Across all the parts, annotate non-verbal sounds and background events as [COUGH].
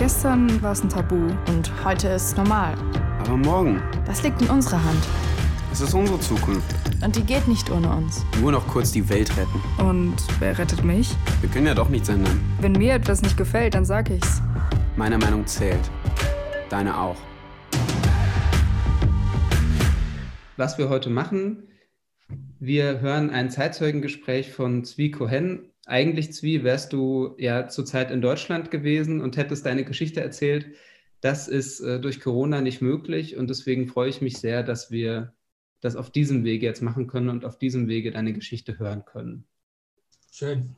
Gestern war es ein Tabu und heute ist es normal. Aber morgen, Das liegt in unserer Hand. es ist unsere Zukunft. Und die geht nicht ohne uns. Nur noch kurz die Welt retten. Und wer rettet mich? Wir können ja doch nichts ändern. Wenn mir etwas nicht gefällt, dann sag ich's. Meine Meinung zählt. Deine auch. was wir heute machen. Wir hören ein Zeitzeugengespräch von Zvi Cohen. Eigentlich, Zvi, wärst du ja zurzeit in Deutschland gewesen und hättest deine Geschichte erzählt. Das ist äh, durch Corona nicht möglich und deswegen freue ich mich sehr, dass wir das auf diesem Wege jetzt machen können und auf diesem Wege deine Geschichte hören können. Schön.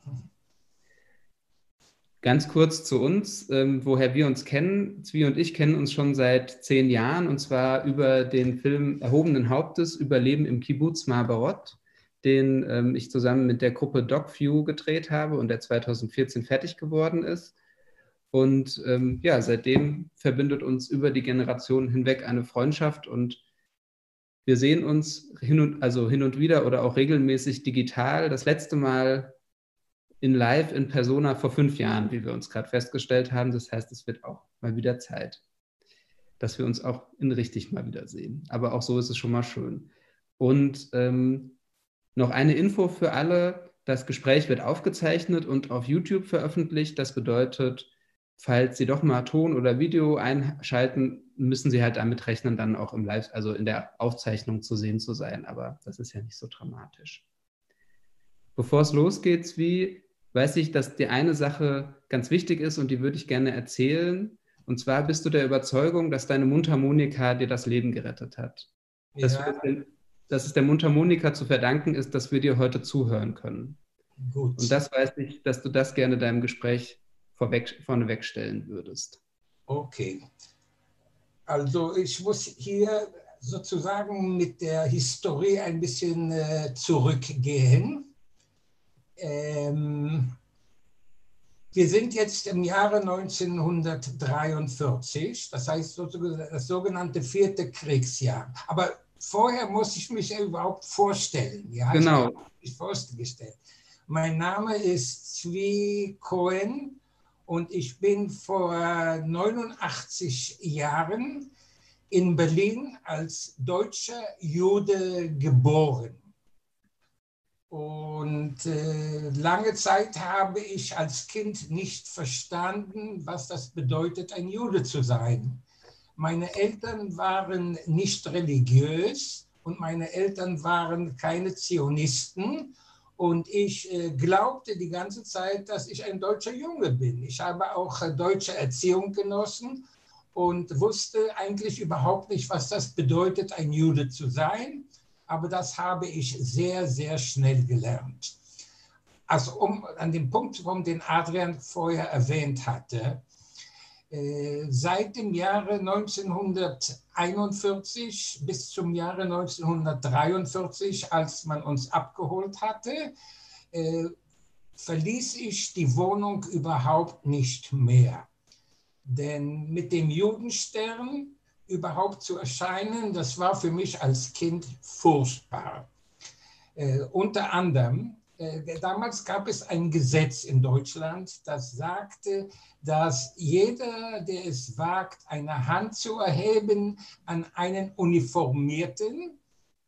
Ganz kurz zu uns, ähm, woher wir uns kennen. Zvi und ich kennen uns schon seit zehn Jahren und zwar über den Film Erhobenen Hauptes Überleben im Kibbutz Marbarot, den ähm, ich zusammen mit der Gruppe DocView gedreht habe und der 2014 fertig geworden ist. Und ähm, ja, seitdem verbindet uns über die Generationen hinweg eine Freundschaft und wir sehen uns hin und, also hin und wieder oder auch regelmäßig digital. Das letzte Mal in Live, in Persona vor fünf Jahren, wie wir uns gerade festgestellt haben. Das heißt, es wird auch mal wieder Zeit, dass wir uns auch in richtig mal wieder sehen. Aber auch so ist es schon mal schön. Und ähm, noch eine Info für alle. Das Gespräch wird aufgezeichnet und auf YouTube veröffentlicht. Das bedeutet, falls Sie doch mal Ton oder Video einschalten, müssen Sie halt damit rechnen, dann auch im Live, also in der Aufzeichnung zu sehen zu sein. Aber das ist ja nicht so dramatisch. Bevor es losgeht, wie weiß ich, dass die eine Sache ganz wichtig ist und die würde ich gerne erzählen. Und zwar bist du der Überzeugung, dass deine Mundharmonika dir das Leben gerettet hat. Dass, Ja, wir, dass es der Mundharmonika zu verdanken ist, dass wir dir heute zuhören können. gut. Und das weiß ich, dass du das gerne deinem Gespräch vorweg, vorneweg stellen würdest. Okay. Also ich muss hier sozusagen mit der Historie ein bisschen äh, zurückgehen. Ähm, wir sind jetzt im Jahre 1943, das heißt sozusagen das sogenannte vierte Kriegsjahr. Aber vorher muss ich mich überhaupt vorstellen. Ja? Genau. Ich vorgestellt. Mein Name ist Zvi Cohen und ich bin vor 89 Jahren in Berlin als deutscher Jude geboren. Und äh, lange Zeit habe ich als Kind nicht verstanden, was das bedeutet, ein Jude zu sein. Meine Eltern waren nicht religiös und meine Eltern waren keine Zionisten. Und ich äh, glaubte die ganze Zeit, dass ich ein deutscher Junge bin. Ich habe auch äh, deutsche Erziehung genossen und wusste eigentlich überhaupt nicht, was das bedeutet, ein Jude zu sein. Aber das habe ich sehr, sehr schnell gelernt. Also um an dem Punkt, warum den Adrian vorher erwähnt hatte, seit dem Jahre 1941 bis zum Jahre 1943, als man uns abgeholt hatte, äh, verließ ich die Wohnung überhaupt nicht mehr. Denn mit dem Judenstern überhaupt zu erscheinen, das war für mich als Kind furchtbar. Äh, unter anderem, äh, damals gab es ein Gesetz in Deutschland, das sagte, dass jeder, der es wagt, eine Hand zu erheben an einen Uniformierten,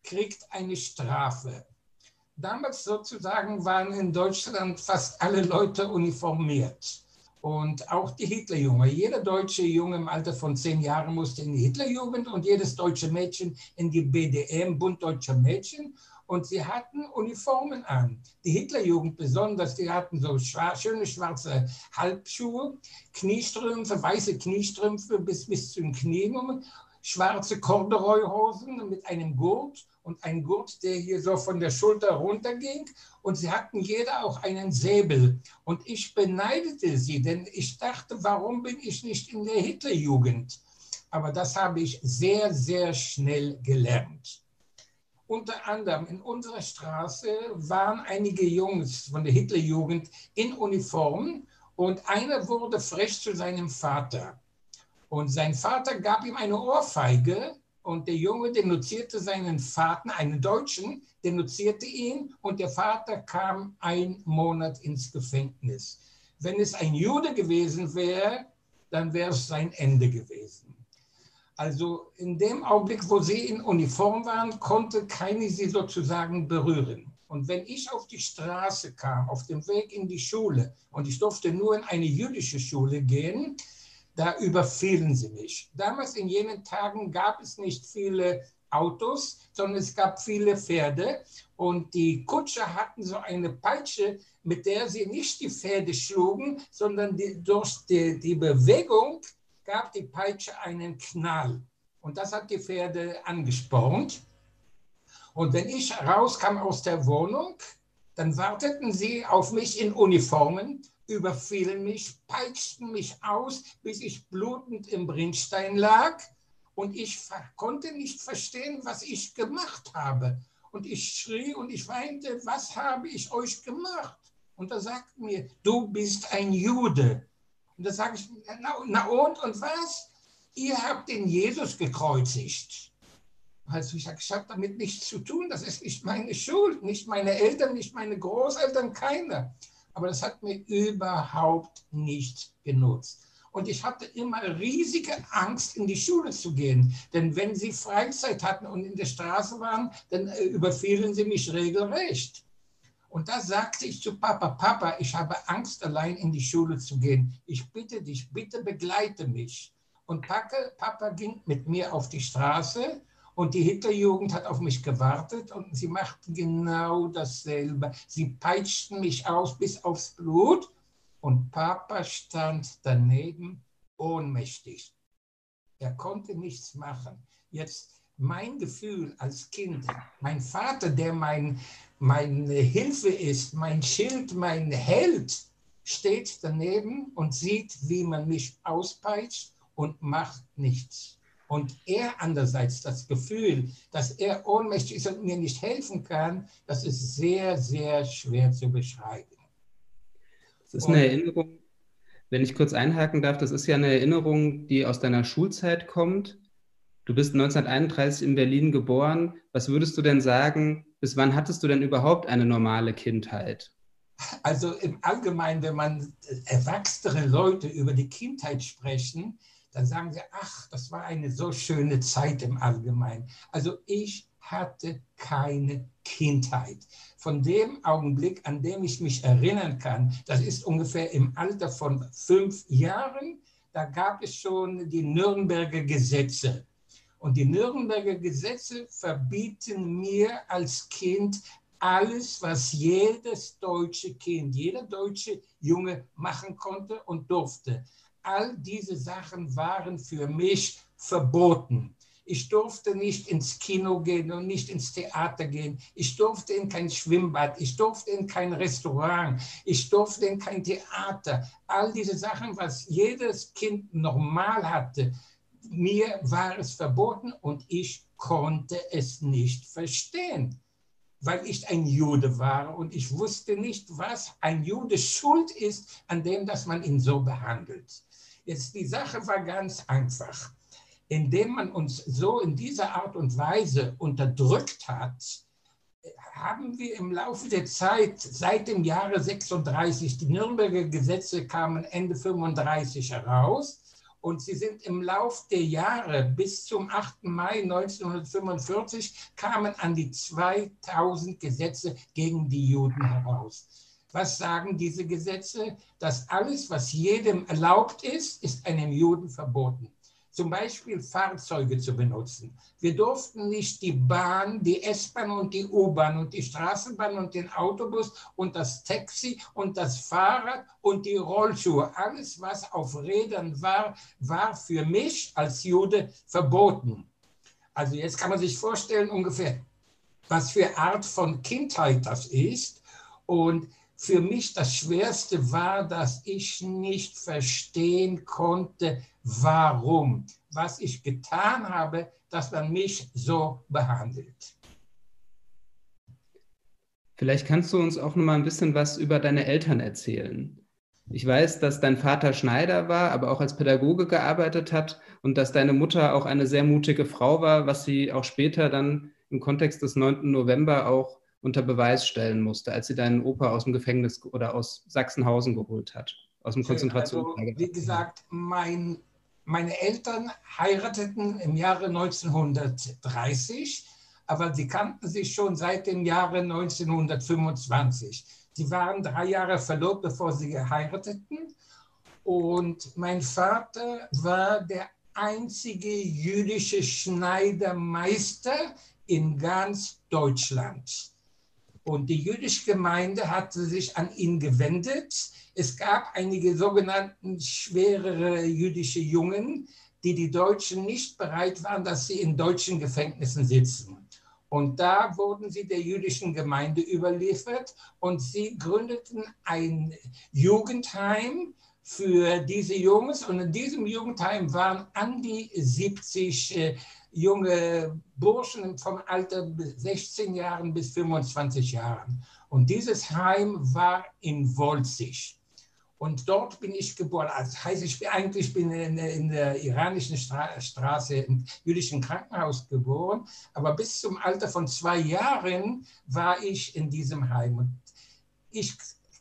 kriegt eine Strafe. Damals sozusagen waren in Deutschland fast alle Leute uniformiert. Und auch die Hitlerjunge. Jeder deutsche Junge im Alter von zehn Jahren musste in die Hitlerjugend und jedes deutsche Mädchen in die BDM, Bund Deutscher Mädchen. Und sie hatten Uniformen an. Die Hitlerjugend besonders, die hatten so schwar schöne schwarze Halbschuhe, Kniestrümpfe, weiße Kniestrümpfe bis, bis zu den Knien, schwarze Corduroyhosen mit einem Gurt und ein Gurt, der hier so von der Schulter runterging. Und sie hatten jeder auch einen Säbel. Und ich beneidete sie, denn ich dachte, warum bin ich nicht in der Hitlerjugend? Aber das habe ich sehr, sehr schnell gelernt. Unter anderem in unserer Straße waren einige Jungs von der Hitlerjugend in Uniform und einer wurde frech zu seinem Vater. Und sein Vater gab ihm eine Ohrfeige und der Junge denunzierte seinen Vater, einen Deutschen, denunzierte ihn und der Vater kam ein Monat ins Gefängnis. Wenn es ein Jude gewesen wäre, dann wäre es sein Ende gewesen. Also in dem Augenblick, wo sie in Uniform waren, konnte keine sie sozusagen berühren. Und wenn ich auf die Straße kam, auf dem Weg in die Schule, und ich durfte nur in eine jüdische Schule gehen, da überfielen sie mich. Damals in jenen Tagen gab es nicht viele Autos, sondern es gab viele Pferde und die Kutscher hatten so eine Peitsche, mit der sie nicht die Pferde schlugen, sondern die, durch die, die Bewegung gab die Peitsche einen Knall. Und das hat die Pferde angespornt. Und wenn ich rauskam aus der Wohnung, dann warteten sie auf mich in Uniformen, überfielen mich, peitschten mich aus, bis ich blutend im Brinstein lag. Und ich konnte nicht verstehen, was ich gemacht habe. Und ich schrie und ich weinte, was habe ich euch gemacht? Und er sagt mir, du bist ein Jude. Und da sage ich, na, na und, und was? Ihr habt den Jesus gekreuzigt. Also ich sage, ich habe damit nichts zu tun, das ist nicht meine Schuld, nicht meine Eltern, nicht meine Großeltern, keiner. Aber das hat mir überhaupt nichts genutzt. Und ich hatte immer riesige Angst, in die Schule zu gehen. Denn wenn sie Freizeit hatten und in der Straße waren, dann äh, überfielen sie mich regelrecht. Und da sagte ich zu Papa, Papa, ich habe Angst, allein in die Schule zu gehen. Ich bitte dich, bitte begleite mich. Und Papa ging mit mir auf die Straße und die Hitlerjugend hat auf mich gewartet und sie machten genau dasselbe. Sie peitschten mich aus bis aufs Blut und Papa stand daneben ohnmächtig. Er konnte nichts machen. Jetzt mein Gefühl als Kind, mein Vater, der mein, meine Hilfe ist, mein Schild, mein Held, steht daneben und sieht, wie man mich auspeitscht und macht nichts. Und er andererseits das Gefühl, dass er ohnmächtig ist und mir nicht helfen kann, das ist sehr, sehr schwer zu beschreiben. Das ist eine Erinnerung, wenn ich kurz einhaken darf, das ist ja eine Erinnerung, die aus deiner Schulzeit kommt. Du bist 1931 in Berlin geboren. Was würdest du denn sagen, bis wann hattest du denn überhaupt eine normale Kindheit? Also im Allgemeinen, wenn man erwachsene Leute über die Kindheit sprechen, dann sagen sie, ach, das war eine so schöne Zeit im Allgemeinen. Also ich hatte keine Kindheit. Von dem Augenblick, an dem ich mich erinnern kann, das ist ungefähr im Alter von fünf Jahren, da gab es schon die Nürnberger Gesetze. Und die Nürnberger Gesetze verbieten mir als Kind alles, was jedes deutsche Kind, jeder deutsche Junge machen konnte und durfte all diese Sachen waren für mich verboten. Ich durfte nicht ins Kino gehen und nicht ins Theater gehen. Ich durfte in kein Schwimmbad. Ich durfte in kein Restaurant. Ich durfte in kein Theater. All diese Sachen, was jedes Kind normal hatte, mir war es verboten und ich konnte es nicht verstehen, weil ich ein Jude war und ich wusste nicht, was ein Jude schuld ist, an dem, dass man ihn so behandelt. Jetzt die Sache war ganz einfach. Indem man uns so in dieser Art und Weise unterdrückt hat, haben wir im Laufe der Zeit, seit dem Jahre 36, die Nürnberger Gesetze kamen Ende 35 heraus und sie sind im Laufe der Jahre bis zum 8. Mai 1945 kamen an die 2000 Gesetze gegen die Juden heraus. Was sagen diese Gesetze? Dass alles, was jedem erlaubt ist, ist einem Juden verboten. Zum Beispiel Fahrzeuge zu benutzen. Wir durften nicht die Bahn, die S-Bahn und die U-Bahn und die Straßenbahn und den Autobus und das Taxi und das Fahrrad und die Rollschuhe. Alles, was auf Rädern war, war für mich als Jude verboten. Also jetzt kann man sich vorstellen ungefähr, was für Art von Kindheit das ist. Und für mich das Schwerste war, dass ich nicht verstehen konnte, warum, was ich getan habe, dass man mich so behandelt. Vielleicht kannst du uns auch noch mal ein bisschen was über deine Eltern erzählen. Ich weiß, dass dein Vater Schneider war, aber auch als Pädagoge gearbeitet hat und dass deine Mutter auch eine sehr mutige Frau war, was sie auch später dann im Kontext des 9. November auch unter Beweis stellen musste, als sie deinen Opa aus dem Gefängnis oder aus Sachsenhausen geholt hat. aus dem Konzentrationslager. Also, wie gesagt, mein, meine Eltern heirateten im Jahre 1930, aber sie kannten sich schon seit dem Jahre 1925. Sie waren drei Jahre verlobt, bevor sie heirateten. Und mein Vater war der einzige jüdische Schneidermeister in ganz Deutschland. Und die jüdische Gemeinde hatte sich an ihn gewendet. Es gab einige sogenannten schwerere jüdische Jungen, die die Deutschen nicht bereit waren, dass sie in deutschen Gefängnissen sitzen. Und da wurden sie der jüdischen Gemeinde überliefert und sie gründeten ein Jugendheim für diese Jungs. Und in diesem Jugendheim waren an die 70 äh, junge Burschen vom Alter 16 Jahren bis 25 Jahren. Und dieses Heim war in Wolzig. Und dort bin ich geboren. Also das heißt, ich bin eigentlich bin in, in der iranischen Stra Straße im jüdischen Krankenhaus geboren. Aber bis zum Alter von zwei Jahren war ich in diesem Heim. Und ich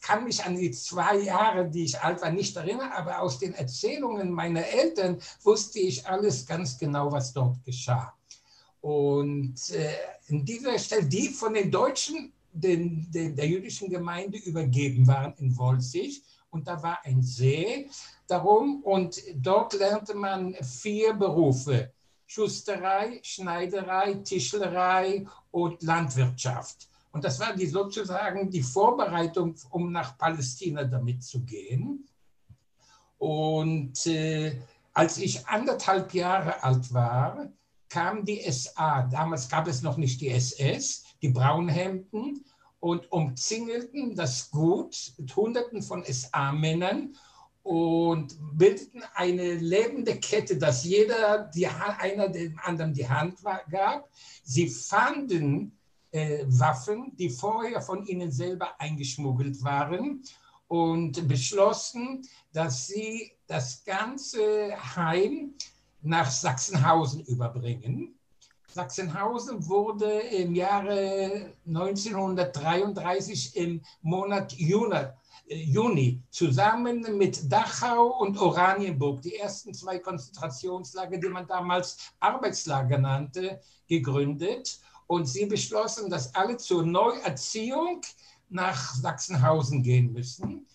kann mich an die zwei Jahre, die ich alt war, nicht erinnern, aber aus den Erzählungen meiner Eltern wusste ich alles ganz genau, was dort geschah. Und äh, in dieser Stelle, die von den Deutschen den, den, der jüdischen Gemeinde übergeben waren in Wolzig, und da war ein See darum und dort lernte man vier Berufe. Schusterei, Schneiderei, Tischlerei und Landwirtschaft. Und das war die, sozusagen die Vorbereitung, um nach Palästina damit zu gehen. Und äh, als ich anderthalb Jahre alt war, kam die SA. Damals gab es noch nicht die SS, die Braunhemden, und umzingelten das Gut mit Hunderten von SA-Männern und bildeten eine lebende Kette, dass jeder die, einer dem anderen die Hand gab. Sie fanden äh, Waffen, die vorher von ihnen selber eingeschmuggelt waren und beschlossen, dass sie das ganze Heim nach Sachsenhausen überbringen. Sachsenhausen wurde im Jahre 1933 im Monat Juni, äh, Juni zusammen mit Dachau und Oranienburg, die ersten zwei Konzentrationslager, die man damals Arbeitslager nannte, gegründet. Und sie beschlossen, dass alle zur Neuerziehung nach Sachsenhausen gehen müssen.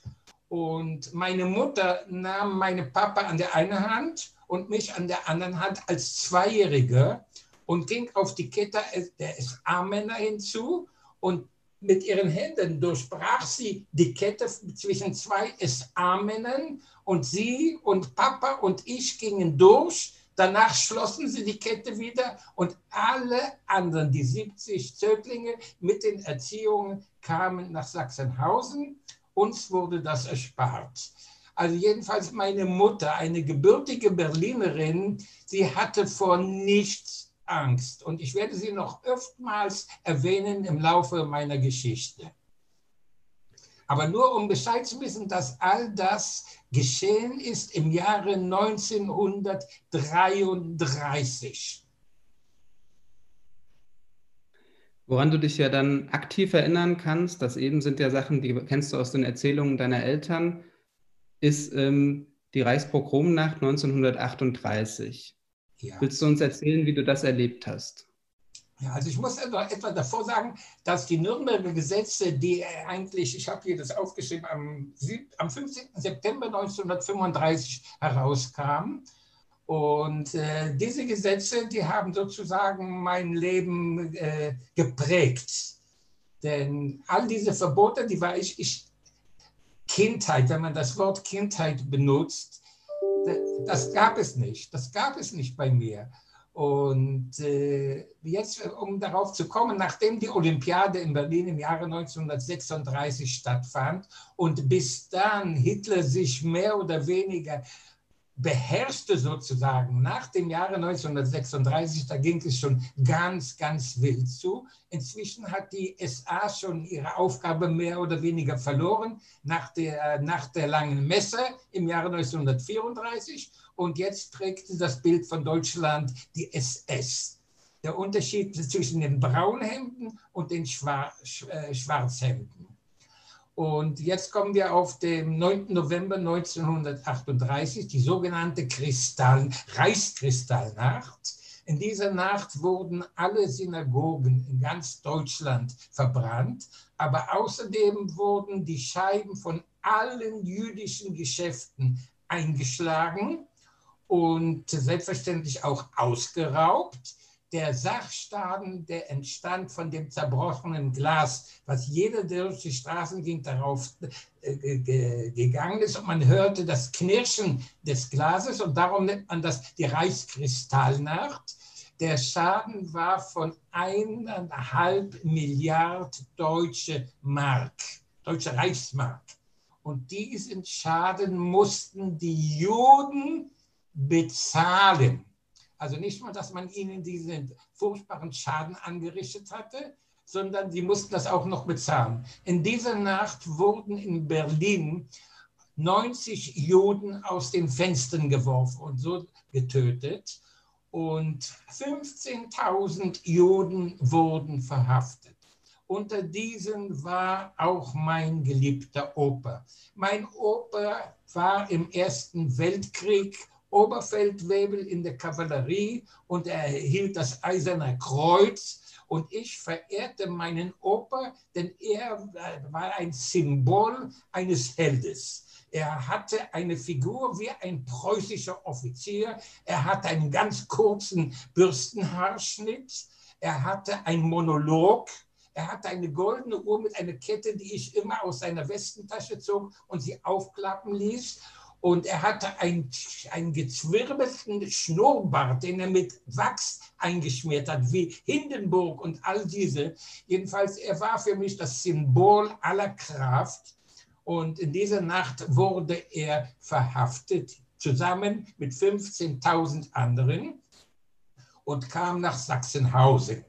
Und meine Mutter nahm meinen Papa an der einen Hand und mich an der anderen Hand als Zweijährige und ging auf die Kette der SA-Männer hinzu und mit ihren Händen durchbrach sie die Kette zwischen zwei SA-Männern und sie und Papa und ich gingen durch Danach schlossen sie die Kette wieder und alle anderen, die 70 Zöglinge mit den Erziehungen, kamen nach Sachsenhausen. Uns wurde das erspart. Also jedenfalls meine Mutter, eine gebürtige Berlinerin, sie hatte vor nichts Angst. Und ich werde sie noch oftmals erwähnen im Laufe meiner Geschichte. Aber nur um Bescheid zu wissen, dass all das geschehen ist im Jahre 1933. Woran du dich ja dann aktiv erinnern kannst, das eben sind ja Sachen, die kennst du aus den Erzählungen deiner Eltern, ist ähm, die Reichspogromnacht 1938. Ja. Willst du uns erzählen, wie du das erlebt hast? Ja, also ich muss etwa, etwa davor sagen, dass die Nürnberger Gesetze, die eigentlich, ich habe hier das aufgeschrieben, am, am 15. September 1935 herauskamen. Und äh, diese Gesetze, die haben sozusagen mein Leben äh, geprägt. Denn all diese Verbote, die war ich, ich, Kindheit, wenn man das Wort Kindheit benutzt, das gab es nicht. Das gab es nicht bei mir. Und äh, jetzt, um darauf zu kommen, nachdem die Olympiade in Berlin im Jahre 1936 stattfand und bis dann Hitler sich mehr oder weniger beherrschte sozusagen nach dem Jahre 1936, da ging es schon ganz, ganz wild zu. Inzwischen hat die SA schon ihre Aufgabe mehr oder weniger verloren nach der, nach der langen Messe im Jahre 1934 und jetzt trägt das Bild von Deutschland die SS. Der Unterschied zwischen den Braunhemden und den Schwar äh, Schwarzhemden. Und jetzt kommen wir auf den 9. November 1938, die sogenannte Kristall, Reichskristallnacht. In dieser Nacht wurden alle Synagogen in ganz Deutschland verbrannt, aber außerdem wurden die Scheiben von allen jüdischen Geschäften eingeschlagen und selbstverständlich auch ausgeraubt der Sachschaden, der entstand von dem zerbrochenen Glas, was jeder, der durch die Straßen ging, darauf äh, gegangen ist und man hörte das Knirschen des Glases und darum nennt man das die Reichskristallnacht. Der Schaden war von eineinhalb Milliarden deutsche Mark, deutsche Reichsmark. Und diesen Schaden mussten die Juden bezahlen. Also nicht nur, dass man ihnen diesen furchtbaren Schaden angerichtet hatte, sondern sie mussten das auch noch bezahlen. In dieser Nacht wurden in Berlin 90 Juden aus den Fenstern geworfen und so getötet und 15.000 Juden wurden verhaftet. Unter diesen war auch mein geliebter Opa. Mein Opa war im Ersten Weltkrieg Oberfeldwebel in der Kavallerie und er erhielt das Eiserne Kreuz. Und ich verehrte meinen Opa, denn er war ein Symbol eines Heldes. Er hatte eine Figur wie ein preußischer Offizier. Er hatte einen ganz kurzen Bürstenhaarschnitt. Er hatte ein Monolog. Er hatte eine goldene Uhr mit einer Kette, die ich immer aus seiner Westentasche zog und sie aufklappen ließ. Und er hatte einen, einen gezwirbelten Schnurrbart, den er mit Wachs eingeschmiert hat, wie Hindenburg und all diese. Jedenfalls, er war für mich das Symbol aller Kraft. Und in dieser Nacht wurde er verhaftet, zusammen mit 15.000 anderen und kam nach Sachsenhausen.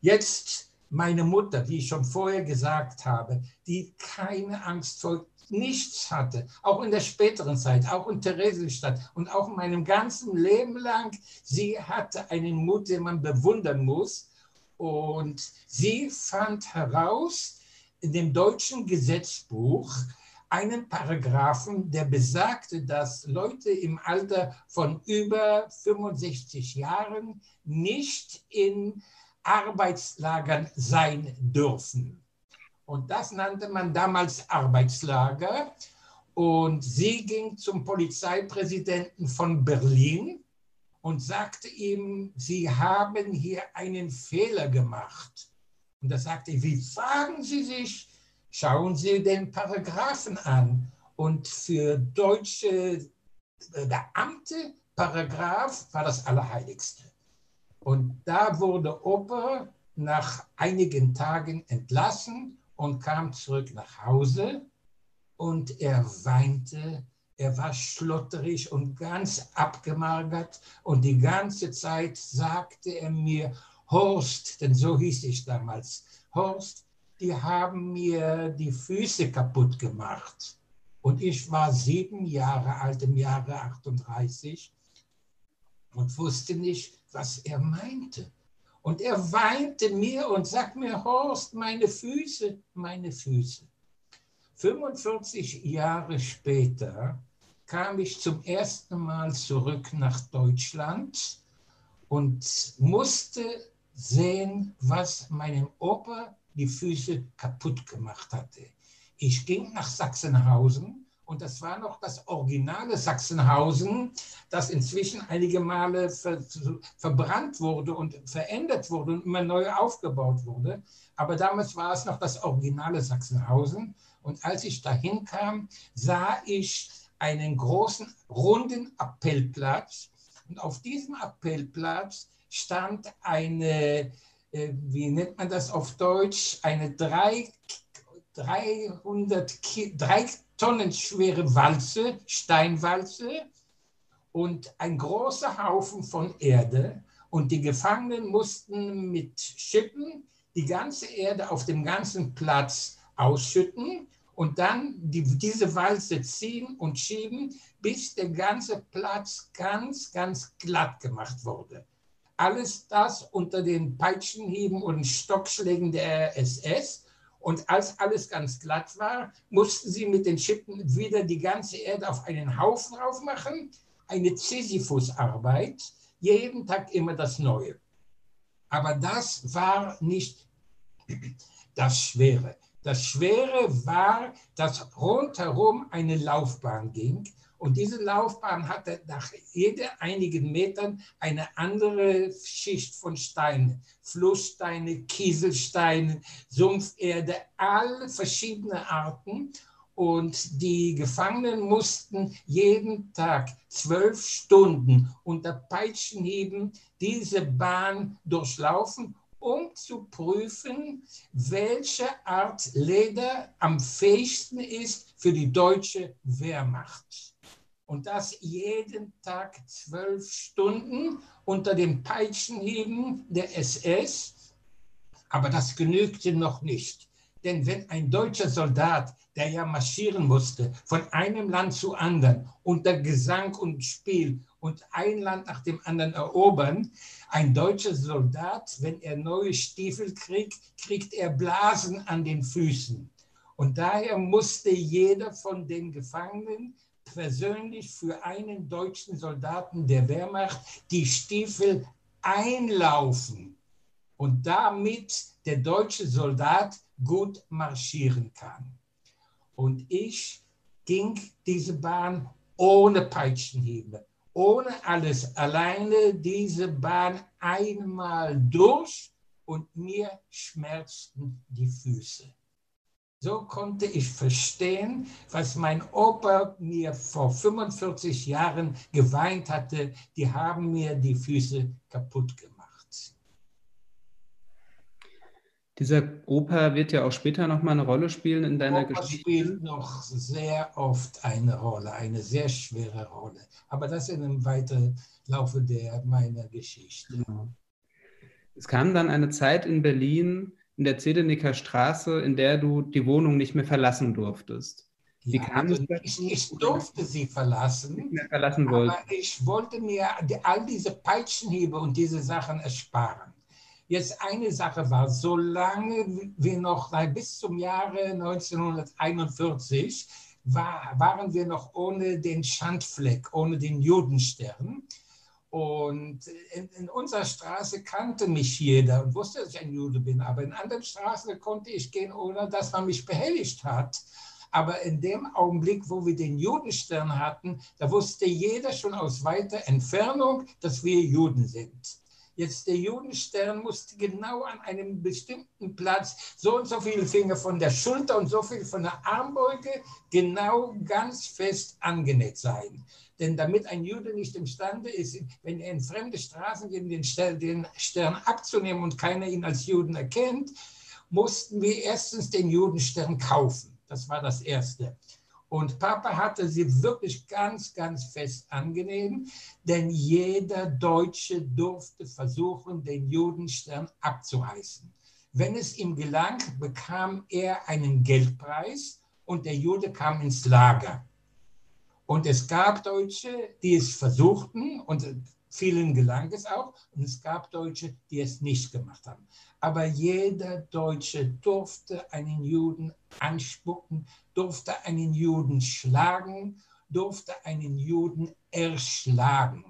Jetzt meine Mutter, wie ich schon vorher gesagt habe, die keine Angst vor nichts hatte, auch in der späteren Zeit, auch in Theresienstadt und auch in meinem ganzen Leben lang, sie hatte einen Mut, den man bewundern muss. Und sie fand heraus in dem deutschen Gesetzbuch einen Paragraphen, der besagte, dass Leute im Alter von über 65 Jahren nicht in Arbeitslagern sein dürfen. Und das nannte man damals Arbeitslager. Und sie ging zum Polizeipräsidenten von Berlin und sagte ihm, Sie haben hier einen Fehler gemacht. Und da sagte er, wie fragen Sie sich? Schauen Sie den Paragraphen an. Und für deutsche Beamte, Paragraph war das Allerheiligste. Und da wurde Oper nach einigen Tagen entlassen und kam zurück nach Hause und er weinte. Er war schlotterig und ganz abgemagert und die ganze Zeit sagte er mir, Horst, denn so hieß ich damals, Horst, die haben mir die Füße kaputt gemacht. Und ich war sieben Jahre alt im Jahre 38 und wusste nicht, was er meinte. Und er weinte mir und sagte mir, Horst, meine Füße, meine Füße. 45 Jahre später kam ich zum ersten Mal zurück nach Deutschland und musste sehen, was meinem Opa die Füße kaputt gemacht hatte. Ich ging nach Sachsenhausen und das war noch das originale Sachsenhausen, das inzwischen einige Male ver verbrannt wurde und verändert wurde und immer neu aufgebaut wurde. Aber damals war es noch das originale Sachsenhausen. Und als ich dahin kam, sah ich einen großen, runden Appellplatz. Und auf diesem Appellplatz stand eine, äh, wie nennt man das auf Deutsch, eine drei 300 Ki drei tonnenschwere Walze, Steinwalze und ein großer Haufen von Erde. Und die Gefangenen mussten mit Schippen die ganze Erde auf dem ganzen Platz ausschütten und dann die, diese Walze ziehen und schieben, bis der ganze Platz ganz, ganz glatt gemacht wurde. Alles das unter den Peitschenhieben und Stockschlägen der SS Und als alles ganz glatt war, mussten sie mit den Schippen wieder die ganze Erde auf einen Haufen aufmachen. Eine Sisyphus-Arbeit, jeden Tag immer das Neue. Aber das war nicht [CLEARS THROAT] das Schwere. Das Schwere war, dass rundherum eine Laufbahn ging und diese Laufbahn hatte nach jeder einigen Metern eine andere Schicht von Steinen. Flusssteine, Kieselsteine, Sumpferde, alle verschiedene Arten. Und die Gefangenen mussten jeden Tag zwölf Stunden unter Peitschenhieben diese Bahn durchlaufen, um zu prüfen, welche Art Leder am fähigsten ist für die deutsche Wehrmacht und das jeden Tag zwölf Stunden unter dem Peitschenheben der SS. Aber das genügte noch nicht. Denn wenn ein deutscher Soldat, der ja marschieren musste, von einem Land zu anderen unter Gesang und Spiel und ein Land nach dem anderen erobern, ein deutscher Soldat, wenn er neue Stiefel kriegt, kriegt er Blasen an den Füßen. Und daher musste jeder von den Gefangenen persönlich für einen deutschen Soldaten der Wehrmacht die Stiefel einlaufen und damit der deutsche Soldat gut marschieren kann. Und ich ging diese Bahn ohne Peitschenhiebe, ohne alles, alleine diese Bahn einmal durch und mir schmerzten die Füße. So konnte ich verstehen, was mein Opa mir vor 45 Jahren geweint hatte. Die haben mir die Füße kaputt gemacht. Dieser Opa wird ja auch später noch mal eine Rolle spielen in deiner Opa Geschichte. spielt noch sehr oft eine Rolle, eine sehr schwere Rolle. Aber das in einem weiteren Laufe der, meiner Geschichte. Genau. Es kam dann eine Zeit in Berlin, in der Zedenicker Straße, in der du die Wohnung nicht mehr verlassen durftest. Wie Ja, kam also es ich, ich durfte sie verlassen. Nicht mehr verlassen. Aber ich wollte mir all diese Peitschenhiebe und diese Sachen ersparen. Jetzt eine Sache war, solange wir noch bis zum Jahre 1941 war, waren wir noch ohne den Schandfleck, ohne den Judenstern. Und in, in, unserer Straße kannte mich jeder und wusste, dass ich ein Jude bin. Aber in anderen Straßen konnte ich gehen, ohne dass man mich behelligt hat. Aber in dem Augenblick, wo wir den Judenstern hatten, da wusste jeder schon aus weiter Entfernung, dass wir Juden sind. Jetzt der Judenstern musste genau an einem bestimmten Platz so und so viele Finger von der Schulter und so viel von der Armbeuge genau ganz fest angenäht sein. Denn damit ein Jude nicht imstande ist, wenn er in fremde Straßen geht, den Stern, abzunehmen und keiner ihn als Juden erkennt, mussten wir erstens den Judenstern kaufen. Das war das Erste. Und Papa hatte sie wirklich ganz, ganz fest angenehm, denn jeder Deutsche durfte versuchen, den Judenstern abzureißen. Wenn es ihm gelang, bekam er einen Geldpreis und der Jude kam ins Lager. Und es gab Deutsche, die es versuchten und vielen gelang es auch. Und es gab Deutsche, die es nicht gemacht haben. Aber jeder Deutsche durfte einen Juden anspucken, durfte einen Juden schlagen, durfte einen Juden erschlagen.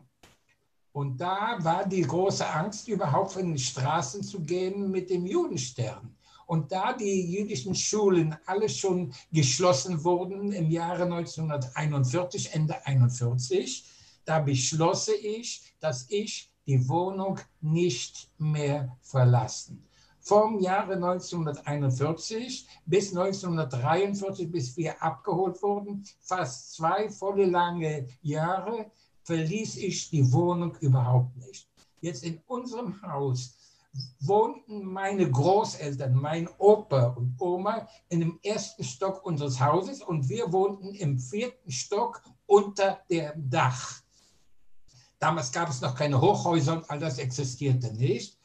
Und da war die große Angst, überhaupt in die Straßen zu gehen mit dem Judenstern. Und da die jüdischen Schulen alle schon geschlossen wurden im Jahre 1941, Ende 41, da beschloss ich, dass ich die Wohnung nicht mehr verlassen. Vom Jahre 1941 bis 1943, bis wir abgeholt wurden, fast zwei volle lange Jahre, verließ ich die Wohnung überhaupt nicht. Jetzt in unserem Haus wohnten meine Großeltern, mein Opa und Oma in dem ersten Stock unseres Hauses und wir wohnten im vierten Stock unter dem Dach. Damals gab es noch keine Hochhäuser und all das existierte nicht.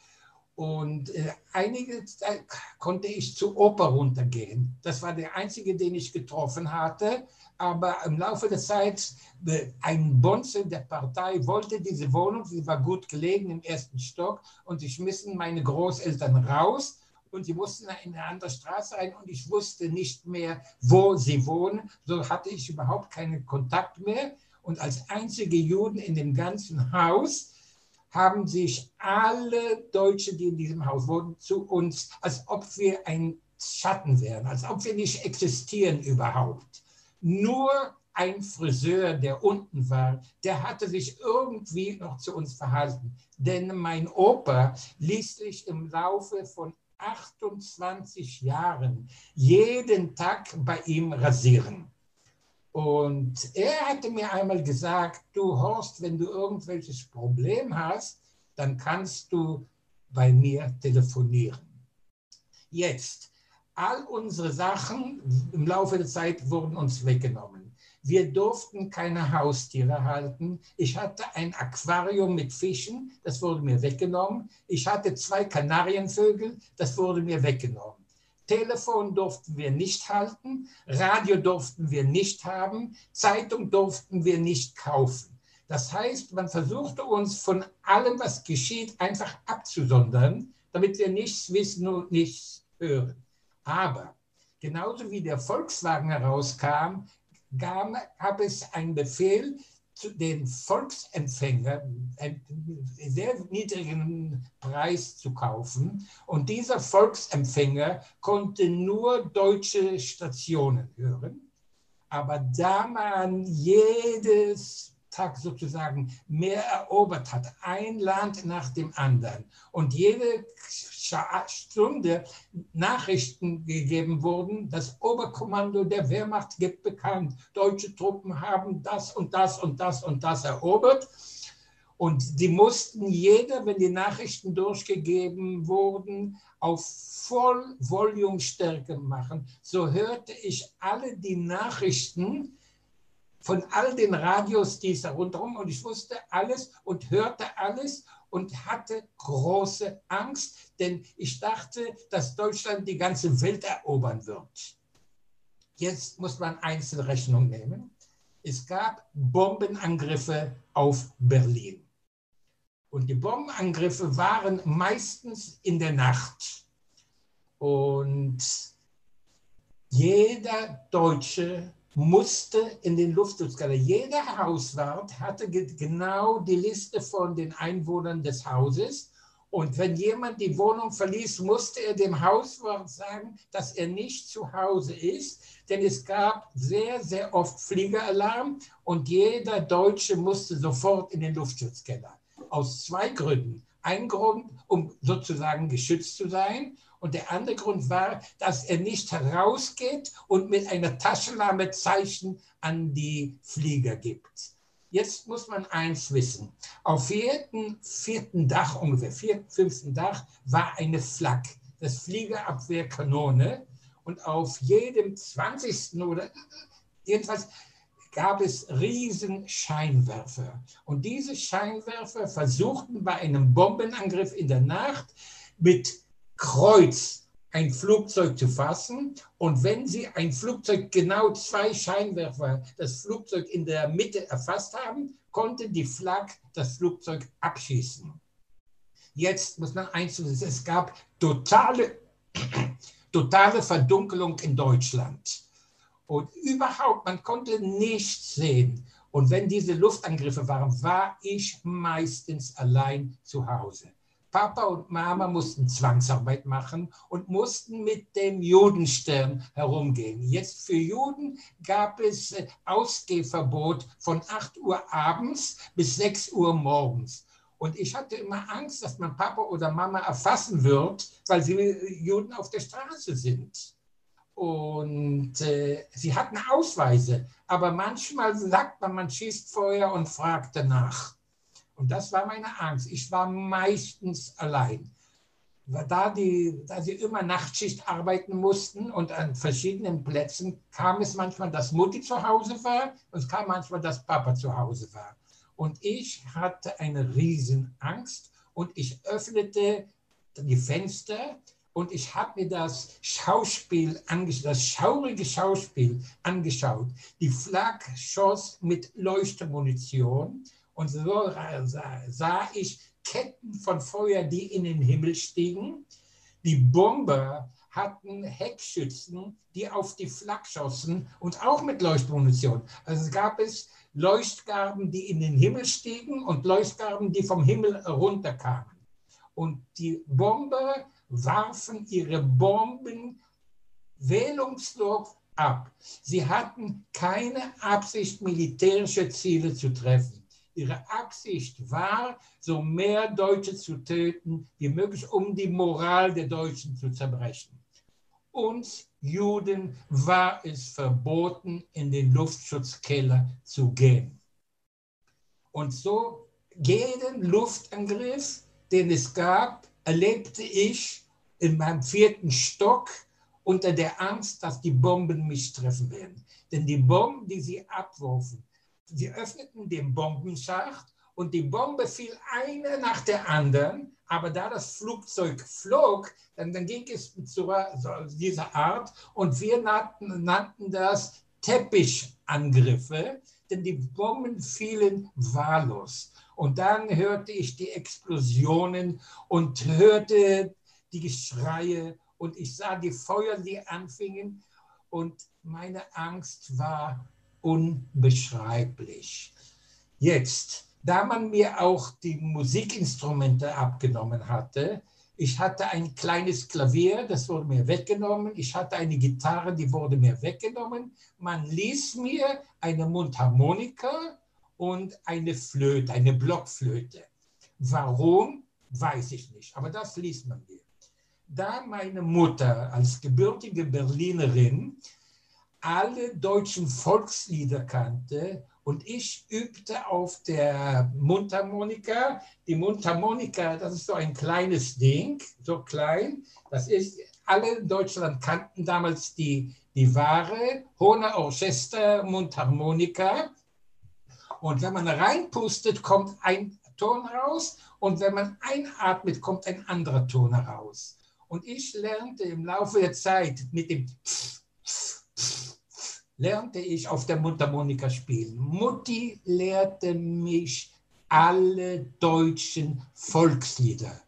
Und äh, einige Zeit konnte ich zu Opa runtergehen. Das war der einzige, den ich getroffen hatte. Aber im Laufe der Zeit, äh, ein Bonze der Partei wollte diese Wohnung, sie war gut gelegen im ersten Stock, und sie schmissen meine Großeltern raus. und sie mussten in eine andere Straße rein und ich wusste nicht mehr, wo sie wohnen. So hatte ich überhaupt keinen Kontakt mehr. Und als einzige Juden in dem ganzen Haus haben sich alle Deutschen, die in diesem Haus wohnen, zu uns, als ob wir ein Schatten wären, als ob wir nicht existieren überhaupt. Nur ein Friseur, der unten war, der hatte sich irgendwie noch zu uns verhalten. Denn mein Opa ließ sich im Laufe von 28 Jahren jeden Tag bei ihm rasieren. Und er hatte mir einmal gesagt, du Horst, wenn du irgendwelches Problem hast, dann kannst du bei mir telefonieren. Jetzt, all unsere Sachen im Laufe der Zeit wurden uns weggenommen. Wir durften keine Haustiere halten. Ich hatte ein Aquarium mit Fischen, das wurde mir weggenommen. Ich hatte zwei Kanarienvögel, das wurde mir weggenommen. Telefon durften wir nicht halten, Radio durften wir nicht haben, Zeitung durften wir nicht kaufen. Das heißt, man versuchte uns von allem, was geschieht, einfach abzusondern, damit wir nichts wissen und nichts hören. Aber genauso wie der Volkswagen herauskam, gab es einen Befehl, den Volksempfänger sehr niedrigen Preis zu kaufen. Und dieser Volksempfänger konnte nur deutsche Stationen hören. Aber da man jedes Tag sozusagen mehr erobert hat, ein Land nach dem anderen und jede Stunde Nachrichten gegeben wurden, das Oberkommando der Wehrmacht gibt bekannt, deutsche Truppen haben das und das und das und das erobert. Und die mussten jeder, wenn die Nachrichten durchgegeben wurden, auf Vollvolumestärke machen. So hörte ich alle die Nachrichten von all den Radios, die es da rundherum und ich wusste alles und hörte alles und hatte große Angst, denn ich dachte, dass Deutschland die ganze Welt erobern wird. Jetzt muss man Einzelrechnung nehmen. Es gab Bombenangriffe auf Berlin. Und die Bombenangriffe waren meistens in der Nacht. Und jeder Deutsche musste in den Luftschutzkeller. Jeder Hauswart hatte genau die Liste von den Einwohnern des Hauses. Und wenn jemand die Wohnung verließ, musste er dem Hauswart sagen, dass er nicht zu Hause ist. Denn es gab sehr, sehr oft Fliegeralarm und jeder Deutsche musste sofort in den Luftschutzkeller. Aus zwei Gründen. Ein Grund, um sozusagen geschützt zu sein und der andere Grund war, dass er nicht herausgeht und mit einer Taschenlampe Zeichen an die Flieger gibt. Jetzt muss man eins wissen. Auf jedem vierten Dach, ungefähr vierten, fünften Dach, war eine Flak, das Fliegerabwehrkanone. Und auf jedem zwanzigsten oder jedenfalls gab es riesen Scheinwerfer. Und diese Scheinwerfer versuchten bei einem Bombenangriff in der Nacht mit Kreuz ein Flugzeug zu fassen. Und wenn Sie ein Flugzeug genau zwei Scheinwerfer, das Flugzeug in der Mitte erfasst haben, konnte die Flak das Flugzeug abschießen. Jetzt muss man eins wissen, es gab totale, [CLEARS THROAT] totale Verdunkelung in Deutschland. Und überhaupt, man konnte nichts sehen. Und wenn diese Luftangriffe waren, war ich meistens allein zu Hause. Papa und Mama mussten Zwangsarbeit machen und mussten mit dem Judenstern herumgehen. Jetzt für Juden gab es äh, Ausgehverbot von 8 Uhr abends bis 6 Uhr morgens. Und ich hatte immer Angst, dass mein Papa oder Mama erfassen wird, weil sie äh, Juden auf der Straße sind. Und äh, sie hatten Ausweise, aber manchmal sagt man, man schießt vorher und fragt danach. Und das war meine Angst. Ich war meistens allein. Da, die, da sie immer Nachtschicht arbeiten mussten und an verschiedenen Plätzen, kam es manchmal, dass Mutti zu Hause war und es kam manchmal, dass Papa zu Hause war. Und ich hatte eine Riesenangst und ich öffnete die Fenster und ich habe mir das Schauspiel das schaurige Schauspiel angeschaut. Die Flak schoss mit Leuchtmunition und so sah ich Ketten von Feuer, die in den Himmel stiegen. Die Bomber hatten Heckschützen, die auf die Flak schossen und auch mit Leuchtmunition. Also gab es Leuchtgarben, die in den Himmel stiegen und Leuchtgarben, die vom Himmel runterkamen. Und die Bomber warfen ihre Bomben wählungslos ab. Sie hatten keine Absicht, militärische Ziele zu treffen. Ihre Absicht war, so mehr Deutsche zu töten wie möglich, um die Moral der Deutschen zu zerbrechen. Uns Juden war es verboten, in den Luftschutzkeller zu gehen. Und so jeden Luftangriff, den es gab, erlebte ich in meinem vierten Stock unter der Angst, dass die Bomben mich treffen werden. Denn die Bomben, die sie abwurfen, sie öffneten den Bombenschacht und die Bombe fiel eine nach der anderen. Aber da das Flugzeug flog, dann, dann ging es zu dieser Art und wir nannten, nannten das Teppichangriffe, denn die Bomben fielen wahllos. Und dann hörte ich die Explosionen und hörte die Geschreie und ich sah die Feuer, die anfingen und meine Angst war unbeschreiblich. Jetzt, da man mir auch die Musikinstrumente abgenommen hatte, ich hatte ein kleines Klavier, das wurde mir weggenommen. Ich hatte eine Gitarre, die wurde mir weggenommen. Man ließ mir eine Mundharmonika und eine Flöte, eine Blockflöte. Warum, weiß ich nicht, aber das ließ man mir da meine Mutter als gebürtige Berlinerin alle deutschen Volkslieder kannte und ich übte auf der Mundharmonika. Die Mundharmonika, das ist so ein kleines Ding, so klein. Das ist, alle in Deutschland kannten damals die, die wahre Hohner Orchester Mundharmonika. Und wenn man reinpustet, kommt ein Ton raus und wenn man einatmet, kommt ein anderer Ton heraus. Und ich lernte im Laufe der Zeit mit dem lernte ich auf der Mundharmonika spielen. Mutti lehrte mich alle deutschen Volkslieder.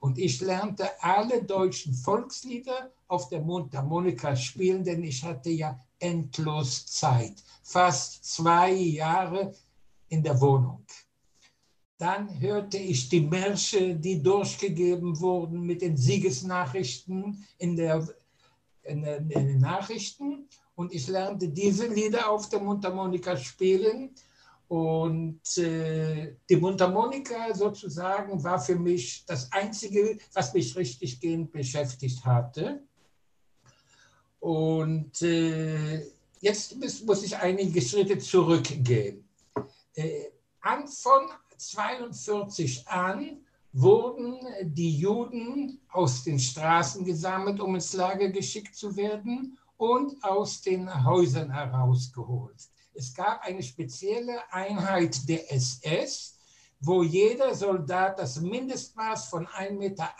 Und ich lernte alle deutschen Volkslieder auf der Mundharmonika spielen, denn ich hatte ja endlos Zeit. Fast zwei Jahre in der Wohnung. Dann hörte ich die Märsche, die durchgegeben wurden mit den Siegesnachrichten in, der, in, den Nachrichten. Und ich lernte diese Lieder auf der Mundharmonika spielen. Und äh, die Mundharmonika sozusagen war für mich das Einzige, was mich richtig gehend beschäftigt hatte. Und äh, jetzt muss ich einige Schritte zurückgehen. Äh, von 42 an wurden die Juden aus den Straßen gesammelt, um ins Lager geschickt zu werden und aus den Häusern herausgeholt. Es gab eine spezielle Einheit der SS, wo jeder Soldat das Mindestmaß von 1,80 Meter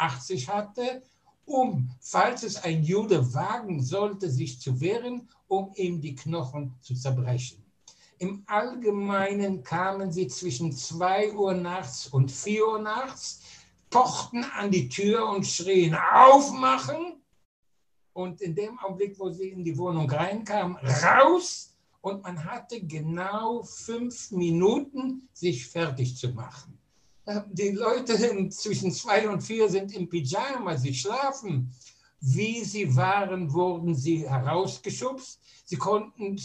hatte, um, falls es ein Jude wagen sollte, sich zu wehren, um ihm die Knochen zu zerbrechen. Im Allgemeinen kamen sie zwischen 2 Uhr nachts und 4 Uhr nachts, pochten an die Tür und schrien, aufmachen. Und in dem Augenblick, wo sie in die Wohnung reinkamen, raus. Und man hatte genau fünf Minuten, sich fertig zu machen. Die Leute zwischen zwei und vier sind im Pyjama, sie schlafen. Wie sie waren, wurden sie herausgeschubst. Sie konnten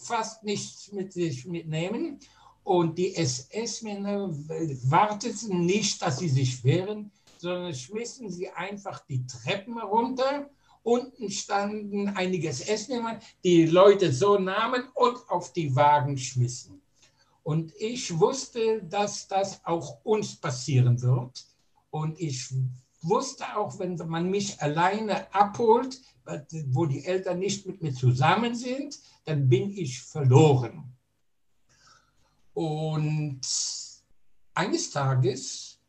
fast nichts mit sich mitnehmen. Und die SS-Männer warteten nicht, dass sie sich wehren, sondern schmissen sie einfach die Treppen runter. Unten standen einige SS-Männer, die Leute so nahmen und auf die Wagen schmissen. Und ich wusste, dass das auch uns passieren wird. Und ich wusste auch, wenn man mich alleine abholt, wo die Eltern nicht mit mir zusammen sind, dann bin ich verloren. Und eines Tages,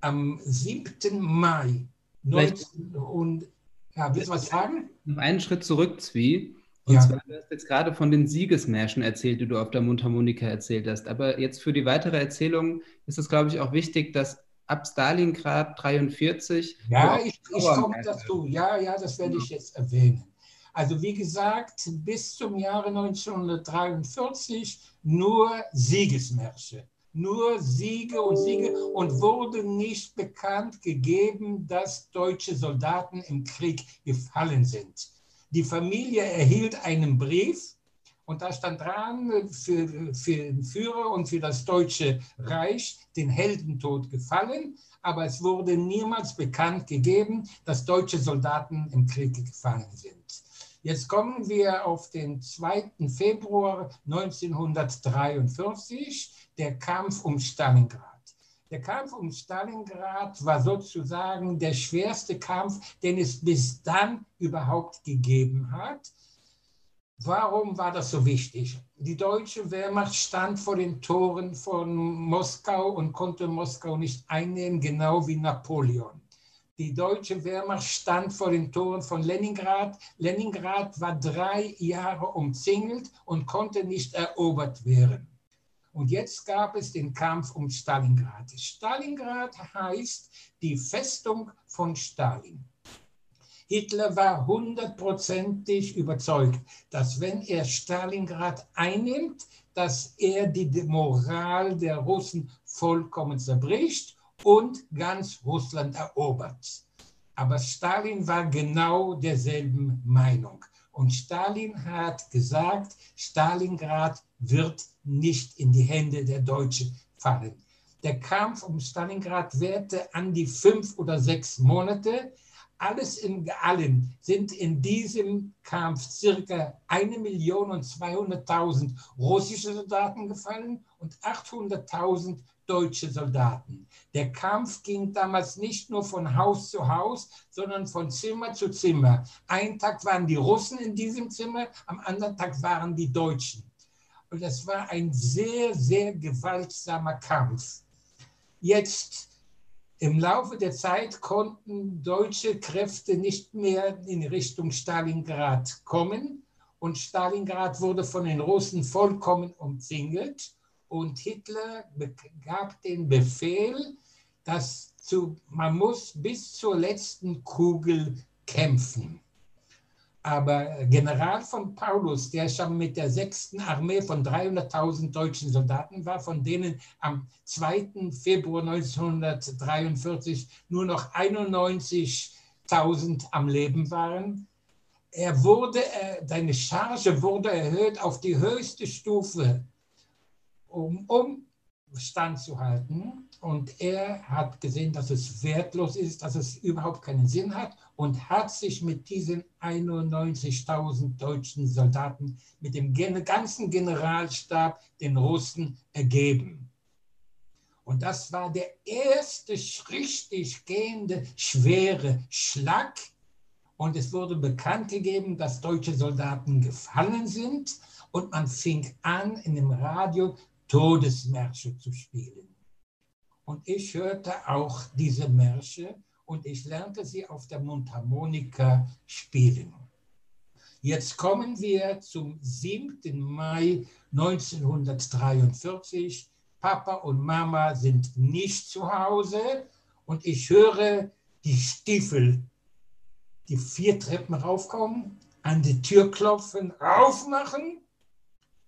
am 7. Mai, 19, und ja, willst du was sagen? Noch einen Schritt zurück, Zwie. Und ja. zwar, du hast jetzt gerade von den Siegesmärschen erzählt, die du auf der Mundharmonika erzählt hast. Aber jetzt für die weitere Erzählung ist es, glaube ich, auch wichtig, dass ab Stalingrad 43. Ja, ich, ich komme dazu. Ja, ja, das werde ich jetzt erwähnen. Also wie gesagt, bis zum Jahre 1943 nur Siegesmärsche, nur Siege und Siege und wurde nicht bekannt gegeben, dass deutsche Soldaten im Krieg gefallen sind. Die Familie erhielt einen Brief und da stand dran, für, für den Führer und für das Deutsche Reich den Heldentod gefallen, aber es wurde niemals bekannt gegeben, dass deutsche Soldaten im Krieg gefallen sind. Jetzt kommen wir auf den 2. Februar 1943, der Kampf um Stalingrad. Der Kampf um Stalingrad war sozusagen der schwerste Kampf, den es bis dann überhaupt gegeben hat. Warum war das so wichtig? Die deutsche Wehrmacht stand vor den Toren von Moskau und konnte Moskau nicht einnehmen, genau wie Napoleon. Die deutsche Wehrmacht stand vor den Toren von Leningrad. Leningrad war drei Jahre umzingelt und konnte nicht erobert werden. Und jetzt gab es den Kampf um Stalingrad. Stalingrad heißt die Festung von Stalin. Hitler war hundertprozentig überzeugt, dass wenn er Stalingrad einnimmt, dass er die Moral der Russen vollkommen zerbricht und ganz Russland erobert. Aber Stalin war genau derselben Meinung. Und Stalin hat gesagt, Stalingrad wird nicht in die Hände der Deutschen fallen. Der Kampf um Stalingrad währte an die fünf oder sechs Monate. Alles in allem sind in diesem Kampf circa 1.200.000 russische Soldaten gefallen und 800.000 deutsche Soldaten. Der Kampf ging damals nicht nur von Haus zu Haus, sondern von Zimmer zu Zimmer. Ein Tag waren die Russen in diesem Zimmer, am anderen Tag waren die Deutschen. Und das war ein sehr, sehr gewaltsamer Kampf. Jetzt im Laufe der Zeit konnten deutsche Kräfte nicht mehr in Richtung Stalingrad kommen und Stalingrad wurde von den Russen vollkommen umzingelt und Hitler gab den Befehl, dass zu, man muss bis zur letzten Kugel kämpfen. Aber General von Paulus, der schon mit der sechsten Armee von 300.000 deutschen Soldaten war, von denen am 2. Februar 1943 nur noch 91.000 am Leben waren, er wurde, seine Charge wurde erhöht auf die höchste Stufe um, um standzuhalten. Und er hat gesehen, dass es wertlos ist, dass es überhaupt keinen Sinn hat und hat sich mit diesen 91.000 deutschen Soldaten, mit dem ganzen Generalstab, den Russen ergeben. Und das war der erste richtig gehende, schwere Schlag. Und es wurde bekannt gegeben, dass deutsche Soldaten gefallen sind. Und man fing an, in dem Radio Todesmärsche zu spielen. Und ich hörte auch diese Märsche und ich lernte sie auf der Mundharmonika spielen. Jetzt kommen wir zum 7. Mai 1943. Papa und Mama sind nicht zu Hause und ich höre die Stiefel, die vier Treppen raufkommen, an die Tür klopfen, aufmachen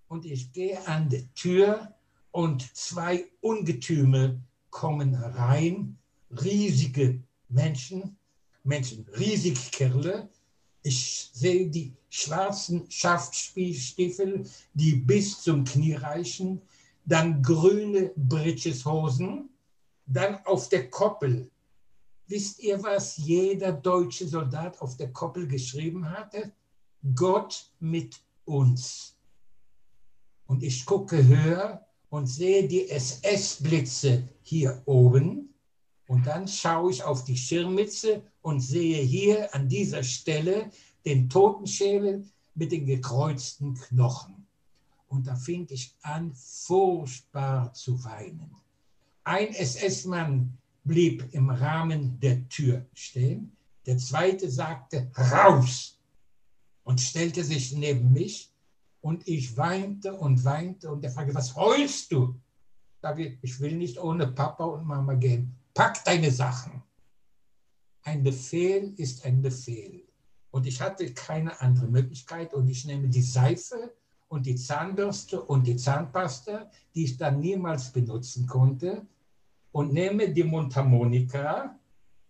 und ich gehe an die Tür und zwei Ungetüme kommen rein, riesige Menschen, Menschen, riesige Kerle. Ich sehe die schwarzen Schaftstiefel, die bis zum Knie reichen, dann grüne Britscheshosen, dann auf der Koppel. Wisst ihr, was jeder deutsche Soldat auf der Koppel geschrieben hatte? Gott mit uns. Und ich gucke höher und sehe die SS-Blitze hier oben. Und dann schaue ich auf die Schirmmütze und sehe hier an dieser Stelle den Totenschädel mit den gekreuzten Knochen. Und da fing ich an, furchtbar zu weinen. Ein SS-Mann blieb im Rahmen der Tür stehen. Der zweite sagte, raus! Und stellte sich neben mich und ich weinte und weinte und er fragte, was heulst du? Sage ich, ich will nicht ohne Papa und Mama gehen. pack deine Sachen. Ein Befehl ist ein Befehl. Und ich hatte keine andere Möglichkeit und ich nehme die Seife und die Zahnbürste und die Zahnpasta, die ich dann niemals benutzen konnte, und nehme die Mundharmonika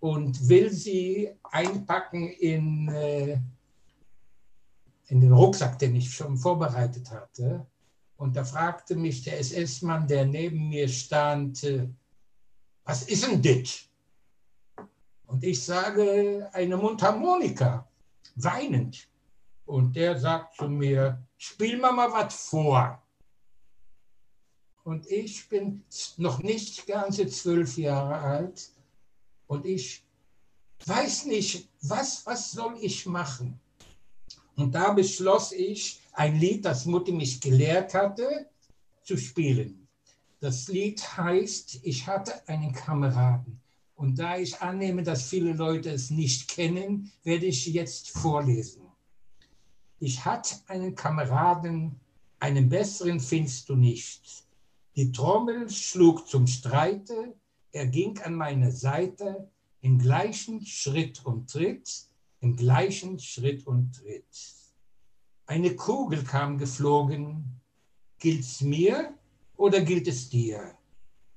und will sie einpacken in, äh, in den Rucksack, den ich schon vorbereitet hatte. Und da fragte mich der SS-Mann, der neben mir stand, äh, was ist denn das? Und ich sage, eine Mundharmonika, weinend. Und der sagt zu mir, spiel mal mal was vor. Und ich bin noch nicht ganze zwölf Jahre alt und ich weiß nicht, was, was soll ich machen? Und da beschloss ich, ein Lied, das Mutti mich gelehrt hatte, zu spielen. Das Lied heißt, ich hatte einen Kameraden. Und da ich annehme, dass viele Leute es nicht kennen, werde ich jetzt vorlesen. Ich hatte einen Kameraden, einen besseren findest du nicht. Die Trommel schlug zum Streite, er ging an meine Seite, im gleichen Schritt und Tritt, im gleichen Schritt und Tritt. Eine Kugel kam geflogen. Gilt's mir oder gilt es dir?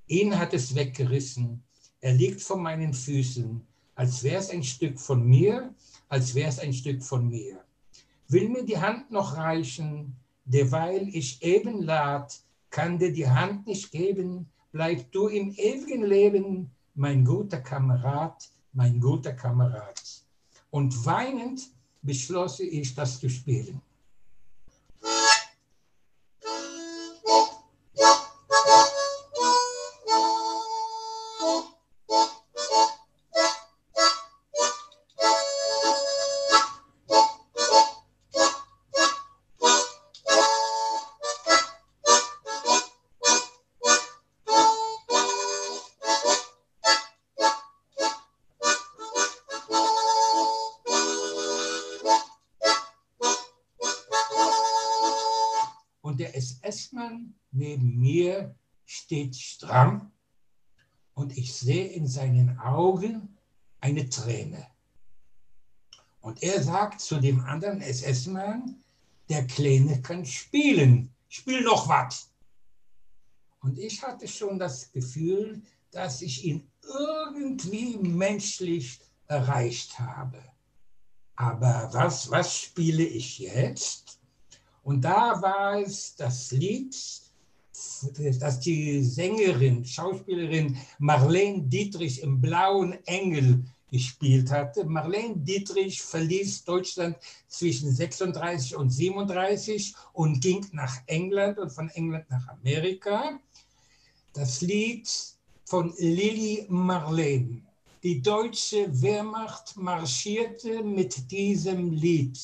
Ihn hat es weggerissen. Er liegt vor meinen Füßen, als wär's ein Stück von mir, als wär's ein Stück von mir will mir die Hand noch reichen, derweil ich eben lad, kann dir die Hand nicht geben, bleib du im ewigen Leben, mein guter Kamerad, mein guter Kamerad. Und weinend beschloss ich, das zu spielen. Träne. Und er sagt zu dem anderen SS-Mann, der Kleine kann spielen, spiel noch was. Und ich hatte schon das Gefühl, dass ich ihn irgendwie menschlich erreicht habe. Aber was, was spiele ich jetzt? Und da war es das Lied dass die Sängerin, Schauspielerin Marlene Dietrich im Blauen Engel gespielt hatte. Marlene Dietrich verließ Deutschland zwischen 36 und 37 und ging nach England und von England nach Amerika. Das Lied von Lili Marlene. Die deutsche Wehrmacht marschierte mit diesem Lied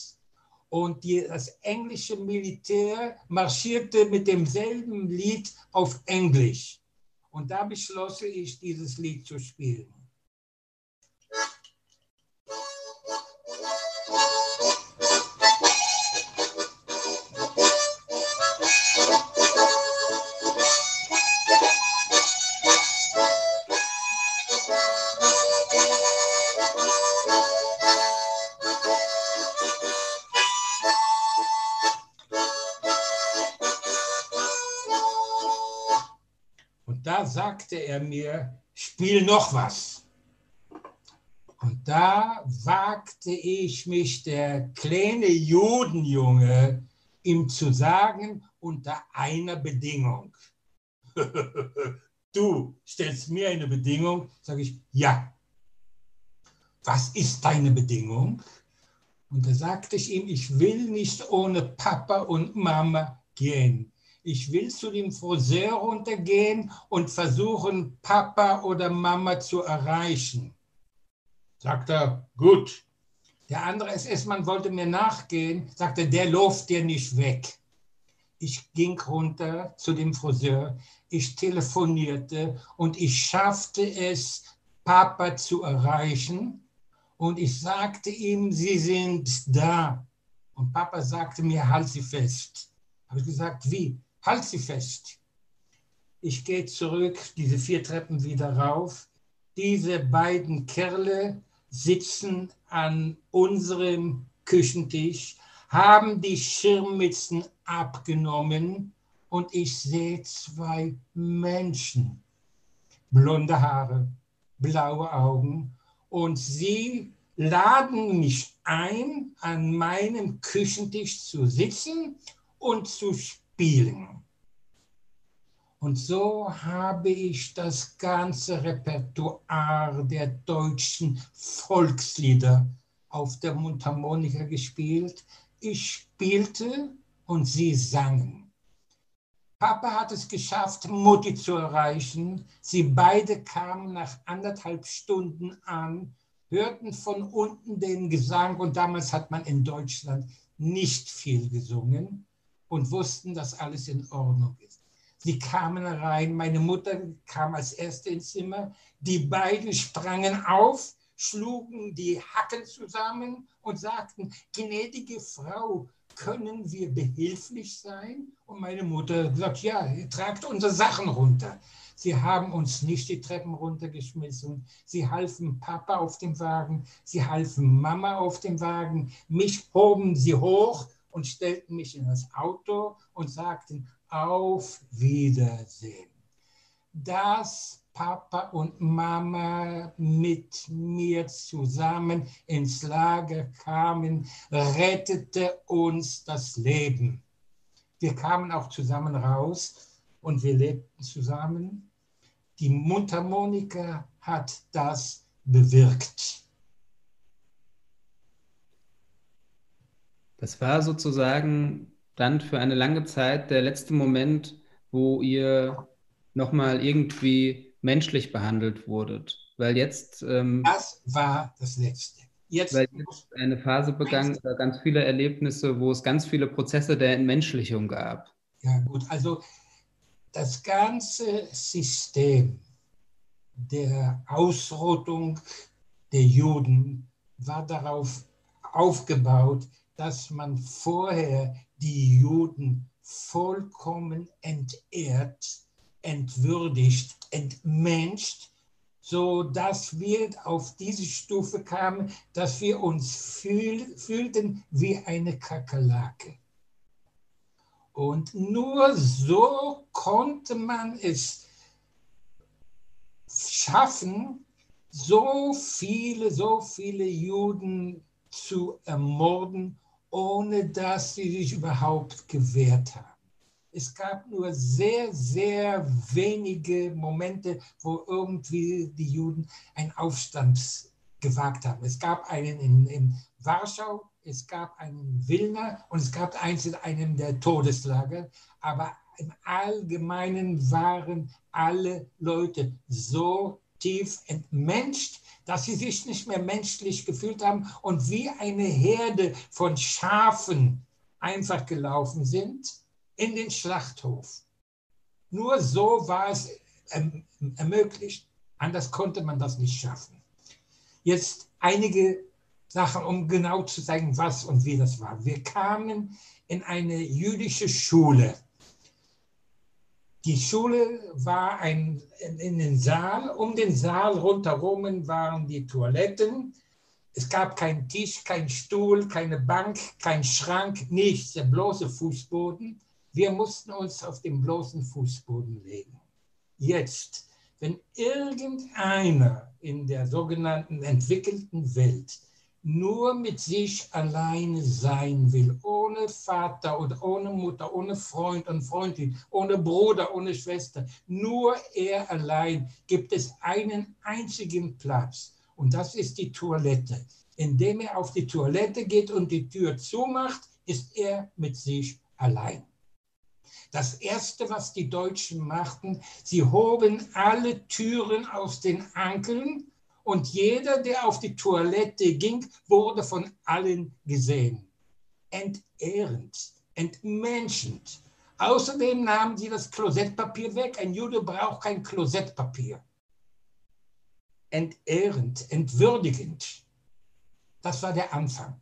und die, das englische Militär marschierte mit demselben Lied auf Englisch. Und da beschloss ich, dieses Lied zu spielen. Sagte er mir, spiel noch was. Und da wagte ich mich, der kleine Judenjunge, ihm zu sagen, unter einer Bedingung. [LAUGHS] du stellst mir eine Bedingung, sage ich, ja. Was ist deine Bedingung? Und da sagte ich ihm, ich will nicht ohne Papa und Mama gehen ich will zu dem Friseur runtergehen und versuchen, Papa oder Mama zu erreichen. Sagt er, gut. Der andere SS-Mann wollte mir nachgehen, sagte, der läuft dir nicht weg. Ich ging runter zu dem Friseur, ich telefonierte und ich schaffte es, Papa zu erreichen. Und ich sagte ihm, Sie sind da. Und Papa sagte mir, halt sie fest. Habe ich gesagt, wie? Halt sie fest. Ich gehe zurück, diese vier Treppen wieder rauf. Diese beiden Kerle sitzen an unserem Küchentisch, haben die Schirmmützen abgenommen und ich sehe zwei Menschen. Blonde Haare, blaue Augen und sie laden mich ein, an meinem Küchentisch zu sitzen und zu spielen. Und so habe ich das ganze Repertoire der deutschen Volkslieder auf der Mundharmonika gespielt. Ich spielte und sie sangen. Papa hat es geschafft, Mutti zu erreichen. Sie beide kamen nach anderthalb Stunden an, hörten von unten den Gesang und damals hat man in Deutschland nicht viel gesungen und wussten, dass alles in Ordnung ist. Sie kamen rein, meine Mutter kam als Erste ins Zimmer, die beiden sprangen auf, schlugen die Hacken zusammen und sagten, gnädige Frau, können wir behilflich sein? Und meine Mutter sagt, ja, ihr tragt unsere Sachen runter. Sie haben uns nicht die Treppen runtergeschmissen. Sie halfen Papa auf dem Wagen. Sie halfen Mama auf dem Wagen. Mich hoben sie hoch und stellten mich in das Auto und sagten, auf Wiedersehen. Dass Papa und Mama mit mir zusammen ins Lager kamen, rettete uns das Leben. Wir kamen auch zusammen raus und wir lebten zusammen. Die Mundharmonika hat das bewirkt. Das war sozusagen dann für eine lange Zeit der letzte Moment, wo ihr nochmal irgendwie menschlich behandelt wurdet. Weil jetzt. Ähm, das war das Letzte. Jetzt weil jetzt eine Phase begann, ganz viele Erlebnisse, wo es ganz viele Prozesse der Entmenschlichung gab. Ja, gut. Also das ganze System der Ausrottung der Juden war darauf aufgebaut, dass man vorher die Juden vollkommen entehrt, entwürdigt, entmenscht, so dass wir auf diese Stufe kamen, dass wir uns fühl, fühlten wie eine Kakerlake. Und nur so konnte man es schaffen, so viele, so viele Juden zu ermorden ohne dass sie sich überhaupt gewehrt haben. Es gab nur sehr, sehr wenige Momente, wo irgendwie die Juden einen Aufstand gewagt haben. Es gab einen in, in Warschau, es gab einen in Wilna und es gab eins in einem der Todeslager. Aber im Allgemeinen waren alle Leute so tief entmenscht, dass sie sich nicht mehr menschlich gefühlt haben und wie eine Herde von Schafen einfach gelaufen sind in den Schlachthof. Nur so war es erm-, ermöglicht. Anders konnte man das nicht schaffen. Jetzt einige Sachen, um genau zu zeigen, was und wie das war. Wir kamen in eine jüdische Schule die Schule war ein, in den Saal, um den Saal rundherum waren die Toiletten. Es gab keinen Tisch, keinen Stuhl, keine Bank, kein Schrank, nichts, der bloße Fußboden. Wir mussten uns auf den bloßen Fußboden legen. Jetzt, wenn irgendeiner in der sogenannten entwickelten Welt nur mit sich alleine sein will, ohne Vater und ohne Mutter, ohne Freund und Freundin, ohne Bruder, ohne Schwester, nur er allein, gibt es einen einzigen Platz und das ist die Toilette. Indem er auf die Toilette geht und die Tür zumacht, ist er mit sich allein. Das Erste, was die Deutschen machten, sie hoben alle Türen aus den Ankeln und jeder, der auf die Toilette ging, wurde von allen gesehen. Entehrend, entmenschend. Außerdem nahmen sie das Klosettpapier weg. Ein Jude braucht kein Klosettpapier. Entehrend, entwürdigend. Das war der Anfang.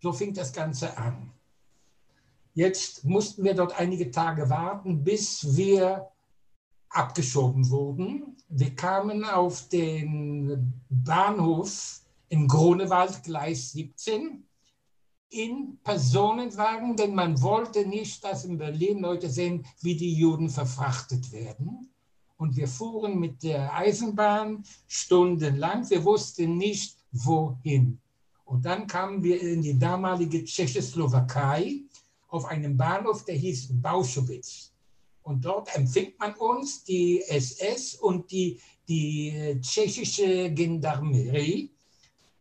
So fing das Ganze an. Jetzt mussten wir dort einige Tage warten, bis wir abgeschoben wurden. Wir kamen auf den Bahnhof in Grunewald, Gleis 17, in Personenwagen, denn man wollte nicht, dass in Berlin Leute sehen, wie die Juden verfrachtet werden. Und wir fuhren mit der Eisenbahn stundenlang. Wir wussten nicht, wohin. Und dann kamen wir in die damalige Tschechoslowakei auf einem Bahnhof, der hieß Bauschowitz. Und dort empfing man uns, die SS und die, die tschechische Gendarmerie.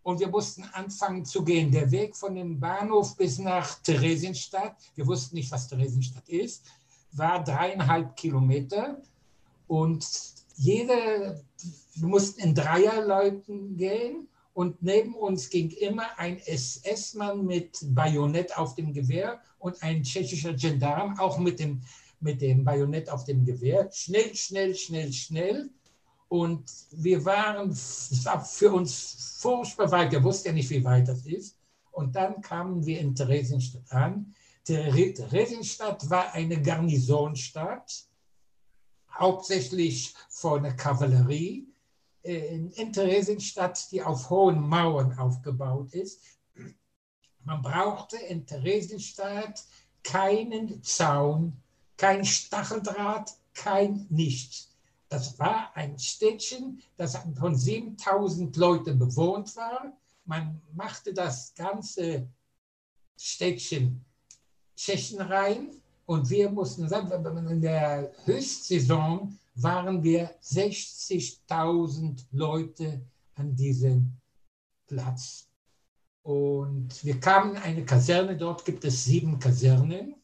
Und wir mussten anfangen zu gehen. Der Weg von dem Bahnhof bis nach Theresienstadt, wir wussten nicht, was Theresienstadt ist, war dreieinhalb Kilometer. Und jede, wir mussten in Dreierleuten gehen. Und neben uns ging immer ein SS-Mann mit Bajonett auf dem Gewehr und ein tschechischer Gendarm, auch mit dem mit dem Bajonett auf dem Gewehr. Schnell, schnell, schnell, schnell. Und wir waren, es war für uns furchtbar weit, wir wussten ja nicht, wie weit das ist. Und dann kamen wir in Theresienstadt an. Theresienstadt war eine Garnisonstadt, hauptsächlich von der Kavallerie. In, Theresienstadt, die auf hohen Mauern aufgebaut ist. Man brauchte in Theresienstadt keinen Zaun, kein Stacheldraht, kein nichts. Das war ein Städtchen, das von 7000 Leuten bewohnt war. Man machte das ganze Städtchen Tschechen rein und wir mussten sagen, in der Höchstsaison waren wir 60.000 Leute an diesem Platz. Und wir kamen in eine Kaserne, dort gibt es sieben Kasernen.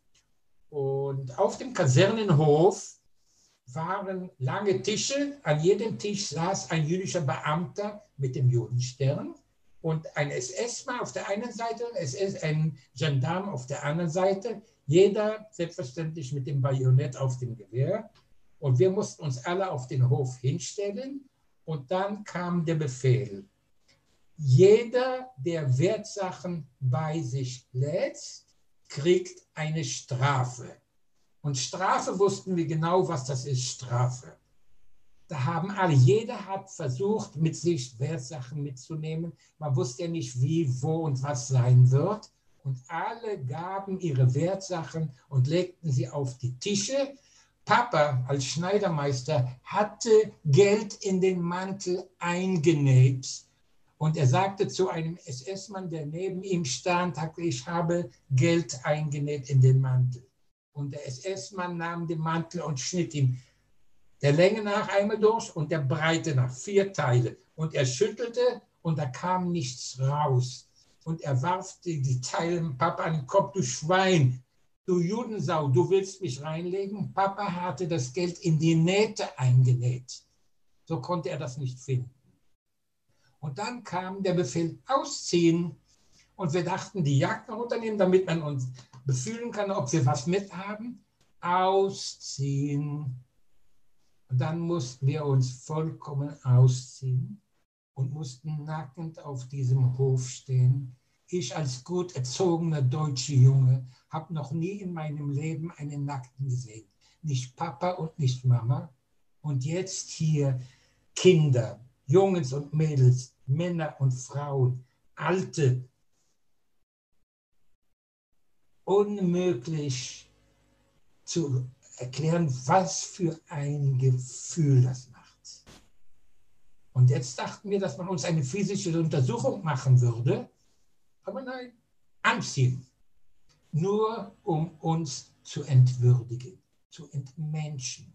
Und auf dem Kasernenhof waren lange Tische. An jedem Tisch saß ein jüdischer Beamter mit dem Judenstern und ein SS-Mann auf der einen Seite, SS, ein Gendarm auf der anderen Seite. Jeder selbstverständlich mit dem Bajonett auf dem Gewehr. Und wir mussten uns alle auf den Hof hinstellen. Und dann kam der Befehl. Jeder, der Wertsachen bei sich lädt, kriegt eine Strafe. Und Strafe wussten wir genau, was das ist, Strafe. Da haben alle, jeder hat versucht, mit sich Wertsachen mitzunehmen. Man wusste ja nicht, wie, wo und was sein wird. Und alle gaben ihre Wertsachen und legten sie auf die Tische. Papa als Schneidermeister hatte Geld in den Mantel eingenäht und er sagte zu einem SS-Mann, der neben ihm stand, ich habe Geld eingenäht in den Mantel. Und der SS-Mann nahm den Mantel und schnitt ihn der Länge nach einmal durch und der Breite nach vier Teile. Und er schüttelte und da kam nichts raus. Und er warf die, die Teile Papa an den Kopf, du Schwein, du Judensau, du willst mich reinlegen? Papa hatte das Geld in die Nähte eingenäht. So konnte er das nicht finden. Und dann kam der Befehl ausziehen. Und wir dachten, die Jagd noch unternehmen, damit man uns befühlen kann, ob wir was mithaben. Ausziehen. Und dann mussten wir uns vollkommen ausziehen und mussten nackend auf diesem Hof stehen. Ich als gut erzogener deutscher Junge habe noch nie in meinem Leben einen Nackten gesehen. Nicht Papa und nicht Mama. Und jetzt hier Kinder, Jungs und Mädels, Männer und Frauen, Alte. Unmöglich zu erklären, was für ein Gefühl das macht. Und jetzt dachten wir, dass man uns eine physische Untersuchung machen würde. Aber nein, anziehen. Nur um uns zu entwürdigen, zu entmenschen.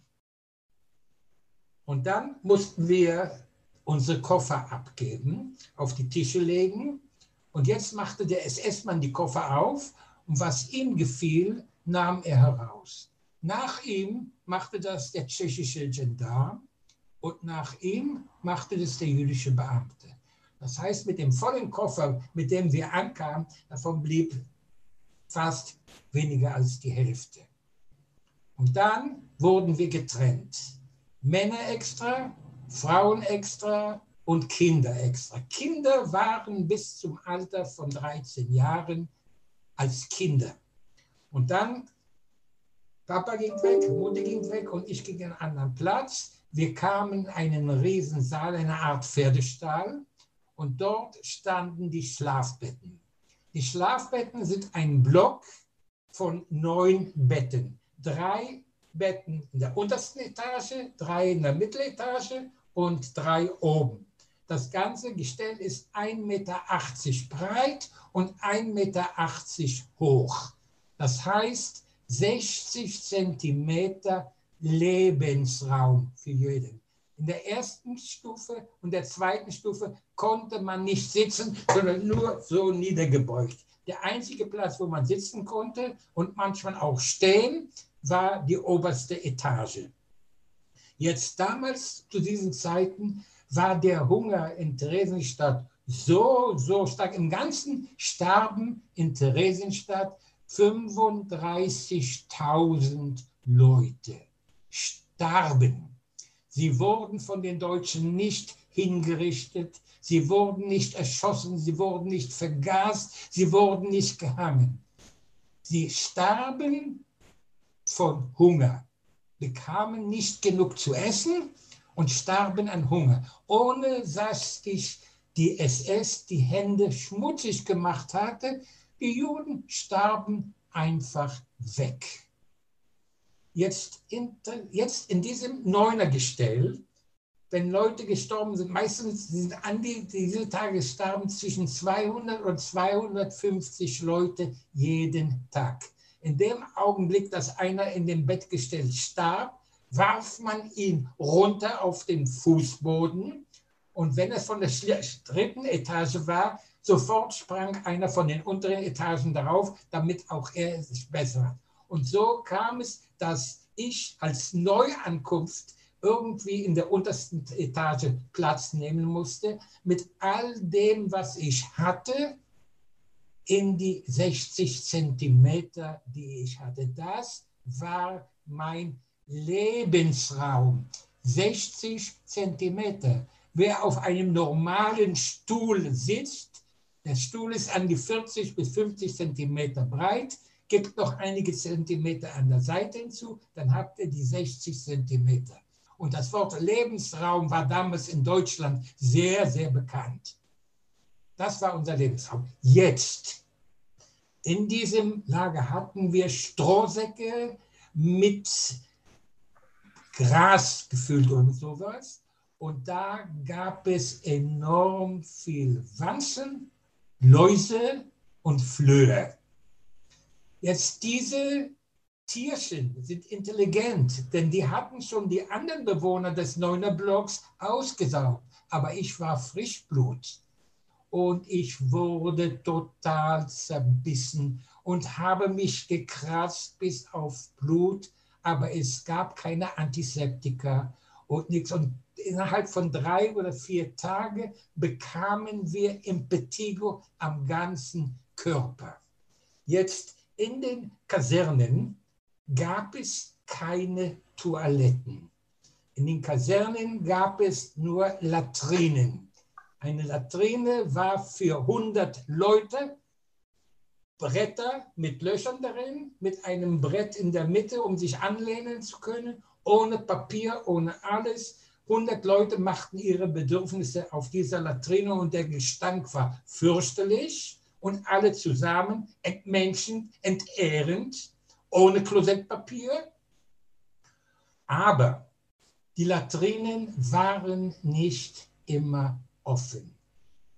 Und dann mussten wir unsere Koffer abgeben, auf die Tische legen. Und jetzt machte der SS-Mann die Koffer auf und was ihm gefiel, nahm er heraus. Nach ihm machte das der tschechische Gendarm und nach ihm machte das der jüdische Beamte. Das heißt, mit dem vollen Koffer, mit dem wir ankamen, davon blieb fast weniger als die Hälfte. Und dann wurden wir getrennt. Männer extra Frauen extra und Kinder extra. Kinder waren bis zum Alter von 13 Jahren als Kinder. Und dann Papa ging weg, Mutter ging weg und ich ging an einen anderen Platz. Wir kamen in einen Riesensaal, eine Art Pferdestall und dort standen die Schlafbetten. Die Schlafbetten sind ein Block von neun Betten. Drei Betten in der untersten Etage, drei in der Mitteletage und drei oben. Das ganze Gestell ist 1,80 Meter breit und 1,80 Meter hoch. Das heißt 60 Zentimeter Lebensraum für jeden. In der ersten Stufe und der zweiten Stufe konnte man nicht sitzen, sondern nur so niedergebeugt. Der einzige Platz, wo man sitzen konnte und manchmal auch stehen, war die oberste Etage. Jetzt damals zu diesen Zeiten war der Hunger in Theresienstadt so, so stark. Im Ganzen starben in Theresienstadt 35.000 Leute. Starben. Sie wurden von den Deutschen nicht hingerichtet, sie wurden nicht erschossen, sie wurden nicht vergast, sie wurden nicht gehangen. Sie starben von Hunger, bekamen nicht genug zu essen und starben an Hunger, ohne dass sich die SS die Hände schmutzig gemacht hatte. Die Juden starben einfach weg. Jetzt in, jetzt in diesem Neunergestell, wenn Leute gestorben sind, meistens sind an die, diese Tage starben zwischen 200 und 250 Leute jeden Tag. In dem Augenblick, dass einer in dem Bettgestell starb, warf man ihn runter auf den Fußboden. Und wenn es von der dritten Etage war, sofort sprang einer von den unteren Etagen darauf, damit auch er sich besser hat. Und so kam es, dass ich als Neuankunft irgendwie in der untersten Etage Platz nehmen musste, mit all dem, was ich hatte, in die 60 Zentimeter, die ich hatte. Das war mein Lebensraum. 60 Zentimeter. Wer auf einem normalen Stuhl sitzt, der Stuhl ist an die 40 bis 50 Zentimeter breit, gibt noch einige Zentimeter an der Seite hinzu, dann habt ihr die 60 Zentimeter. Und das Wort Lebensraum war damals in Deutschland sehr, sehr bekannt. Das war unser Lebensraum. Jetzt, in diesem Lager hatten wir Strohsäcke mit Gras gefüllt und sowas. Und da gab es enorm viel Wanzen, Läuse und Flöhe. Jetzt diese Tierchen sind intelligent, denn die hatten schon die anderen Bewohner des Neuner Blocks ausgesaugt. Aber ich war Frischblut und ich wurde total zerbissen und habe mich gekratzt bis auf Blut, aber es gab keine Antiseptika und nichts. Und innerhalb von drei oder vier Tagen bekamen wir Impetigo am ganzen Körper. Jetzt in den Kasernen gab es keine Toiletten. In den Kasernen gab es nur Latrinen. Eine Latrine war für 100 Leute, Bretter mit Löchern darin, mit einem Brett in der Mitte, um sich anlehnen zu können, ohne Papier, ohne alles. 100 Leute machten ihre Bedürfnisse auf dieser Latrine und der Gestank war fürchterlich und alle zusammen entmenschend, entehrend, ohne Klosettpapier. Aber die Latrinen waren nicht immer offen.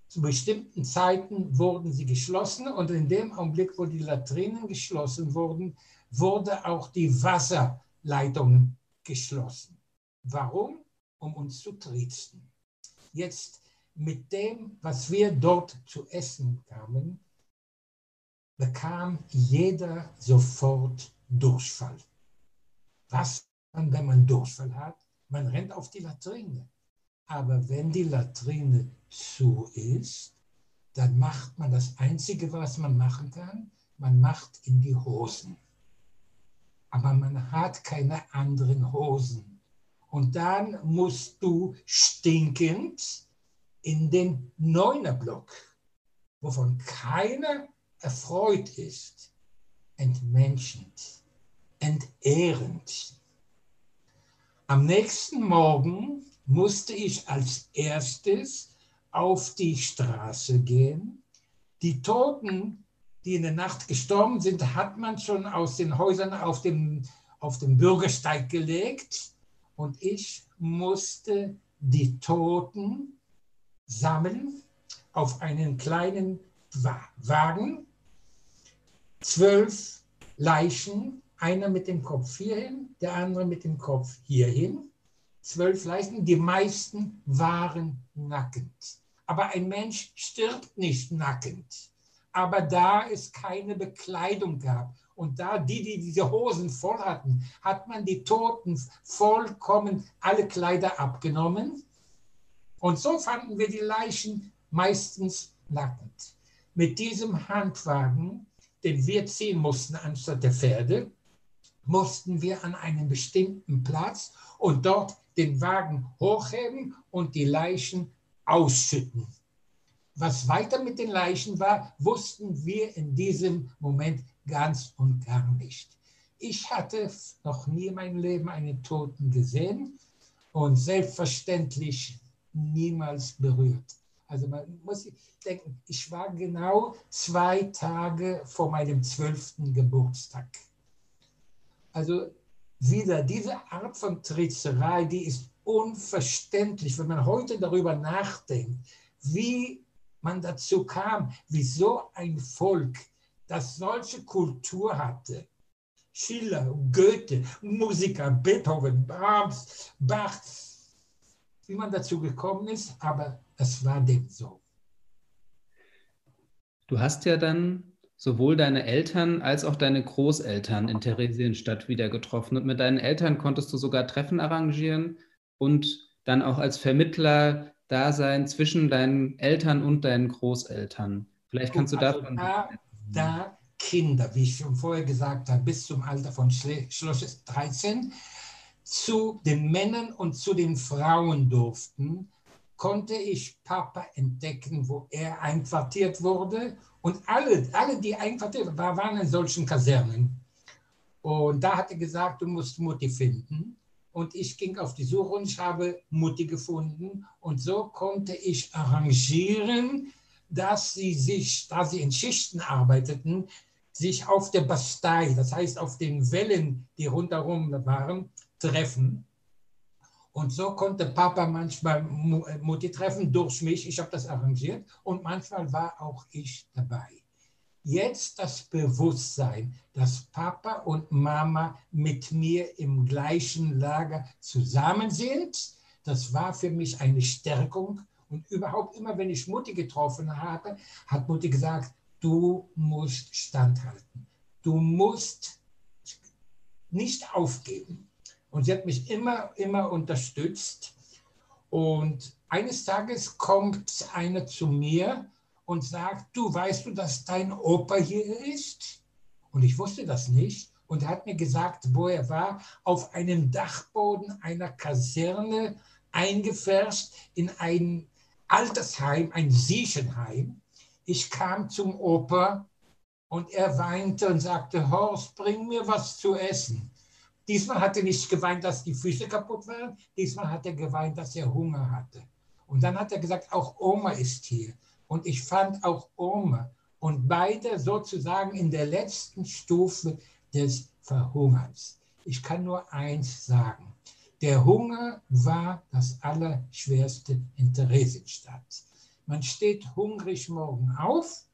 Zu bestimmten Zeiten wurden sie geschlossen und in dem Augenblick, wo die Latrinen geschlossen wurden, wurde auch die Wasserleitung geschlossen. Warum? Um uns zu triezen. Jetzt mit dem, was wir dort zu essen kamen, bekam jeder sofort Durchfall. Was man, wenn man Durchfall hat? Man rennt auf die Latrine. Aber wenn die Latrine zu ist, dann macht man das Einzige, was man machen kann, man macht in die Hosen. Aber man hat keine anderen Hosen. Und dann musst du stinkend in den Neunerblock, wovon keiner erfreut ist, entmenschend, entehrend. Am nächsten Morgen musste ich als erstes auf die Straße gehen. Die Toten, die in der Nacht gestorben sind, hat man schon aus den Häusern auf dem, auf dem Bürgersteig gelegt. Und ich musste die Toten sammeln auf einen kleinen Wagen. Zwölf Leichen, einer mit dem Kopf hierhin, der andere mit dem Kopf hierhin. Zwölf Leichen, die meisten waren nackend. Aber ein Mensch stirbt nicht nackend. Aber da es keine Bekleidung gab und da die, die diese Hosen voll hatten, hat man die Toten vollkommen alle Kleider abgenommen. Und so fanden wir die Leichen meistens nackend. Mit diesem Handwagen, den wir ziehen mussten anstatt der Pferde, mussten wir an einen bestimmten Platz und dort den Wagen hochheben und die Leichen ausschütten. Was weiter mit den Leichen war, wussten wir in diesem Moment ganz und gar nicht. Ich hatte noch nie in meinem Leben einen Toten gesehen und selbstverständlich niemals berührt. Also man muss denken, ich war genau zwei Tage vor meinem zwölften Geburtstag. Also wieder diese Art von Tritzerei, die ist unverständlich, wenn man heute darüber nachdenkt, wie man dazu kam, wieso ein Volk, das solche Kultur hatte, Schiller, Goethe, Musiker, Beethoven, Brahms, Bach, wie man dazu gekommen ist, aber es war dem so. Du hast ja dann sowohl deine Eltern als auch deine Großeltern in Theresienstadt wieder getroffen. Und mit deinen Eltern konntest du sogar Treffen arrangieren und dann auch als Vermittler da sein zwischen deinen Eltern und deinen Großeltern. Vielleicht kannst du also davon. Da, da Kinder, wie ich schon vorher gesagt habe, bis zum Alter von Schloss 13 zu den Männern und zu den Frauen durften, konnte ich Papa entdecken, wo er einquartiert wurde. Und alle, alle die einquartiert waren, waren in solchen Kasernen. Und da hat er gesagt, du musst Mutti finden. Und ich ging auf die Suche und ich habe Mutti gefunden. Und so konnte ich arrangieren, dass sie sich, da sie in Schichten arbeiteten, sich auf der Bastei, das heißt auf den Wellen, die rundherum waren, treffen. Und so konnte Papa manchmal äh, Mutti treffen durch mich. Ich habe das arrangiert. Und manchmal war auch ich dabei. Jetzt das Bewusstsein, dass Papa und Mama mit mir im gleichen Lager zusammen sind, das war für mich eine Stärkung. Und überhaupt immer, wenn ich Mutti getroffen habe, hat Mutti gesagt, du musst standhalten. Du musst nicht aufgeben. Und sie hat mich immer, immer unterstützt. Und eines Tages kommt einer zu mir und sagt, du weißt du, dass dein Opa hier ist? Und ich wusste das nicht. Und er hat mir gesagt, wo er war, auf einem Dachboden einer Kaserne eingefärscht in ein Altersheim, ein Siechenheim. Ich kam zum Opa und er weinte und sagte, Horst, bring mir was zu essen. Diesmal hat er nicht geweint, dass die Füße kaputt waren. Diesmal hat er geweint, dass er Hunger hatte. Und dann hat er gesagt, auch Oma ist hier. Und ich fand auch Oma. Und beide sozusagen in der letzten Stufe des Verhungerns. Ich kann nur eins sagen. Der Hunger war das Allerschwerste in Theresienstadt. Man steht hungrig morgen auf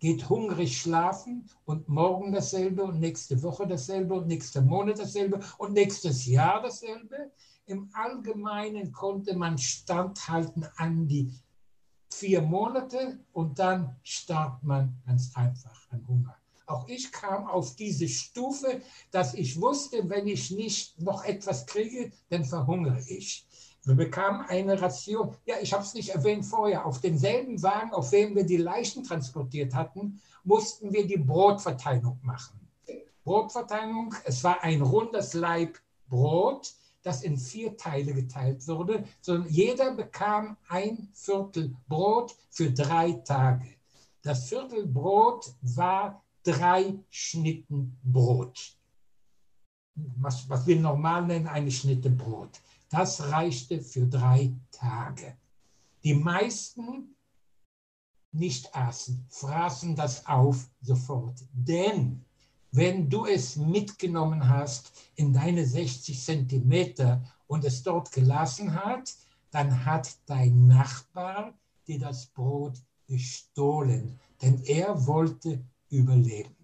geht hungrig schlafen und morgen dasselbe und nächste Woche dasselbe und nächster Monat dasselbe und nächstes Jahr dasselbe. Im Allgemeinen konnte man standhalten an die vier Monate und dann starb man ganz einfach an Hunger. Auch ich kam auf diese Stufe, dass ich wusste, wenn ich nicht noch etwas kriege, dann verhungere ich. Wir bekamen eine Ration. Ja, ich habe es nicht erwähnt vorher. Auf demselben Wagen, auf dem wir die Leichen transportiert hatten, mussten wir die Brotverteilung machen. Brotverteilung, es war ein rundes Leib Brot, das in vier Teile geteilt wurde, sondern jeder bekam ein Viertel Brot für drei Tage. Das Viertel Brot war drei Schnitten Brot. was, was wir normal nennen, eine Schnitte Brot. Das reichte für drei Tage. Die meisten nicht aßen, fraßen das auf sofort. Denn wenn du es mitgenommen hast in deine 60 Zentimeter und es dort gelassen hat, dann hat dein Nachbar dir das Brot gestohlen, denn er wollte überleben.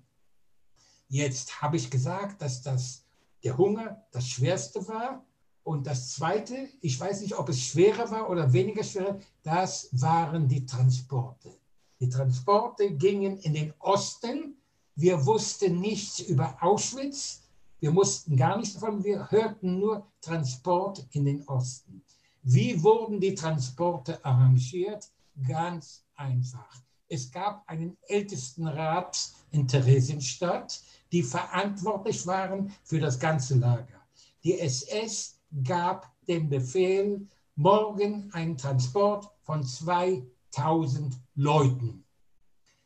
Jetzt habe ich gesagt, dass das, der Hunger das Schwerste war. Und das Zweite, ich weiß nicht, ob es schwerer war oder weniger schwer, das waren die Transporte. Die Transporte gingen in den Osten. Wir wussten nichts über Auschwitz. Wir mussten gar nichts davon. Wir hörten nur Transport in den Osten. Wie wurden die Transporte arrangiert? Ganz einfach. Es gab einen Ältestenrat in Theresienstadt, die verantwortlich waren für das ganze Lager. Die SS gab den Befehl, morgen ein Transport von 2000 Leuten.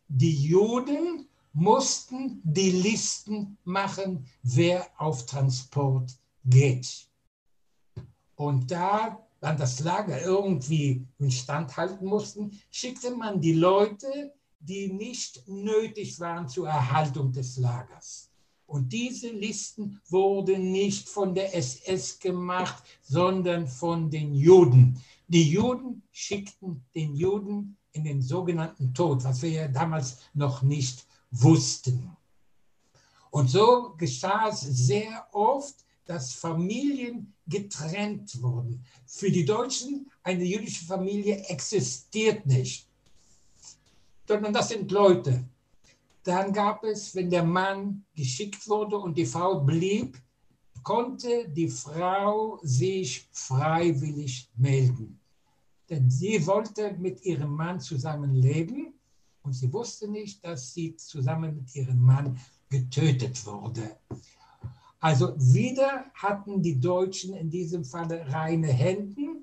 Die Juden mussten die Listen machen, wer auf Transport geht. Und da man das Lager irgendwie instand halten mussten, schickte man die Leute, die nicht nötig waren zur Erhaltung des Lagers. Und diese Listen wurden nicht von der SS gemacht, sondern von den Juden. Die Juden schickten den Juden in den sogenannten Tod, was wir ja damals noch nicht wussten. Und so geschah es sehr oft, dass Familien getrennt wurden. Für die Deutschen, eine jüdische Familie existiert nicht, sondern das sind Leute. Dann gab es, wenn der Mann geschickt wurde und die Frau blieb, konnte die Frau sich freiwillig melden. Denn sie wollte mit ihrem Mann zusammenleben und sie wusste nicht, dass sie zusammen mit ihrem Mann getötet wurde. Also wieder hatten die Deutschen in diesem Falle reine Hände,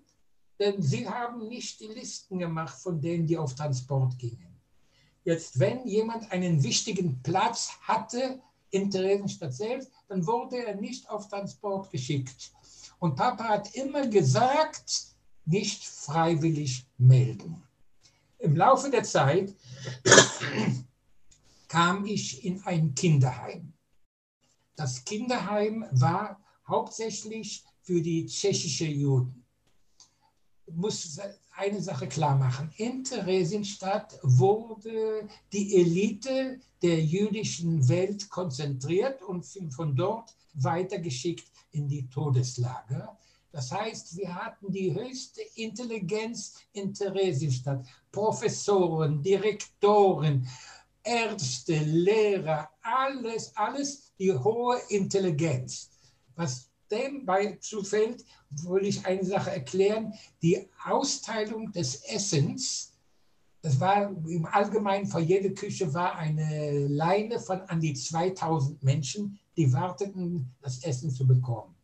denn sie haben nicht die Listen gemacht von denen, die auf Transport gingen. Jetzt, wenn jemand einen wichtigen Platz hatte in Theresienstadt selbst, dann wurde er nicht auf Transport geschickt. Und Papa hat immer gesagt, nicht freiwillig melden. Im Laufe der Zeit [COUGHS] kam ich in ein Kinderheim. Das Kinderheim war hauptsächlich für die tschechische Juden. Ich muss eine Sache klar machen. In Theresienstadt wurde die Elite der jüdischen Welt konzentriert und von dort weitergeschickt in die Todeslager. Das heißt, wir hatten die höchste Intelligenz in Theresienstadt. Professoren, Direktoren, Ärzte, Lehrer, alles, alles die hohe Intelligenz. Was dem beizufällt, will ich eine Sache erklären. Die Austeilung des Essens, das war im Allgemeinen vor jeder Küche war eine Leine von an die 2000 Menschen, die warteten, das Essen zu bekommen.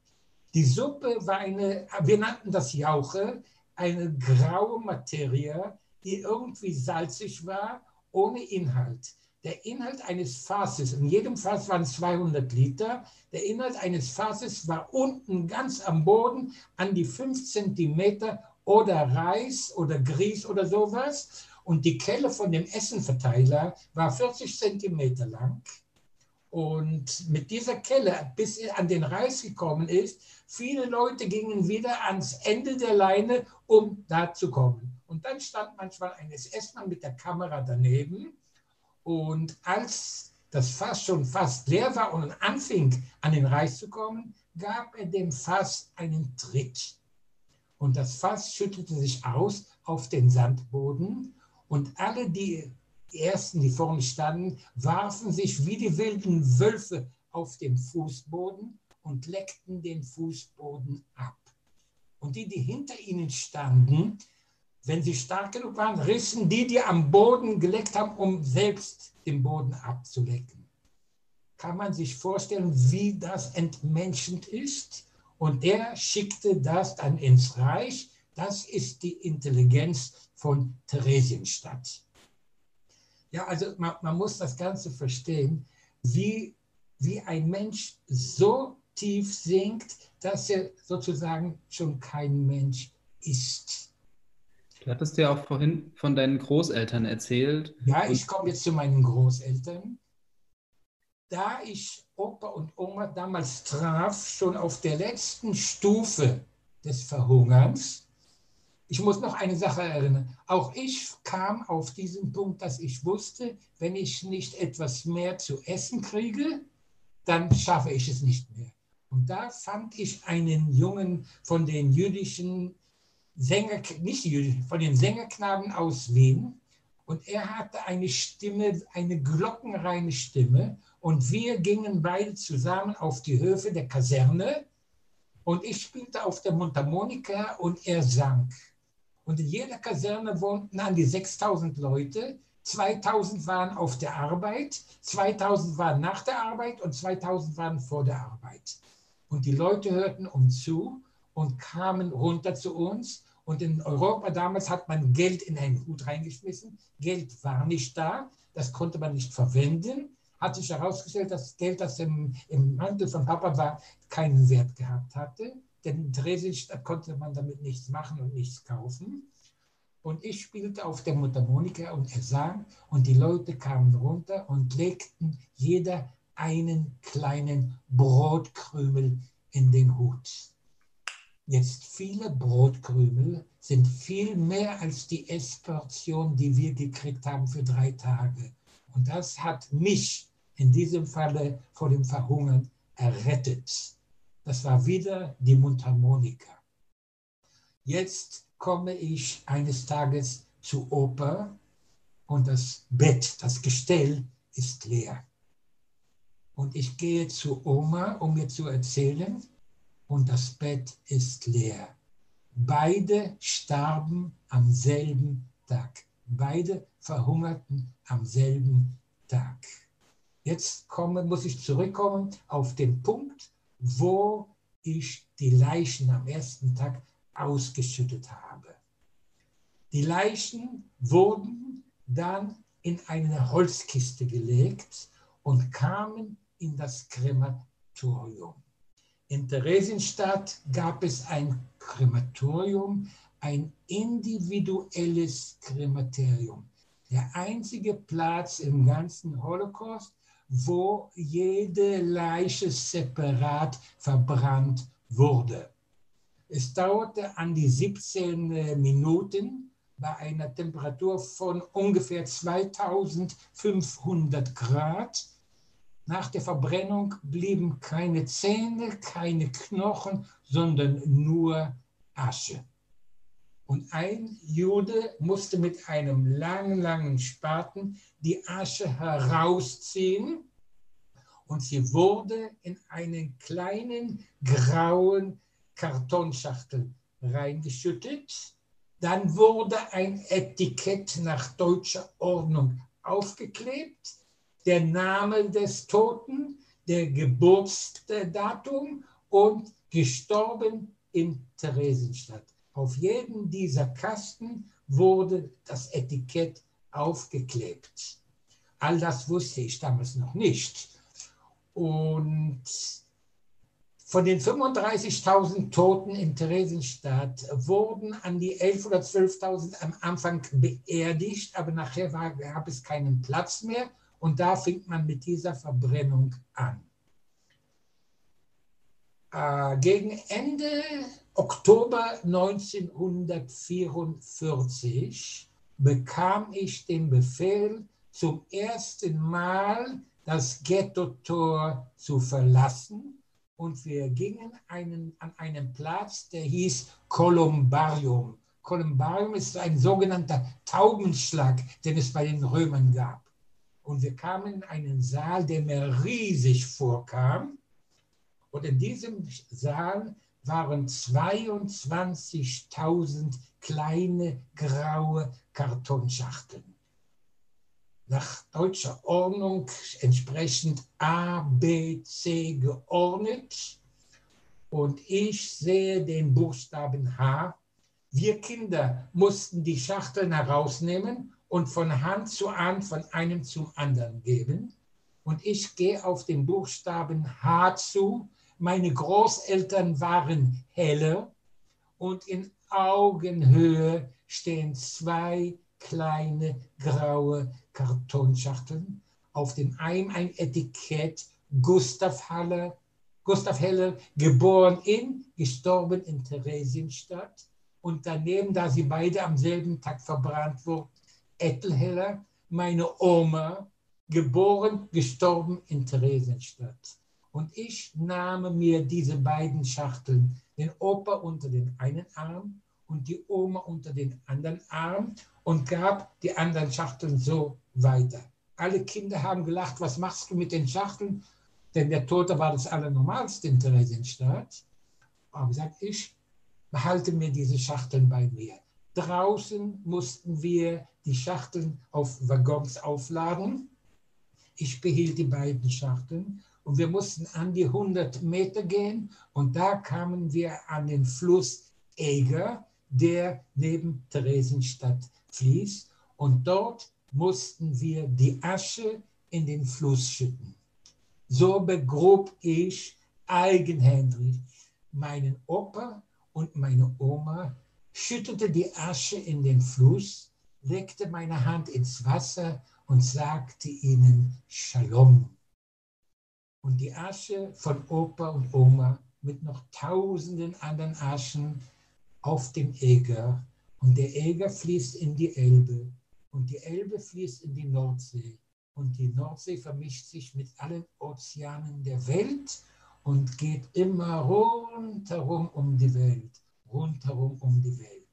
Die Suppe war eine, wir nannten das Jauche, eine graue Materie, die irgendwie salzig war ohne Inhalt. Der Inhalt eines Fasses, in jedem Fass waren 200 Liter, der Inhalt eines Fasses war unten ganz am Boden an die 5 Zentimeter oder Reis oder Grieß oder sowas. Und die Kelle von dem Essenverteiler war 40 Zentimeter lang. Und mit dieser Kelle, bis er an den Reis gekommen ist, viele Leute gingen wieder ans Ende der Leine, um da zu kommen. Und dann stand manchmal ein SS-Mann mit der Kamera daneben. Und als das Fass schon fast leer war und anfing, an den Reis zu kommen, gab er dem Fass einen Tritt. Und das Fass schüttelte sich aus auf den Sandboden und alle die Ersten, die vorne standen, warfen sich wie die wilden Wölfe auf den Fußboden und leckten den Fußboden ab. Und die, die hinter ihnen standen, wenn sie stark genug waren, rissen die, die am Boden geleckt haben, um selbst den Boden abzulecken. Kann man sich vorstellen, wie das entmenschend ist? Und er schickte das dann ins Reich. Das ist die Intelligenz von Theresienstadt. Ja, also man, man muss das Ganze verstehen, wie, wie ein Mensch so tief sinkt, dass er sozusagen schon kein Mensch ist. Du hattest ja auch vorhin von deinen Großeltern erzählt. Ja, ich komme jetzt zu meinen Großeltern. Da ich Opa und Oma damals traf, schon auf der letzten Stufe des Verhungerns, ich muss noch eine Sache erinnern. Auch ich kam auf diesen Punkt, dass ich wusste, wenn ich nicht etwas mehr zu essen kriege, dann schaffe ich es nicht mehr. Und da fand ich einen Jungen von den jüdischen Sänger, nicht jüdisch, von den Sängerknaben aus Wien. Und er hatte eine Stimme, eine glockenreine Stimme. Und wir gingen beide zusammen auf die Höfe der Kaserne. Und ich spielte auf der Mundharmonika und er sang. Und in jeder Kaserne wohnten an die 6000 Leute. 2000 waren auf der Arbeit, 2000 waren nach der Arbeit und 2000 waren vor der Arbeit. Und die Leute hörten uns zu und kamen runter zu uns. Und in Europa damals hat man Geld in einen Hut reingeschmissen. Geld war nicht da, das konnte man nicht verwenden. Hat sich herausgestellt, dass Geld, das im, im Mantel von Papa war, keinen Wert gehabt hatte. Denn in Dresdenstadt konnte man damit nichts machen und nichts kaufen. Und ich spielte auf der Mundharmonika und er sang und die Leute kamen runter und legten jeder einen kleinen Brotkrümel in den Hut. Jetzt viele Brotkrümel sind viel mehr als die Essportion, die wir gekriegt haben für drei Tage. Und das hat mich in diesem Falle vor dem Verhungern errettet. Das war wieder die Mundharmonika. Jetzt komme ich eines Tages zu Oper und das Bett, das Gestell ist leer. Und ich gehe zu Oma, um mir zu erzählen, und das Bett ist leer. Beide starben am selben Tag. Beide verhungerten am selben Tag. Jetzt komme, muss ich zurückkommen auf den Punkt, wo ich die Leichen am ersten Tag ausgeschüttet habe. Die Leichen wurden dann in eine Holzkiste gelegt und kamen in das Krematorium. In Theresienstadt gab es ein Krematorium, ein individuelles Krematorium. Der einzige Platz im ganzen Holocaust, wo jede Leiche separat verbrannt wurde. Es dauerte an die 17 äh, Minuten bei einer Temperatur von ungefähr 2500 Grad. Nach der Verbrennung blieben keine Zähne, keine Knochen, sondern nur Asche. Und ein Jude musste mit einem langen, langen Spaten die Asche herausziehen und sie wurde in einen kleinen grauen Kartonschachtel reingeschüttet. Dann wurde ein Etikett nach deutscher Ordnung aufgeklebt, der Name des Toten, der Geburtsdatum und gestorben in Theresienstadt. Auf jedem dieser Kasten wurde das Etikett aufgeklebt. All das wusste ich damals noch nicht. Und von den 35.000 Toten in Theresienstadt wurden an die 11.000 oder 12.000 am Anfang beerdigt, aber nachher war, gab es keinen Platz mehr und da fing man mit dieser Verbrennung an. Äh, gegen Ende Oktober 1944 bekam ich den Befehl, zum ersten Mal das Ghetto-Tor zu verlassen. Und wir gingen einen, an einen Platz, der hieß Columbarium. Columbarium ist ein sogenannter Taubenschlag, den es bei den Römern gab. Und wir kamen in einen Saal, der mir riesig vorkam. Und in diesem Saal waren 22.000 kleine graue Kartonschachteln. Nach deutscher Ordnung entsprechend A, B, C geordnet. Und ich sehe den Buchstaben H. Wir Kinder mussten die Schachteln herausnehmen und von Hand zu Hand von einem zum anderen geben. Und ich gehe auf den Buchstaben H zu, Meine Großeltern waren heller und in Augenhöhe stehen zwei kleine graue Kartonschachteln. Auf dem einen ein Etikett Gustav Haller, Gustav Heller, geboren in, gestorben in Theresienstadt. Und daneben, da sie beide am selben Tag verbrannt wurden, Ethel Heller, meine Oma, geboren, gestorben in Theresienstadt. Und ich nahm mir diese beiden Schachteln, den Opa unter den einen Arm und die Oma unter den anderen Arm und gab die anderen Schachteln so weiter. Alle Kinder haben gelacht, was machst du mit den Schachteln? Denn der Tote war das Allernormalste in Theresienstadt. Aber gesagt, ich behalte mir diese Schachteln bei mir. Draußen mussten wir die Schachteln auf Waggons aufladen. Ich behielt die beiden Schachteln und wir mussten an die 100 Meter gehen und da kamen wir an den Fluss Eger, der neben Theresienstadt fließt und dort mussten wir die Asche in den Fluss schütten. So begrub ich eigenhändig meinen Opa und meine Oma, schüttete die Asche in den Fluss, legte meine Hand ins Wasser und sagte ihnen Shalom. Und die Asche von Opa und Oma mit noch tausenden anderen Aschen auf dem Eger. Und der Eger fließt in die Elbe und die Elbe fließt in die Nordsee. Und die Nordsee vermischt sich mit allen Ozeanen der Welt und geht immer rundherum um die Welt, rundherum um die Welt.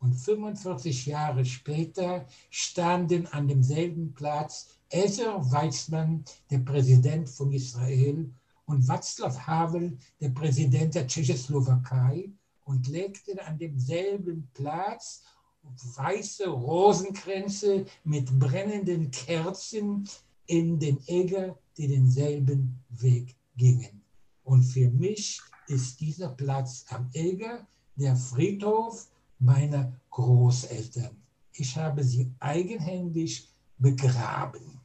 Und 45 Jahre später standen an demselben Platz Ezer Weizmann, der Präsident von Israel, und Václav Havel, der Präsident der Tschechoslowakei, und legten an demselben Platz weiße Rosenkränze mit brennenden Kerzen in den Äger, die denselben Weg gingen. Und für mich ist dieser Platz am Äger der Friedhof meiner Großeltern. Ich habe sie eigenhändig begraben.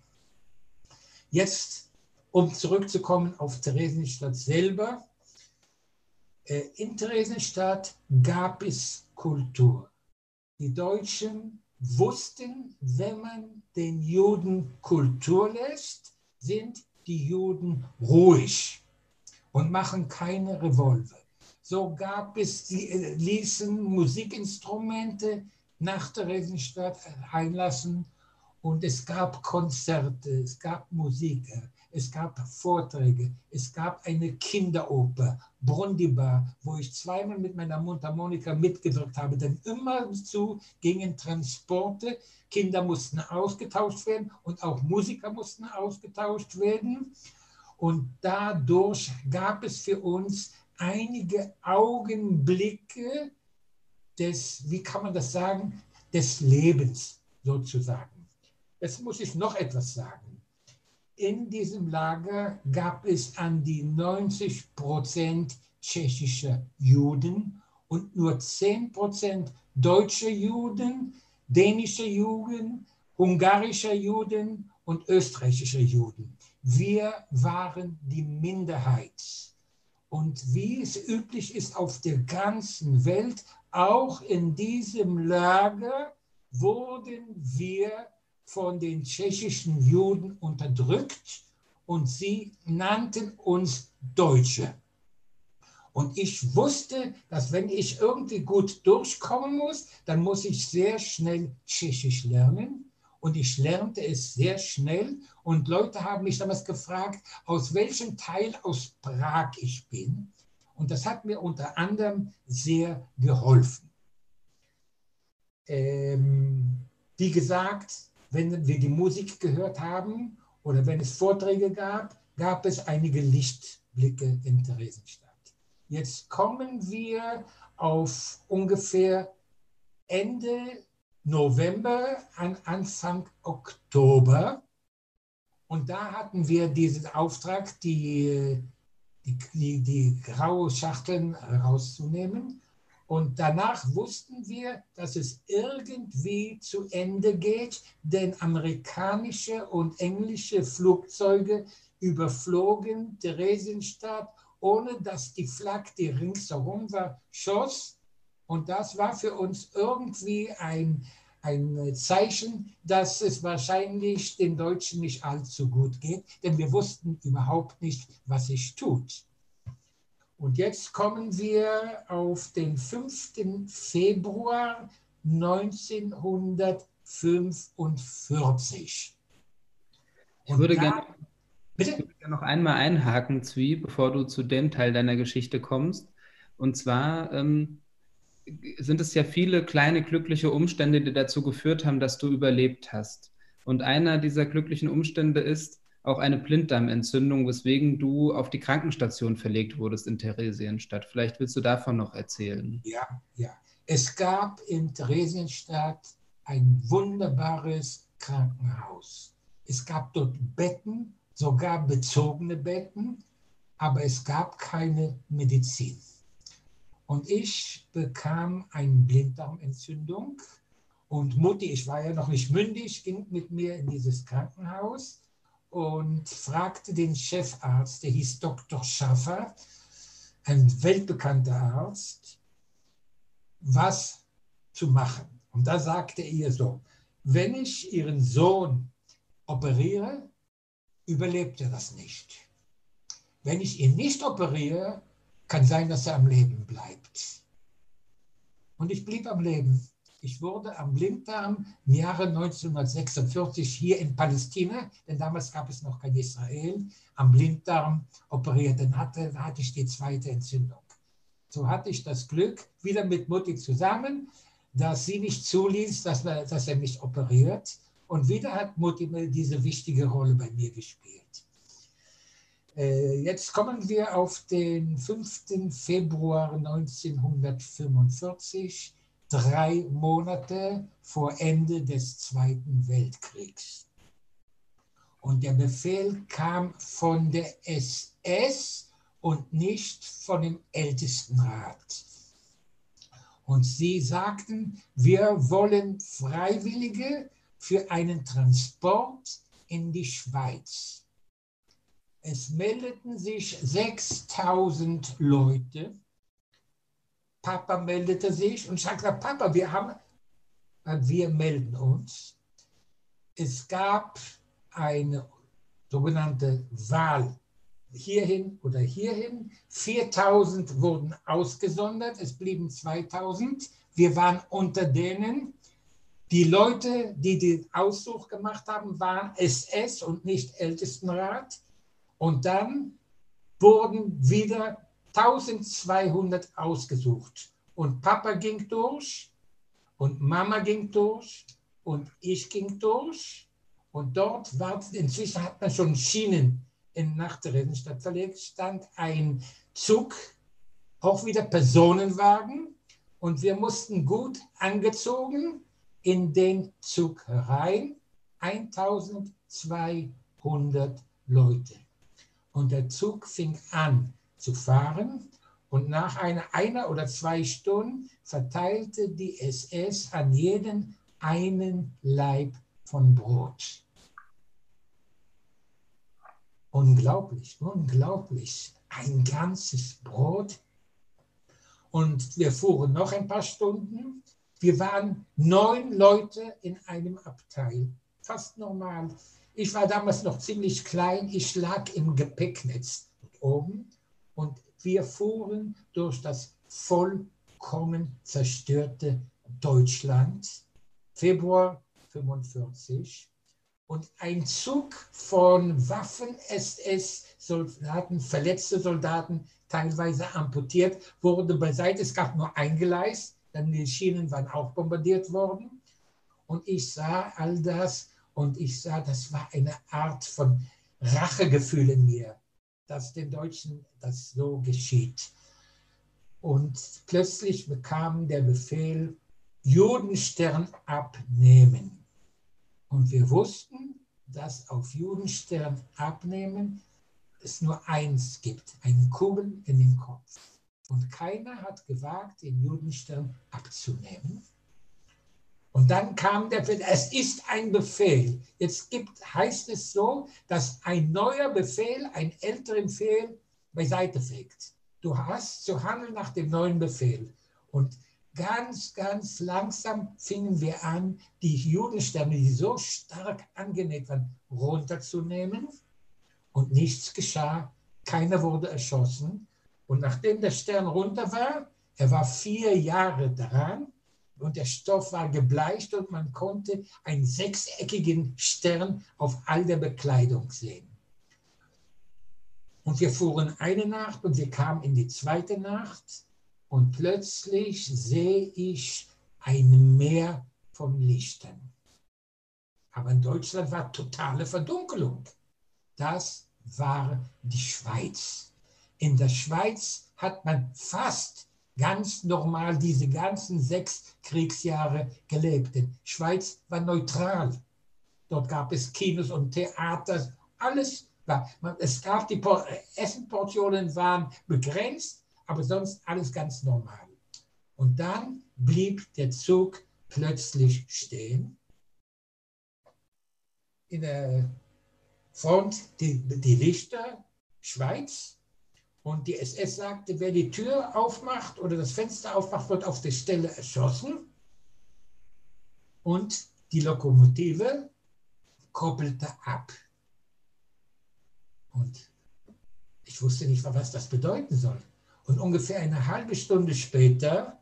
Jetzt, um zurückzukommen auf Theresienstadt selber. Äh, in Theresienstadt gab es Kultur. Die Deutschen wussten, wenn man den Juden Kultur lässt, sind die Juden ruhig und machen keine Revolver. So gab es, sie äh, ließen Musikinstrumente nach der Theresienstadt einlassen und es gab Konzerte, es gab Musiker, es gab Vorträge, es gab eine Kinderoper, Brundibar, wo ich zweimal mit meiner Mundharmonika mitgedrückt habe, denn immer zu gingen Transporte, Kinder mussten ausgetauscht werden und auch Musiker mussten ausgetauscht werden. Und dadurch gab es für uns einige Augenblicke des, wie kann man das sagen, des Lebens sozusagen. Jetzt muss ich noch etwas sagen in diesem Lager gab es an die 90 Prozent tschechische Juden und nur 10 Prozent deutsche Juden, dänische Juden, ungarische Juden und österreichische Juden. Wir waren die Minderheit. Und wie es üblich ist auf der ganzen Welt, auch in diesem Lager wurden wir von den tschechischen Juden unterdrückt und sie nannten uns Deutsche. Und ich wusste, dass wenn ich irgendwie gut durchkommen muss, dann muss ich sehr schnell Tschechisch lernen. Und ich lernte es sehr schnell. Und Leute haben mich damals gefragt, aus welchem Teil aus Prag ich bin. Und das hat mir unter anderem sehr geholfen. Ähm, wie gesagt, wenn wir die Musik gehört haben oder wenn es Vorträge gab, gab es einige Lichtblicke in Theresienstadt. Jetzt kommen wir auf ungefähr Ende November an Anfang Oktober. Und da hatten wir diesen Auftrag, die, die, die, die graue Schachteln rauszunehmen. Und danach wussten wir, dass es irgendwie zu Ende geht, denn amerikanische und englische Flugzeuge überflogen Theresienstadt ohne dass die Flagge, die ringsherum war, schoss. Und das war für uns irgendwie ein, ein Zeichen, dass es wahrscheinlich den Deutschen nicht allzu gut geht, denn wir wussten überhaupt nicht, was sich tut. Und jetzt kommen wir auf den 5. Februar 1945. Ich würde gerne gern noch einmal einhaken, Zwie, bevor du zu dem Teil deiner Geschichte kommst. Und zwar ähm, sind es ja viele kleine glückliche Umstände, die dazu geführt haben, dass du überlebt hast. Und einer dieser glücklichen Umstände ist auch eine Blinddarmentzündung, weswegen du auf die Krankenstation verlegt wurdest in Theresienstadt. Vielleicht willst du davon noch erzählen. Ja, ja. Es gab in Theresienstadt ein wunderbares Krankenhaus. Es gab dort Betten, sogar bezogene Betten, aber es gab keine Medizin. Und ich bekam eine Blinddarmentzündung. Und Mutti, ich war ja noch nicht mündig, ging mit mir in dieses Krankenhaus und fragte den Chefarzt, der hieß Dr. Schaffer, ein weltbekannter Arzt, was zu machen. Und da sagte er ihr so, wenn ich Ihren Sohn operiere, überlebt er das nicht. Wenn ich ihn nicht operiere, kann sein, dass er am Leben bleibt. Und ich blieb am Leben. Ich wurde am Blinddarm im Jahre 1946 hier in Palästina, denn damals gab es noch kein Israel, am Blinddarm operiert. Dann hatte, hatte ich die zweite Entzündung. So hatte ich das Glück, wieder mit Mutti zusammen, dass sie nicht zuließ, dass, dass er mich operiert. Und wieder hat Mutti diese wichtige Rolle bei mir gespielt. Äh, jetzt kommen wir auf den 5. Februar 1945, drei Monate vor Ende des Zweiten Weltkriegs. Und der Befehl kam von der SS und nicht von dem Ältestenrat. Und sie sagten, wir wollen Freiwillige für einen Transport in die Schweiz. Es meldeten sich 6000 Leute. Papa meldete sich und sagte, Papa, wir haben, wir melden uns. Es gab eine sogenannte Wahl hierhin oder hierhin. 4000 wurden ausgesondert, es blieben 2000. Wir waren unter denen. Die Leute, die den Aussuch gemacht haben, waren SS und nicht Ältestenrat. Und dann wurden wieder 1200 ausgesucht. Und Papa ging durch und Mama ging durch und ich ging durch. Und dort war, inzwischen hat man schon Schienen in nach Theresienstadt verlegt, stand ein Zug, auch wieder Personenwagen. Und wir mussten gut angezogen in den Zug rein. 1200 Leute. Und der Zug fing an zu fahren und nach einer, einer oder zwei Stunden verteilte die SS an jeden einen Leib von Brot. Unglaublich, unglaublich. Ein ganzes Brot. Und wir fuhren noch ein paar Stunden. Wir waren neun Leute in einem Abteil. Fast normal. Ich war damals noch ziemlich klein, ich lag im Gepäcknetz oben und wir fuhren durch das vollkommen zerstörte Deutschland, Februar 45. Und ein Zug von Waffen-SS-Soldaten, verletzte Soldaten, teilweise amputiert, wurde beiseite. Es gab nur ein Gleis, denn die Schienen waren auch bombardiert worden. Und ich sah all das und ich sah, das war eine Art von Rachegefühl in mir, dass den Deutschen das so geschieht. Und plötzlich bekam der Befehl, Judenstern abnehmen. Und wir wussten, dass auf Judenstern abnehmen es nur eins gibt, eine Kugel in den Kopf. Und keiner hat gewagt, den Judenstern abzunehmen. Und dann kam der Befehl, es ist ein Befehl. Jetzt gibt, heißt es so, dass ein neuer Befehl, ein älterer Befehl beiseite fegt. Du hast zu handeln nach dem neuen Befehl. Und ganz, ganz langsam fingen wir an, die Judensterne, die so stark angenäht waren, runterzunehmen. Und nichts geschah. Keiner wurde erschossen. Und nachdem der Stern runter war, er war vier Jahre dran und der Stoff war gebleicht und man konnte einen sechseckigen Stern auf all der Bekleidung sehen. Und wir fuhren eine Nacht und wir kamen in die zweite Nacht und plötzlich sehe ich ein Meer von Lichtern. Aber in Deutschland war totale Verdunkelung. Das war die Schweiz. In der Schweiz hat man fast ganz normal diese ganzen sechs Kriegsjahre gelebt. Die Schweiz war neutral. Dort gab es Kinos und Theater, alles war. Es gab die Essenportionen waren begrenzt, aber sonst alles ganz normal. Und dann blieb der Zug plötzlich stehen. In der Front die, die Lichter, Schweiz, und die SS sagte, wer die Tür aufmacht oder das Fenster aufmacht, wird auf der Stelle erschossen. Und die Lokomotive koppelte ab. Und ich wusste nicht, was das bedeuten soll. Und ungefähr eine halbe Stunde später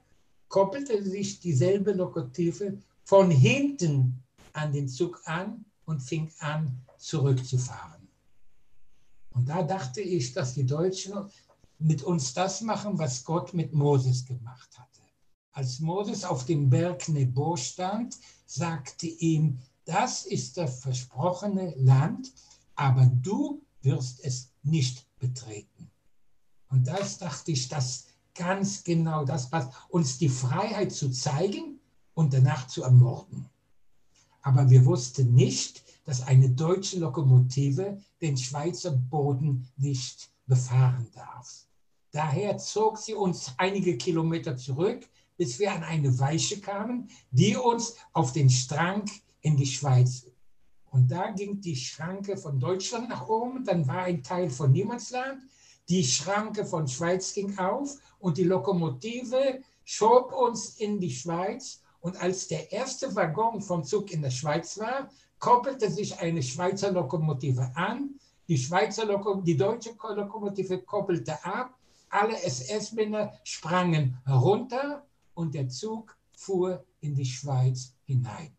koppelte sich dieselbe Lokomotive von hinten an den Zug an und fing an, zurückzufahren. Und da dachte ich, dass die Deutschen mit uns das machen, was Gott mit Moses gemacht hatte. Als Moses auf dem Berg Nebo stand, sagte ihm, das ist das versprochene Land, aber du wirst es nicht betreten. Und das dachte ich, das ganz genau das was uns die Freiheit zu zeigen und danach zu ermorden. Aber wir wussten nicht, dass eine deutsche Lokomotive den Schweizer Boden nicht befahren darf. Daher zog sie uns einige Kilometer zurück, bis wir an eine Weiche kamen, die uns auf den Strang in die Schweiz. Und da ging die Schranke von Deutschland nach oben, dann war ein Teil von Niemandsland, die Schranke von Schweiz ging auf und die Lokomotive schob uns in die Schweiz. Und als der erste Waggon vom Zug in der Schweiz war, koppelte sich eine Schweizer Lokomotive an. Die, Schweizer Loko die deutsche Lokomotive koppelte ab. Alle SS-Männer sprangen herunter und der Zug fuhr in die Schweiz hinein.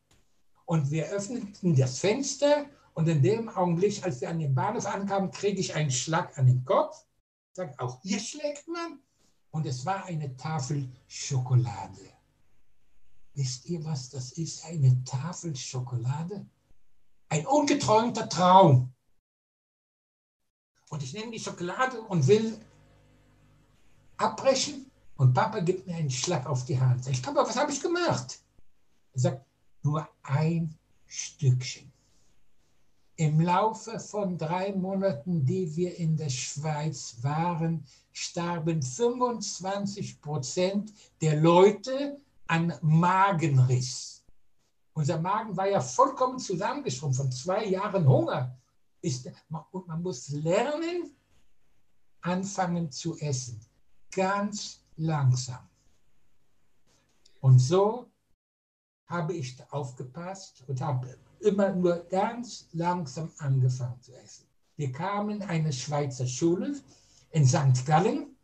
Und wir öffneten das Fenster und in dem Augenblick, als wir an den Bahnhof ankamen, kriege ich einen Schlag an den Kopf. Sag, auch hier schlägt man. Und es war eine Tafel Schokolade. Wisst ihr, was das ist? Eine Tafel Schokolade? Ein ungeträumter Traum. Und ich nehme die Schokolade und will abbrechen und Papa gibt mir einen Schlag auf die Hand. Ich Papa, was habe ich gemacht? Er sagt, nur ein Stückchen. Im Laufe von drei Monaten, die wir in der Schweiz waren, starben 25 Prozent der Leute an Magenriss. Unser Magen war ja vollkommen zusammengeschrumpft von zwei Jahren Hunger. und man muss lernen, anfangen zu essen. Ganz langsam. Und so habe ich aufgepasst und habe immer nur ganz langsam angefangen zu essen. Wir kamen in eine Schweizer Schule in St. Gallen.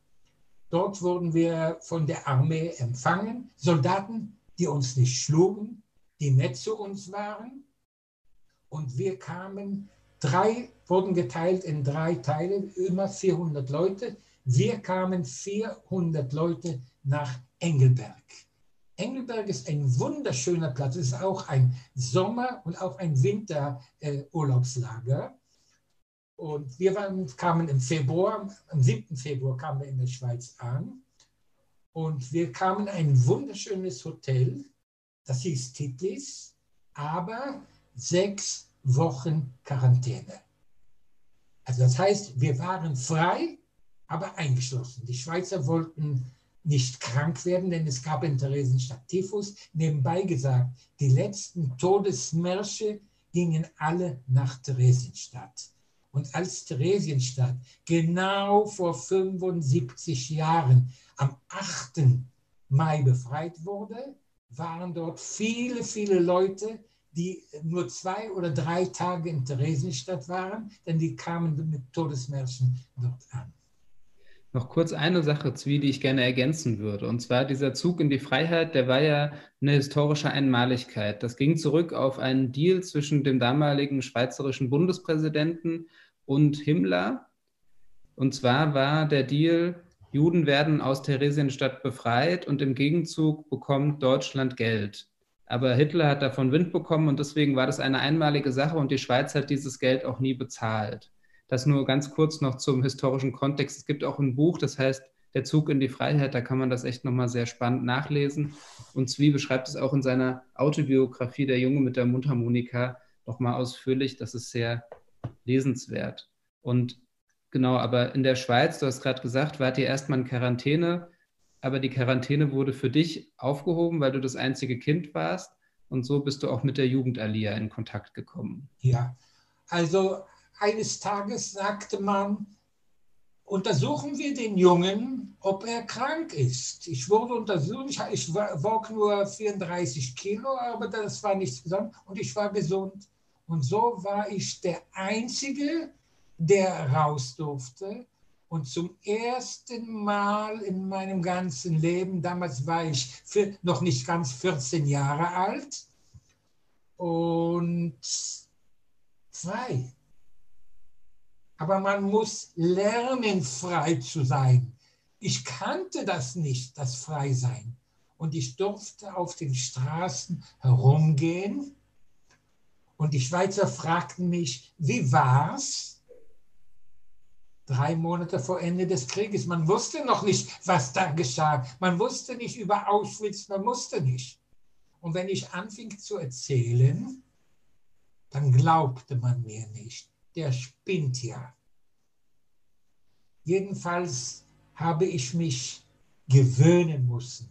Dort wurden wir von der Armee empfangen. Soldaten, die uns nicht schlugen, die nett zu uns waren. Und wir kamen, drei wurden geteilt in drei Teile, immer 400 Leute. Wir kamen 400 Leute nach Engelberg. Engelberg ist ein wunderschöner Platz. Ist auch ein Sommer- und auch ein Winterurlaubslager. Äh, und wir waren, kamen im Februar, am 7. Februar kamen wir in der Schweiz an. Und wir kamen in ein wunderschönes Hotel das hieß Titlis, aber sechs Wochen Quarantäne. Also das heißt, wir waren frei, aber eingeschlossen. Die Schweizer wollten nicht krank werden, denn es gab in Theresienstadt Typhus. Nebenbei gesagt, die letzten Todesmärsche gingen alle nach Theresienstadt. Und als Theresienstadt genau vor 75 Jahren am 8. Mai befreit wurde, waren dort viele, viele Leute, die nur zwei oder drei Tage in Theresienstadt waren, denn die kamen mit Todesmärschen dort an. Noch kurz eine Sache, Zwie, die ich gerne ergänzen würde. Und zwar dieser Zug in die Freiheit, der war ja eine historische Einmaligkeit. Das ging zurück auf einen Deal zwischen dem damaligen schweizerischen Bundespräsidenten und Himmler. Und zwar war der Deal, Juden werden aus Theresienstadt befreit und im Gegenzug bekommt Deutschland Geld. Aber Hitler hat davon Wind bekommen und deswegen war das eine einmalige Sache und die Schweiz hat dieses Geld auch nie bezahlt. Das nur ganz kurz noch zum historischen Kontext. Es gibt auch ein Buch, das heißt Der Zug in die Freiheit. Da kann man das echt nochmal sehr spannend nachlesen. Und Zwie beschreibt es auch in seiner Autobiografie Der Junge mit der Mundharmonika nochmal ausführlich. Das ist sehr lesenswert. Und genau, aber in der Schweiz, du hast gerade gesagt, wart ihr erstmal in Quarantäne, aber die Quarantäne wurde für dich aufgehoben, weil du das einzige Kind warst. Und so bist du auch mit der Jugendalia in Kontakt gekommen. Ja, also eines Tages sagte man, untersuchen wir den Jungen, ob er krank ist. Ich wurde untersucht, ich, ich wog nur 34 Kilo, aber das war nichts Besonderes und ich war gesund. Und so war ich der Einzige, der raus durfte. Und zum ersten Mal in meinem ganzen Leben, damals war ich für, noch nicht ganz 14 Jahre alt und frei. Aber man muss lernen, frei zu sein. Ich kannte das nicht, das Freisein. Und ich durfte auf den Straßen herumgehen. Und die Schweizer fragten mich, wie war's? Drei Monate vor Ende des Krieges. Man wusste noch nicht, was da geschah. Man wusste nicht über Auschwitz, man wusste nicht. Und wenn ich anfing zu erzählen, dann glaubte man mir nicht der spinnt ja. Jedenfalls habe ich mich gewöhnen müssen,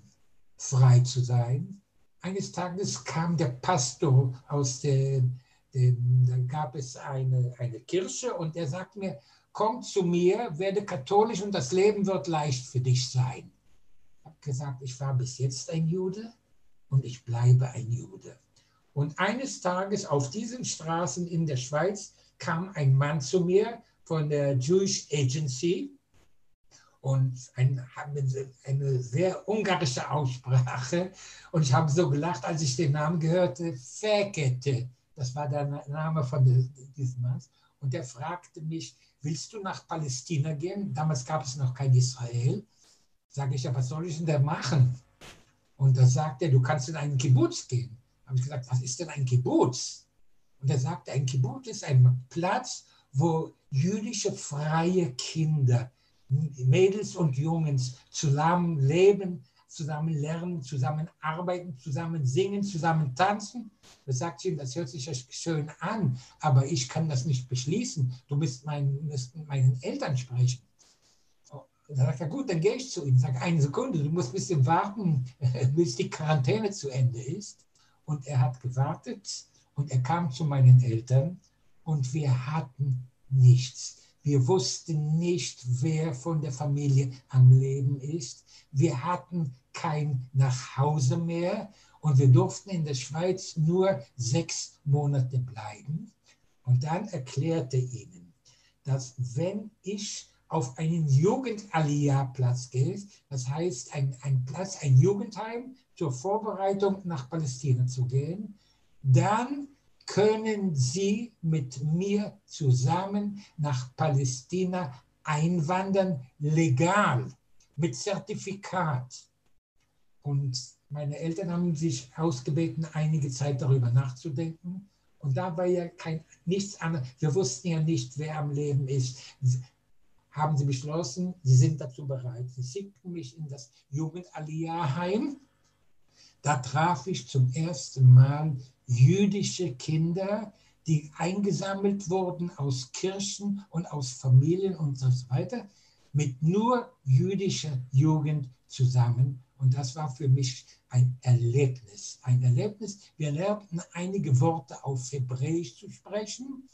frei zu sein. Eines Tages kam der Pastor aus dem, dem dann gab es eine, eine Kirche und er sagt mir, komm zu mir, werde katholisch und das Leben wird leicht für dich sein. Ich habe gesagt, ich war bis jetzt ein Jude und ich bleibe ein Jude. Und eines Tages auf diesen Straßen in der Schweiz kam ein Mann zu mir von der Jewish Agency und ein, eine sehr ungarische Aussprache. Und ich habe so gelacht, als ich den Namen gehörte, Fekete. Das war der Name von diesem Mann. Und der fragte mich, willst du nach Palästina gehen? Damals gab es noch kein Israel. Sage ich, ja, was soll ich denn da machen? Und da sagt er, du kannst in einen Kibbutz gehen. Habe ich gesagt, was ist denn ein Kibbutz? Und er sagte, ein Kibbutz ist ein Platz, wo jüdische freie Kinder, Mädels und Jungs zusammen leben, zusammen lernen, zusammen arbeiten, zusammen singen, zusammen tanzen. Da sagt ihm, das hört sich schön an, aber ich kann das nicht beschließen. Du musst, mein, musst meinen Eltern sprechen. Und dann sagt er, gut, dann gehe ich zu ihm. Sag eine Sekunde, du musst ein bisschen warten, [LAUGHS] bis die Quarantäne zu Ende ist. Und er hat gewartet und er kam zu meinen Eltern und wir hatten nichts. Wir wussten nicht, wer von der Familie am Leben ist. Wir hatten kein Nachhause mehr und wir durften in der Schweiz nur sechs Monate bleiben. Und dann erklärte ihnen, dass wenn ich auf einen Jugendaliyah-Platz gehe, das heißt ein, ein Platz, ein Jugendheim zur Vorbereitung nach Palästina zu gehen, dann können Sie mit mir zusammen nach Palästina einwandern, legal, mit Zertifikat. Und meine Eltern haben sich ausgebeten, einige Zeit darüber nachzudenken. Und da war ja kein, nichts anderes. Wir wussten ja nicht, wer am Leben ist. Haben sie beschlossen, sie sind dazu bereit. Sie schickten mich in das Jugend-Aliyah-Heim da traf ich zum ersten Mal jüdische Kinder, die eingesammelt wurden aus Kirchen und aus Familien und so weiter, mit nur jüdischer Jugend zusammen. Und das war für mich ein Erlebnis. Ein Erlebnis. Wir lernten einige Worte auf Hebräisch zu sprechen,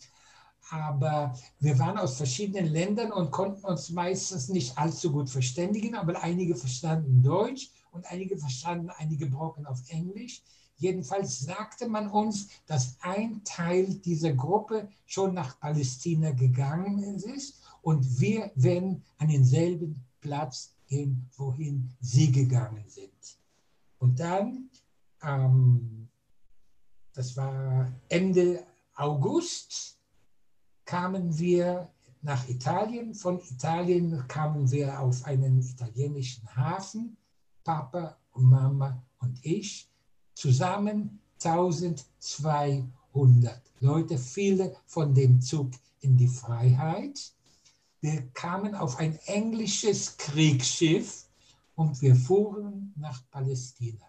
aber wir waren aus verschiedenen Ländern und konnten uns meistens nicht allzu gut verständigen, aber einige verstanden Deutsch und einige verstanden einige Brocken auf Englisch. Jedenfalls sagte man uns, dass ein Teil dieser Gruppe schon nach Palästina gegangen ist und wir werden an denselben Platz gehen, wohin sie gegangen sind. Und dann, ähm, das war Ende August, kamen wir nach Italien. Von Italien kamen wir auf einen italienischen Hafen, Papa und Mama und ich zusammen 1200 Leute, viele von dem Zug in die Freiheit. Wir kamen auf ein englisches Kriegsschiff und wir fuhren nach Palästina.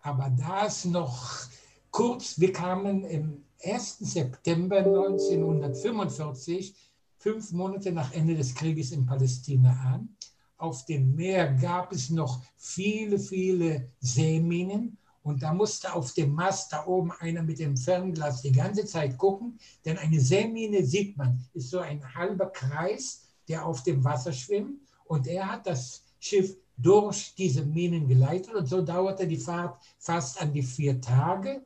Aber da ist noch kurz, wir kamen im 1. September 1945, fünf Monate nach Ende des Krieges in Palästina an. Auf dem Meer gab es noch viele, viele Seeminen und da musste auf dem Mast da oben einer mit dem Fernglas die ganze Zeit gucken, denn eine Seemine sieht man, ist so ein halber Kreis, der auf dem Wasser schwimmt. Und er hat das Schiff durch diese Minen geleitet und so dauerte die Fahrt fast an die vier Tage.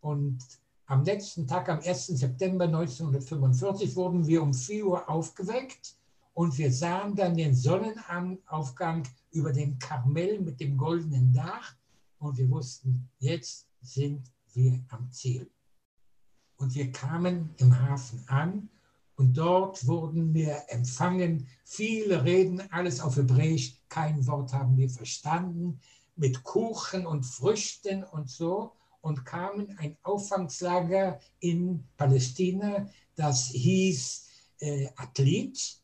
Und am letzten Tag, am 1. September 1945, wurden wir um 4 Uhr aufgeweckt und wir sahen dann den Sonnenaufgang über den Karmel mit dem goldenen Dach und wir wussten, jetzt sind wir am Ziel. Und wir kamen im Hafen an und dort wurden wir empfangen. Viele reden alles auf Hebräisch, kein Wort haben wir verstanden, mit Kuchen und Früchten und so und kamen ein Auffangslager in Palästina, das hieß äh, Athlet.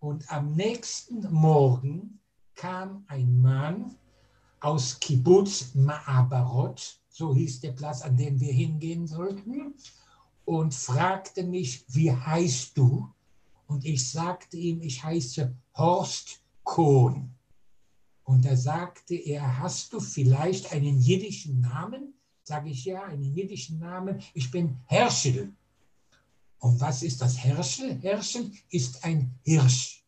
Und am nächsten Morgen kam ein Mann aus Kibbutz Ma'abarot, so hieß der Platz, an dem wir hingehen sollten, und fragte mich, wie heißt du? Und ich sagte ihm, ich heiße Horst Kohn. Und er sagte er, hast du vielleicht einen jiddischen Namen? Sage ich ja, einen jiddischen Namen. Ich bin Herschel. Und was ist das Herschel? Herschel ist ein Hirsch.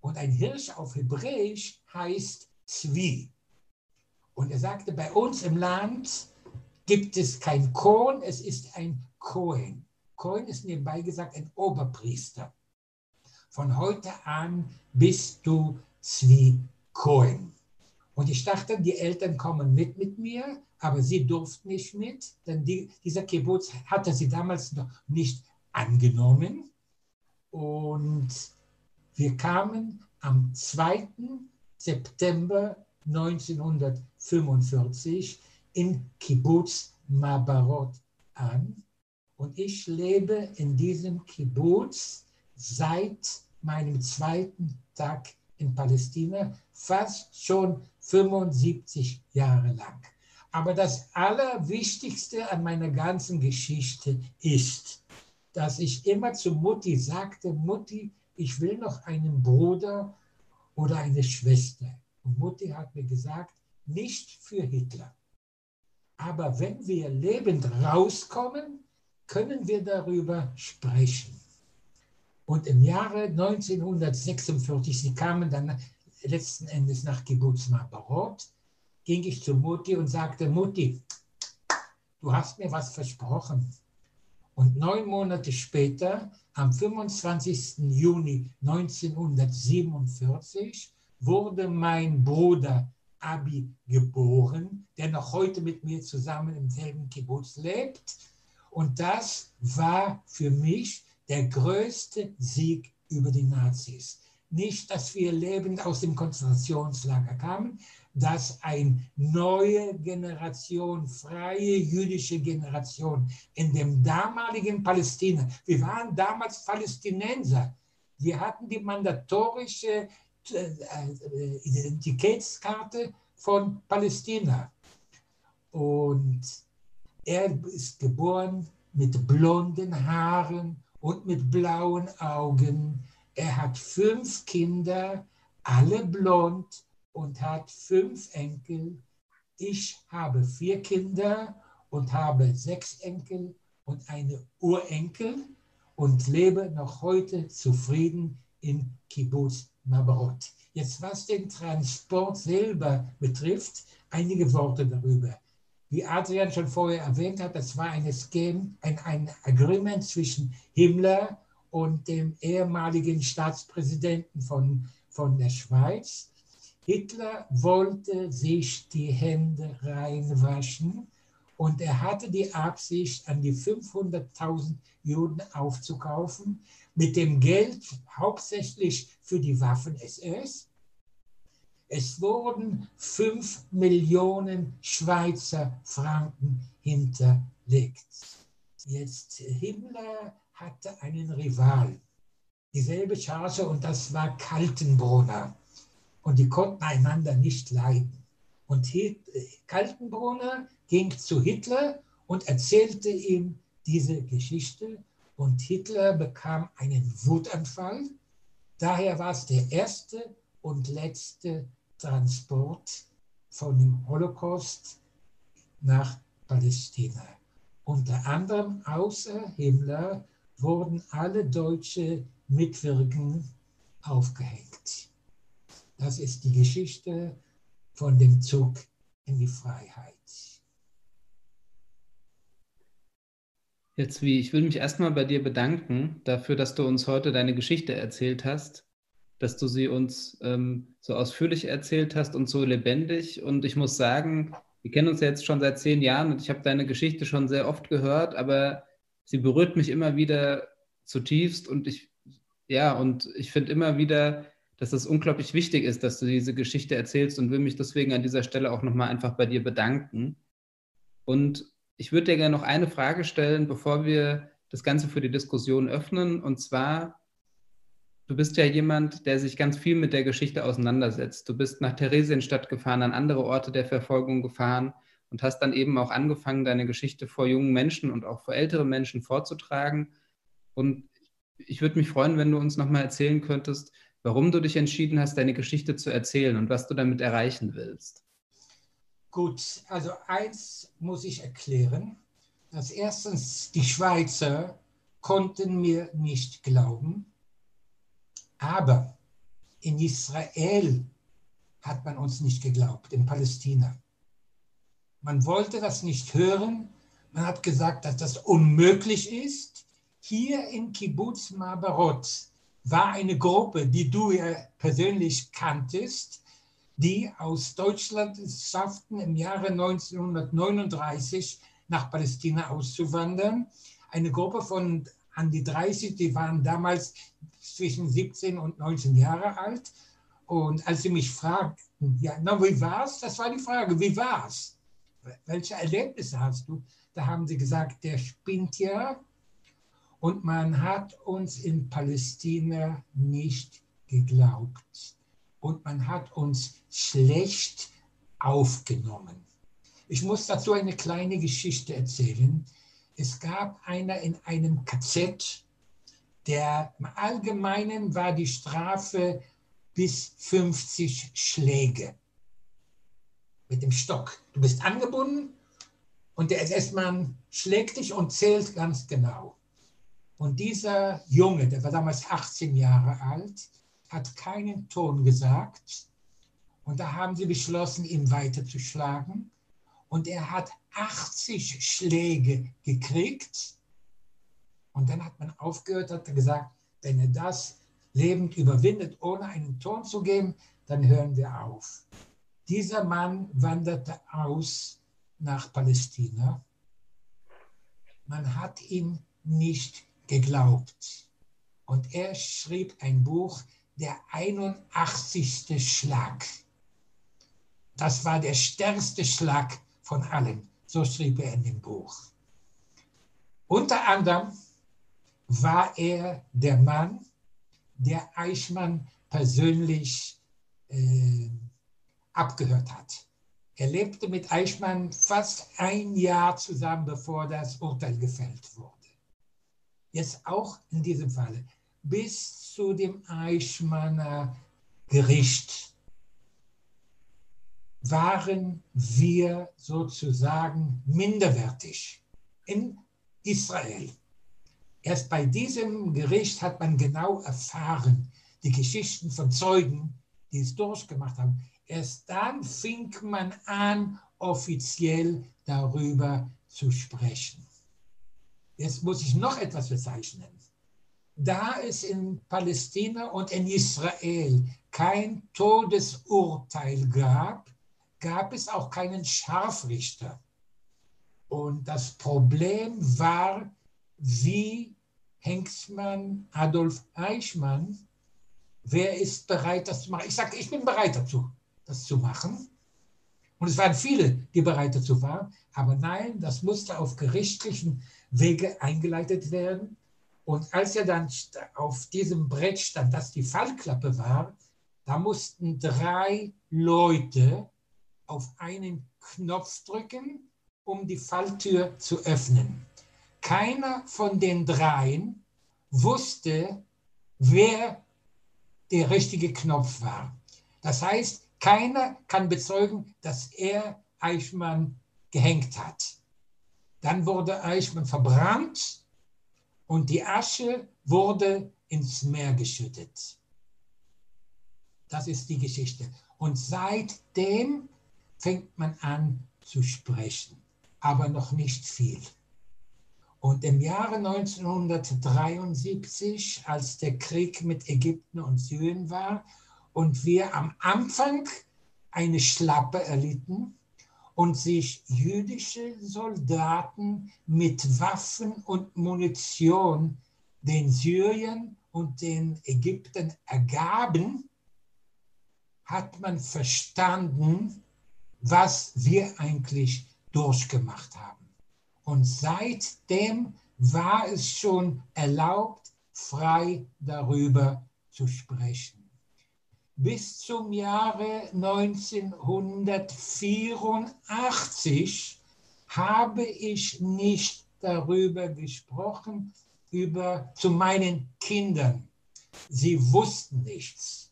Und ein Hirsch auf Hebräisch heißt Zwie. Und er sagte, bei uns im Land gibt es kein Korn, es ist ein Kohen. Kohen ist nebenbei gesagt ein Oberpriester. Von heute an bist du Zvi Kohen. Und ich dachte, die Eltern kommen mit mit mir, aber sie durften nicht mit, denn die, dieser Kibbutz hatte sie damals noch nicht angenommen. Und wir kamen am 2. September 1945 in Kibbutz Mabarot an. Und ich lebe in diesem Kibbutz seit meinem zweiten Tag in Palästina, fast schon 75 Jahre lang. Aber das Allerwichtigste an meiner ganzen Geschichte ist, dass ich immer zu Mutti sagte, Mutti, ich will noch einen Bruder oder eine Schwester. Und Mutti hat mir gesagt, nicht für Hitler. Aber wenn wir lebend rauskommen, können wir darüber sprechen. Und im Jahre 1946, sie kamen dann letzten Endes nach Kibbutz ging ich zu Mutti und sagte, Mutti, du hast mir was versprochen. Und neun Monate später, am 25. Juni 1947, wurde mein Bruder Abi geboren, der noch heute mit mir zusammen im selben Kibbutz lebt. Und das war für mich der größte Sieg über die Nazis. Nicht, dass wir lebend aus dem Konzentrationslager kamen, dass eine neue Generation, freie jüdische Generation in dem damaligen Palästina, wir waren damals Palästinenser, wir hatten die mandatorische Identitätskarte von Palästina. Und er ist geboren mit blonden Haaren und mit blauen Augen. Er hat fünf Kinder, alle blond und hat fünf Enkel. Ich habe vier Kinder und habe sechs Enkel und eine Urenkel. und lebe noch heute zufrieden in Kibbutz Mabarot. Jetzt was den Transport selber betrifft, einige Worte darüber. Wie Adrian schon vorher erwähnt hat, das war ein Scheme, ein, ein Agreement zwischen Himmler und dem ehemaligen Staatspräsidenten von, von der Schweiz. Hitler wollte sich die Hände reinwaschen und er hatte die Absicht, an die 500.000 Juden aufzukaufen, mit dem Geld hauptsächlich für die Waffen-SS. Es wurden 5 Millionen Schweizer Franken hinterlegt. Jetzt Himmler hatte einen Rival, dieselbe Charge, und das war Kaltenbrunner. Und die konnten einander nicht leiden. Und Kaltenbrunner ging zu Hitler und erzählte ihm diese Geschichte. Und Hitler bekam einen Wutanfall. Daher war es der erste und letzte Transport von dem Holocaust nach Palästina. Unter anderem außer Himmler wurden alle deutsche Mitwirkenden aufgehängt. Das ist die Geschichte von dem Zug in die Freiheit. Jetzt wie, ich will mich erstmal bei dir bedanken dafür, dass du uns heute deine Geschichte erzählt hast, dass du sie uns ähm, so ausführlich erzählt hast und so lebendig. Und ich muss sagen, wir kennen uns jetzt schon seit zehn Jahren und ich habe deine Geschichte schon sehr oft gehört, aber sie berührt mich immer wieder zutiefst und ich, ja, und ich finde immer wieder, dass es unglaublich wichtig ist, dass du diese Geschichte erzählst und will mich deswegen an dieser Stelle auch nochmal einfach bei dir bedanken. Und ich würde dir gerne noch eine Frage stellen, bevor wir das Ganze für die Diskussion öffnen. Und zwar, du bist ja jemand, der sich ganz viel mit der Geschichte auseinandersetzt. Du bist nach Theresienstadt gefahren, an andere Orte der Verfolgung gefahren und hast dann eben auch angefangen, deine Geschichte vor jungen Menschen und auch vor älteren Menschen vorzutragen. Und ich würde mich freuen, wenn du uns nochmal erzählen könntest, warum du dich entschieden hast, deine Geschichte zu erzählen und was du damit erreichen willst. Gut, also eins muss ich erklären, dass erstens die Schweizer konnten mir nicht glauben, aber in Israel hat man uns nicht geglaubt, in Palästina. Man wollte das nicht hören, man hat gesagt, dass das unmöglich ist. Hier in Kibbutz Mabarot war eine Gruppe, die du ja persönlich kanntest, die aus Deutschland es schafften, im Jahre 1939 nach Palästina auszuwandern. Eine Gruppe von an die 30, die waren damals zwischen 17 und 19 Jahre alt. Und als sie mich fragten, ja, na, wie war's? Das war die Frage, wie war's? Welche Erlebnisse hast du? Da haben sie gesagt, der spinnt ja. Und man hat uns in Palästina nicht geglaubt und man hat uns schlecht aufgenommen. Ich muss dazu eine kleine Geschichte erzählen. Es gab einer in einem KZ, der im Allgemeinen war die Strafe bis 50 Schläge mit dem Stock. Du bist angebunden und der SS-Mann schlägt dich und zählt ganz genau. Und dieser Junge, der war damals 18 Jahre alt, hat keinen Ton gesagt. Und da haben sie beschlossen, ihn weiterzuschlagen. Und er hat 80 Schläge gekriegt. Und dann hat man aufgehört, hat gesagt, wenn er das lebend überwindet, ohne einen Ton zu geben, dann hören wir auf. Dieser Mann wanderte aus nach Palästina. Man hat ihm nicht geglaubt. Und er schrieb ein Buch, der 81. Schlag. Das war der stärkste Schlag von allen, so schrieb er in dem Buch. Unter anderem war er der Mann, der Eichmann persönlich äh, abgehört hat. Er lebte mit Eichmann fast ein Jahr zusammen, bevor das Urteil gefällt wurde. Jetzt auch in diesem Falle bis zu dem Eichmanner Gericht waren wir sozusagen minderwertig in Israel. Erst bei diesem Gericht hat man genau erfahren, die Geschichten von Zeugen, die es durchgemacht haben. Erst dann fing man an, offiziell darüber zu sprechen. Jetzt muss ich noch etwas bezeichnen. Da es in Palästina und in Israel kein Todesurteil gab, gab es auch keinen Scharfrichter. Und das Problem war, wie Hengstmann Adolf Eichmann, wer ist bereit, das zu machen? Ich sage, ich bin bereit dazu, das zu machen. Und es waren viele, die bereit dazu waren. Aber nein, das musste auf gerichtlichen Wege eingeleitet werden. Und als er dann auf diesem Brett stand, das die Fallklappe war, da mussten drei Leute auf einen Knopf drücken, um die Falltür zu öffnen. Keiner von den dreien wusste, wer der richtige Knopf war. Das heißt, keiner kann bezeugen, dass er Eichmann gehängt hat. Dann wurde Eichmann verbrannt und die Asche wurde ins Meer geschüttet. Das ist die Geschichte. Und seitdem fängt man an zu sprechen, aber noch nicht viel. Und im Jahre 1973, als der Krieg mit Ägypten und Syrien war und wir am Anfang eine Schlappe erlitten, und sich jüdische Soldaten mit Waffen und Munition den Syrien und den Ägypten ergaben, hat man verstanden, was wir eigentlich durchgemacht haben. Und seitdem war es schon erlaubt, frei darüber zu sprechen bis zum Jahre 1984 habe ich nicht darüber gesprochen, über, zu meinen Kindern. Sie wussten nichts.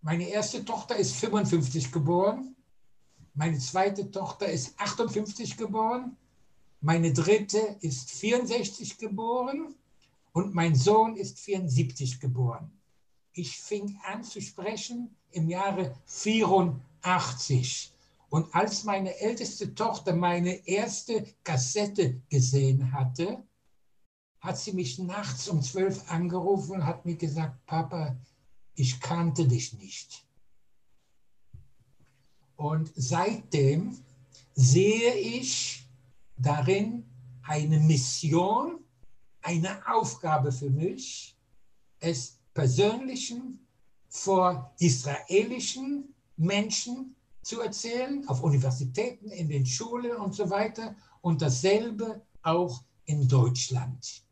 Meine erste Tochter ist 55 geboren, meine zweite Tochter ist 58 geboren, meine dritte ist 64 geboren und mein Sohn ist 74 geboren. Ich fing an zu sprechen im Jahre 84. Und als meine älteste Tochter meine erste Kassette gesehen hatte, hat sie mich nachts um zwölf angerufen und hat mir gesagt, Papa, ich kannte dich nicht. Und seitdem sehe ich darin eine Mission, eine Aufgabe für mich, es persönlichen, vor israelischen Menschen zu erzählen, auf Universitäten, in den Schulen und so weiter. Und dasselbe auch in Deutschland.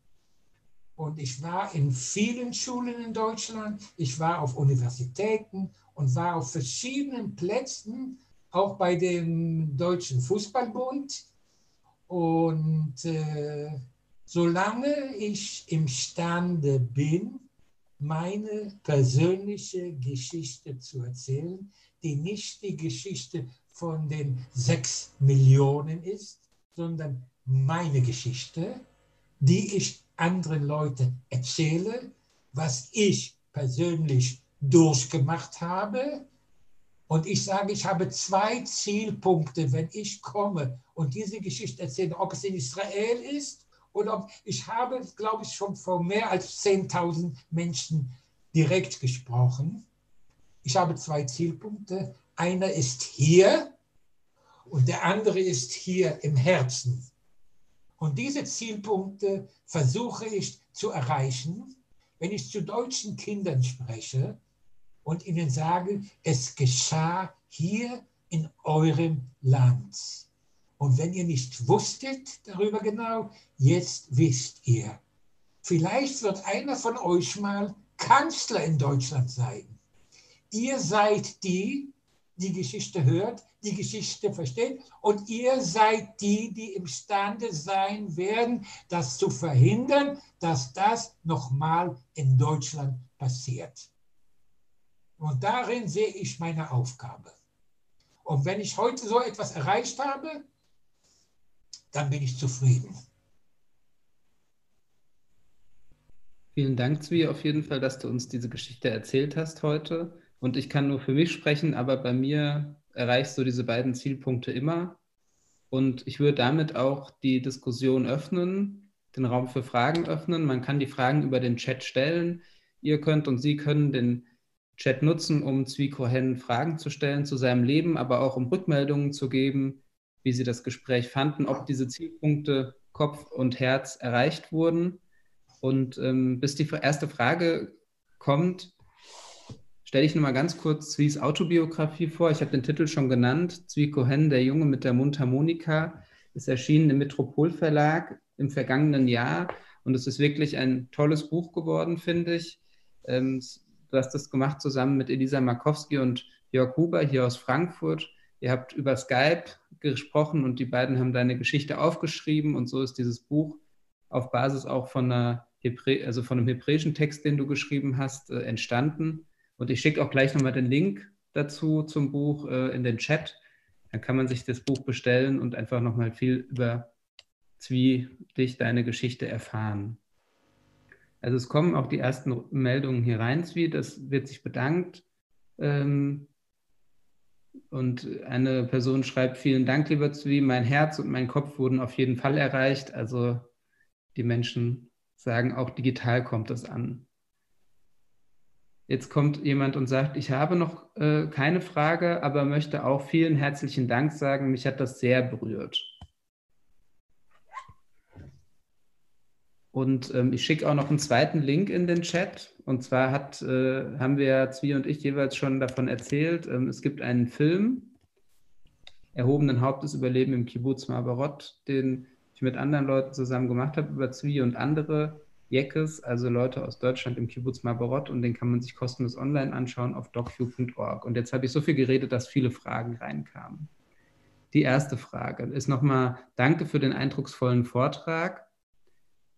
Und ich war in vielen Schulen in Deutschland, ich war auf Universitäten und war auf verschiedenen Plätzen, auch bei dem Deutschen Fußballbund. Und äh, solange ich imstande bin, meine persönliche Geschichte zu erzählen, die nicht die Geschichte von den sechs Millionen ist, sondern meine Geschichte, die ich anderen Leuten erzähle, was ich persönlich durchgemacht habe. Und ich sage, ich habe zwei Zielpunkte, wenn ich komme und diese Geschichte erzähle, ob es in Israel ist und ob, ich habe, glaube ich, schon vor mehr als 10.000 Menschen direkt gesprochen. Ich habe zwei Zielpunkte. Einer ist hier und der andere ist hier im Herzen. Und diese Zielpunkte versuche ich zu erreichen, wenn ich zu deutschen Kindern spreche und ihnen sage, es geschah hier in eurem Land. Und wenn ihr nicht wusstet darüber genau, jetzt wisst ihr. Vielleicht wird einer von euch mal Kanzler in Deutschland sein. Ihr seid die, die Geschichte hört, die Geschichte versteht und ihr seid die, die imstande sein werden, das zu verhindern, dass das nochmal in Deutschland passiert. Und darin sehe ich meine Aufgabe. Und wenn ich heute so etwas erreicht habe, dann bin ich zufrieden. Vielen Dank, Zwie, auf jeden Fall, dass du uns diese Geschichte erzählt hast heute. Und ich kann nur für mich sprechen, aber bei mir erreichst du diese beiden Zielpunkte immer. Und ich würde damit auch die Diskussion öffnen, den Raum für Fragen öffnen. Man kann die Fragen über den Chat stellen. Ihr könnt und Sie können den Chat nutzen, um Zwie Cohen Fragen zu stellen zu seinem Leben, aber auch um Rückmeldungen zu geben, wie Sie das Gespräch fanden, ob diese Zielpunkte Kopf und Herz erreicht wurden. Und ähm, bis die erste Frage kommt, stelle ich nur mal ganz kurz Zwies Autobiografie vor. Ich habe den Titel schon genannt. Zwie Cohen, der Junge mit der Mundharmonika, ist erschienen im Metropolverlag im vergangenen Jahr. Und es ist wirklich ein tolles Buch geworden, finde ich. Ähm, du hast das gemacht zusammen mit Elisa Markowski und Jörg Huber hier aus Frankfurt. Ihr habt über Skype gesprochen und die beiden haben deine Geschichte aufgeschrieben. Und so ist dieses Buch auf Basis auch von, einer Hebrä also von einem hebräischen Text, den du geschrieben hast, äh, entstanden. Und ich schicke auch gleich nochmal den Link dazu zum Buch äh, in den Chat. Dann kann man sich das Buch bestellen und einfach nochmal viel über Zwie, dich, deine Geschichte erfahren. Also es kommen auch die ersten Meldungen hier rein, Zwie, das wird sich bedankt. Ähm, und eine Person schreibt, vielen Dank, lieber Zwie, mein Herz und mein Kopf wurden auf jeden Fall erreicht. Also die Menschen sagen, auch digital kommt das an. Jetzt kommt jemand und sagt, ich habe noch äh, keine Frage, aber möchte auch vielen herzlichen Dank sagen. Mich hat das sehr berührt. Und ähm, ich schicke auch noch einen zweiten Link in den Chat. Und zwar hat, äh, haben wir, Zwie und ich, jeweils schon davon erzählt. Ähm, es gibt einen Film, Erhobenen Hauptes Überleben im Kibbutz Mabarot, den ich mit anderen Leuten zusammen gemacht habe, über Zwie und andere Jeckes, also Leute aus Deutschland im Kibbutz Mabarot und den kann man sich kostenlos online anschauen auf docview.org. Und jetzt habe ich so viel geredet, dass viele Fragen reinkamen. Die erste Frage ist nochmal, danke für den eindrucksvollen Vortrag.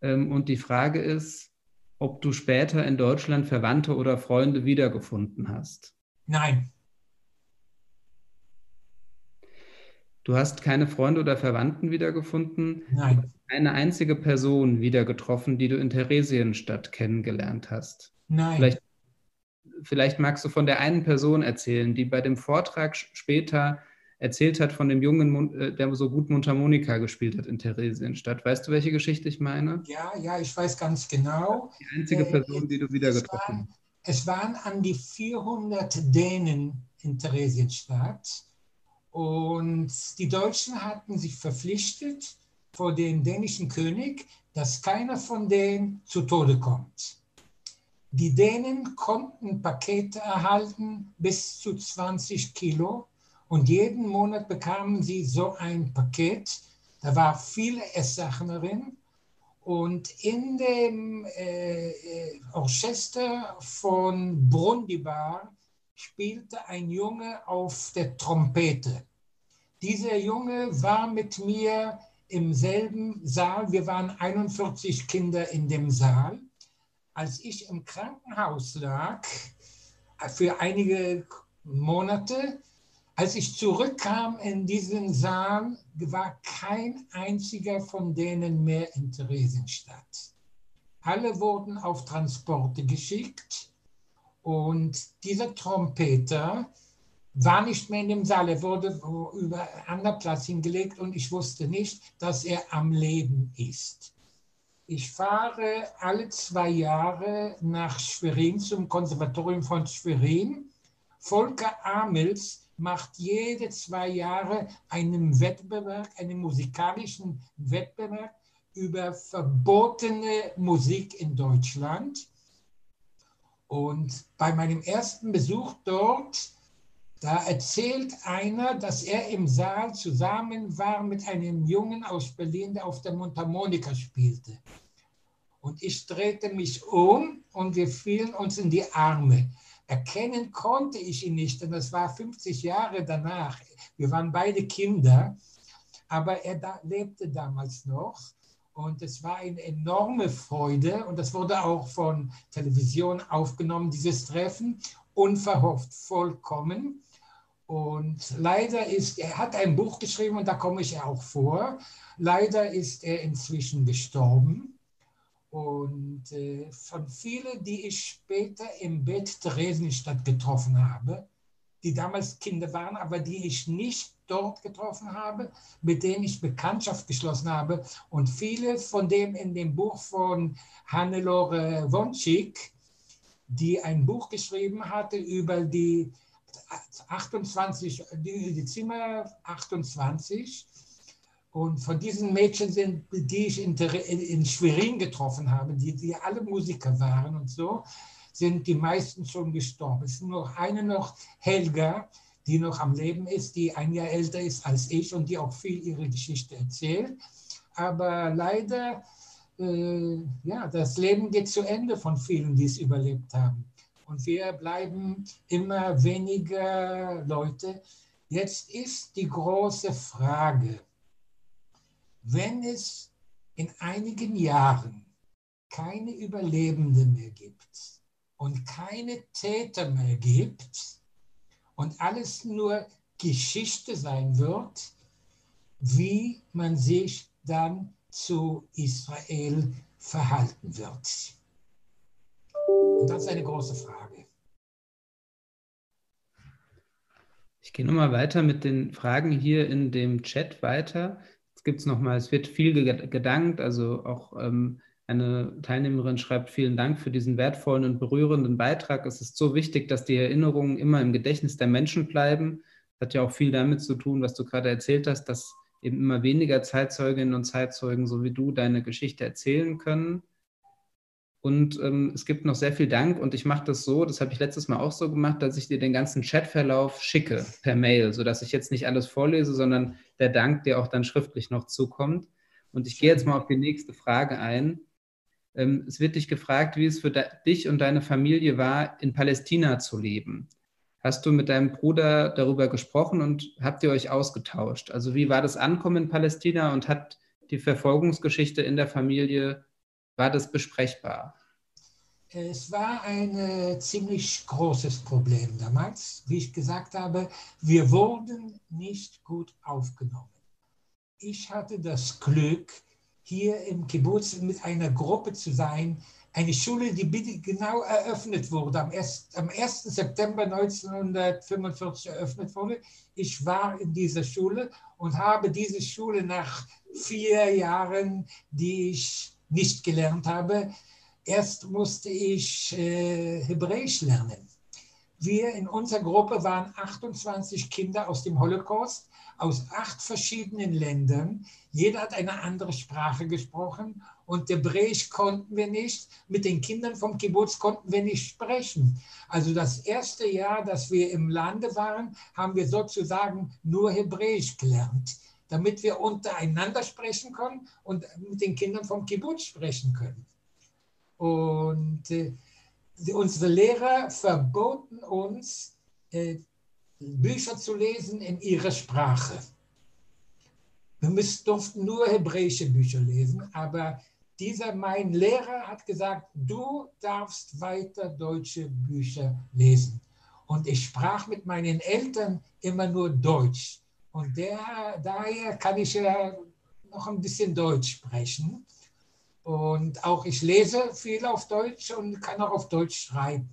Ähm, und die Frage ist, ob du später in Deutschland Verwandte oder Freunde wiedergefunden hast. Nein. Du hast keine Freunde oder Verwandten wiedergefunden? Nein. Du hast eine einzige Person wieder getroffen, die du in Theresienstadt kennengelernt hast? Nein. Vielleicht, vielleicht magst du von der einen Person erzählen, die bei dem Vortrag später erzählt hat von dem Jungen, äh, der so gut Mundharmonika gespielt hat in Theresienstadt. Weißt du, welche Geschichte ich meine? Ja, ja, ich weiß ganz genau. Die einzige äh, Person, die du wieder getroffen hast. Es waren an die 400 Dänen in Theresienstadt und die Deutschen hatten sich verpflichtet vor dem dänischen König, dass keiner von denen zu Tode kommt. Die Dänen konnten Pakete erhalten bis zu 20 Kilo und jeden Monat bekamen sie so ein Paket. Da war viele Esssachen drin. Und in dem äh, äh Orchester von Brundibar spielte ein Junge auf der Trompete. Dieser Junge war mit mir im selben Saal. Wir waren 41 Kinder in dem Saal. Als ich im Krankenhaus lag, für einige Monate, als ich zurückkam in diesen Saal, war kein einziger von denen mehr in Theresienstadt. Alle wurden auf Transporte geschickt und dieser Trompeter war nicht mehr in dem Saal. Er wurde über einen anderen Platz hingelegt und ich wusste nicht, dass er am Leben ist. Ich fahre alle zwei Jahre nach Schwerin zum Konservatorium von Schwerin. Volker Amels macht jede zwei Jahre einen Wettbewerb, einen musikalischen Wettbewerb über verbotene Musik in Deutschland. Und bei meinem ersten Besuch dort, da erzählt einer, dass er im Saal zusammen war mit einem Jungen aus Berlin, der auf der Mundharmonika spielte. Und ich drehte mich um und wir fielen uns in die Arme. Erkennen konnte ich ihn nicht, denn das war 50 Jahre danach. Wir waren beide Kinder, aber er da, lebte damals noch. Und es war eine enorme Freude und das wurde auch von Television aufgenommen, dieses Treffen, unverhofft, vollkommen. Und leider ist, er hat ein Buch geschrieben und da komme ich auch vor. Leider ist er inzwischen gestorben. Und äh, von vielen, die ich später im Bett Theresienstadt getroffen habe, die damals Kinder waren, aber die ich nicht dort getroffen habe, mit denen ich Bekanntschaft geschlossen habe. Und viele von dem in dem Buch von Hannelore Wonschik, die ein Buch geschrieben hatte über die 28, die, die Zimmer 28. Und von diesen Mädchen sind, die ich in, in Schwerin getroffen habe, die, die alle Musiker waren und so, sind die meisten schon gestorben. Es ist nur eine noch, Helga, die noch am Leben ist, die ein Jahr älter ist als ich und die auch viel ihre Geschichte erzählt. Aber leider, äh, ja, das Leben geht zu Ende von vielen, die es überlebt haben. Und wir bleiben immer weniger Leute. Jetzt ist die große Frage, wenn es in einigen Jahren keine Überlebenden mehr gibt und keine Täter mehr gibt und alles nur Geschichte sein wird, wie man sich dann zu Israel verhalten wird. Und das ist eine große Frage. Ich gehe nochmal weiter mit den Fragen hier in dem Chat weiter. Gibt es nochmal, es wird viel gedankt, also auch ähm, eine Teilnehmerin schreibt, vielen Dank für diesen wertvollen und berührenden Beitrag. Es ist so wichtig, dass die Erinnerungen immer im Gedächtnis der Menschen bleiben. Das hat ja auch viel damit zu tun, was du gerade erzählt hast, dass eben immer weniger Zeitzeuginnen und Zeitzeugen, so wie du, deine Geschichte erzählen können. Und ähm, es gibt noch sehr viel Dank und ich mache das so, das habe ich letztes Mal auch so gemacht, dass ich dir den ganzen Chatverlauf schicke per Mail, sodass ich jetzt nicht alles vorlese, sondern der Dank dir auch dann schriftlich noch zukommt. Und ich gehe jetzt mal auf die nächste Frage ein. Ähm, es wird dich gefragt, wie es für dich und deine Familie war, in Palästina zu leben. Hast du mit deinem Bruder darüber gesprochen und habt ihr euch ausgetauscht? Also wie war das Ankommen in Palästina und hat die Verfolgungsgeschichte in der Familie war das besprechbar? Es war ein äh, ziemlich großes Problem damals. Wie ich gesagt habe, wir wurden nicht gut aufgenommen. Ich hatte das Glück, hier im Kibbutz mit einer Gruppe zu sein, eine Schule, die genau eröffnet wurde, am 1. Am 1. September 1945 eröffnet wurde. Ich war in dieser Schule und habe diese Schule nach vier Jahren, die ich nicht gelernt habe. Erst musste ich äh, Hebräisch lernen. Wir in unserer Gruppe waren 28 Kinder aus dem Holocaust, aus acht verschiedenen Ländern. Jeder hat eine andere Sprache gesprochen und Hebräisch konnten wir nicht. Mit den Kindern vom Kibbutz konnten wir nicht sprechen. Also das erste Jahr, dass wir im Lande waren, haben wir sozusagen nur Hebräisch gelernt damit wir untereinander sprechen können und mit den Kindern vom Kibbutz sprechen können. Und äh, unsere Lehrer verboten uns, äh, Bücher zu lesen in ihrer Sprache. Wir müssen, durften nur hebräische Bücher lesen, aber dieser mein Lehrer hat gesagt, du darfst weiter deutsche Bücher lesen. Und ich sprach mit meinen Eltern immer nur Deutsch. Und der, daher kann ich ja noch ein bisschen Deutsch sprechen. Und auch ich lese viel auf Deutsch und kann auch auf Deutsch schreiben.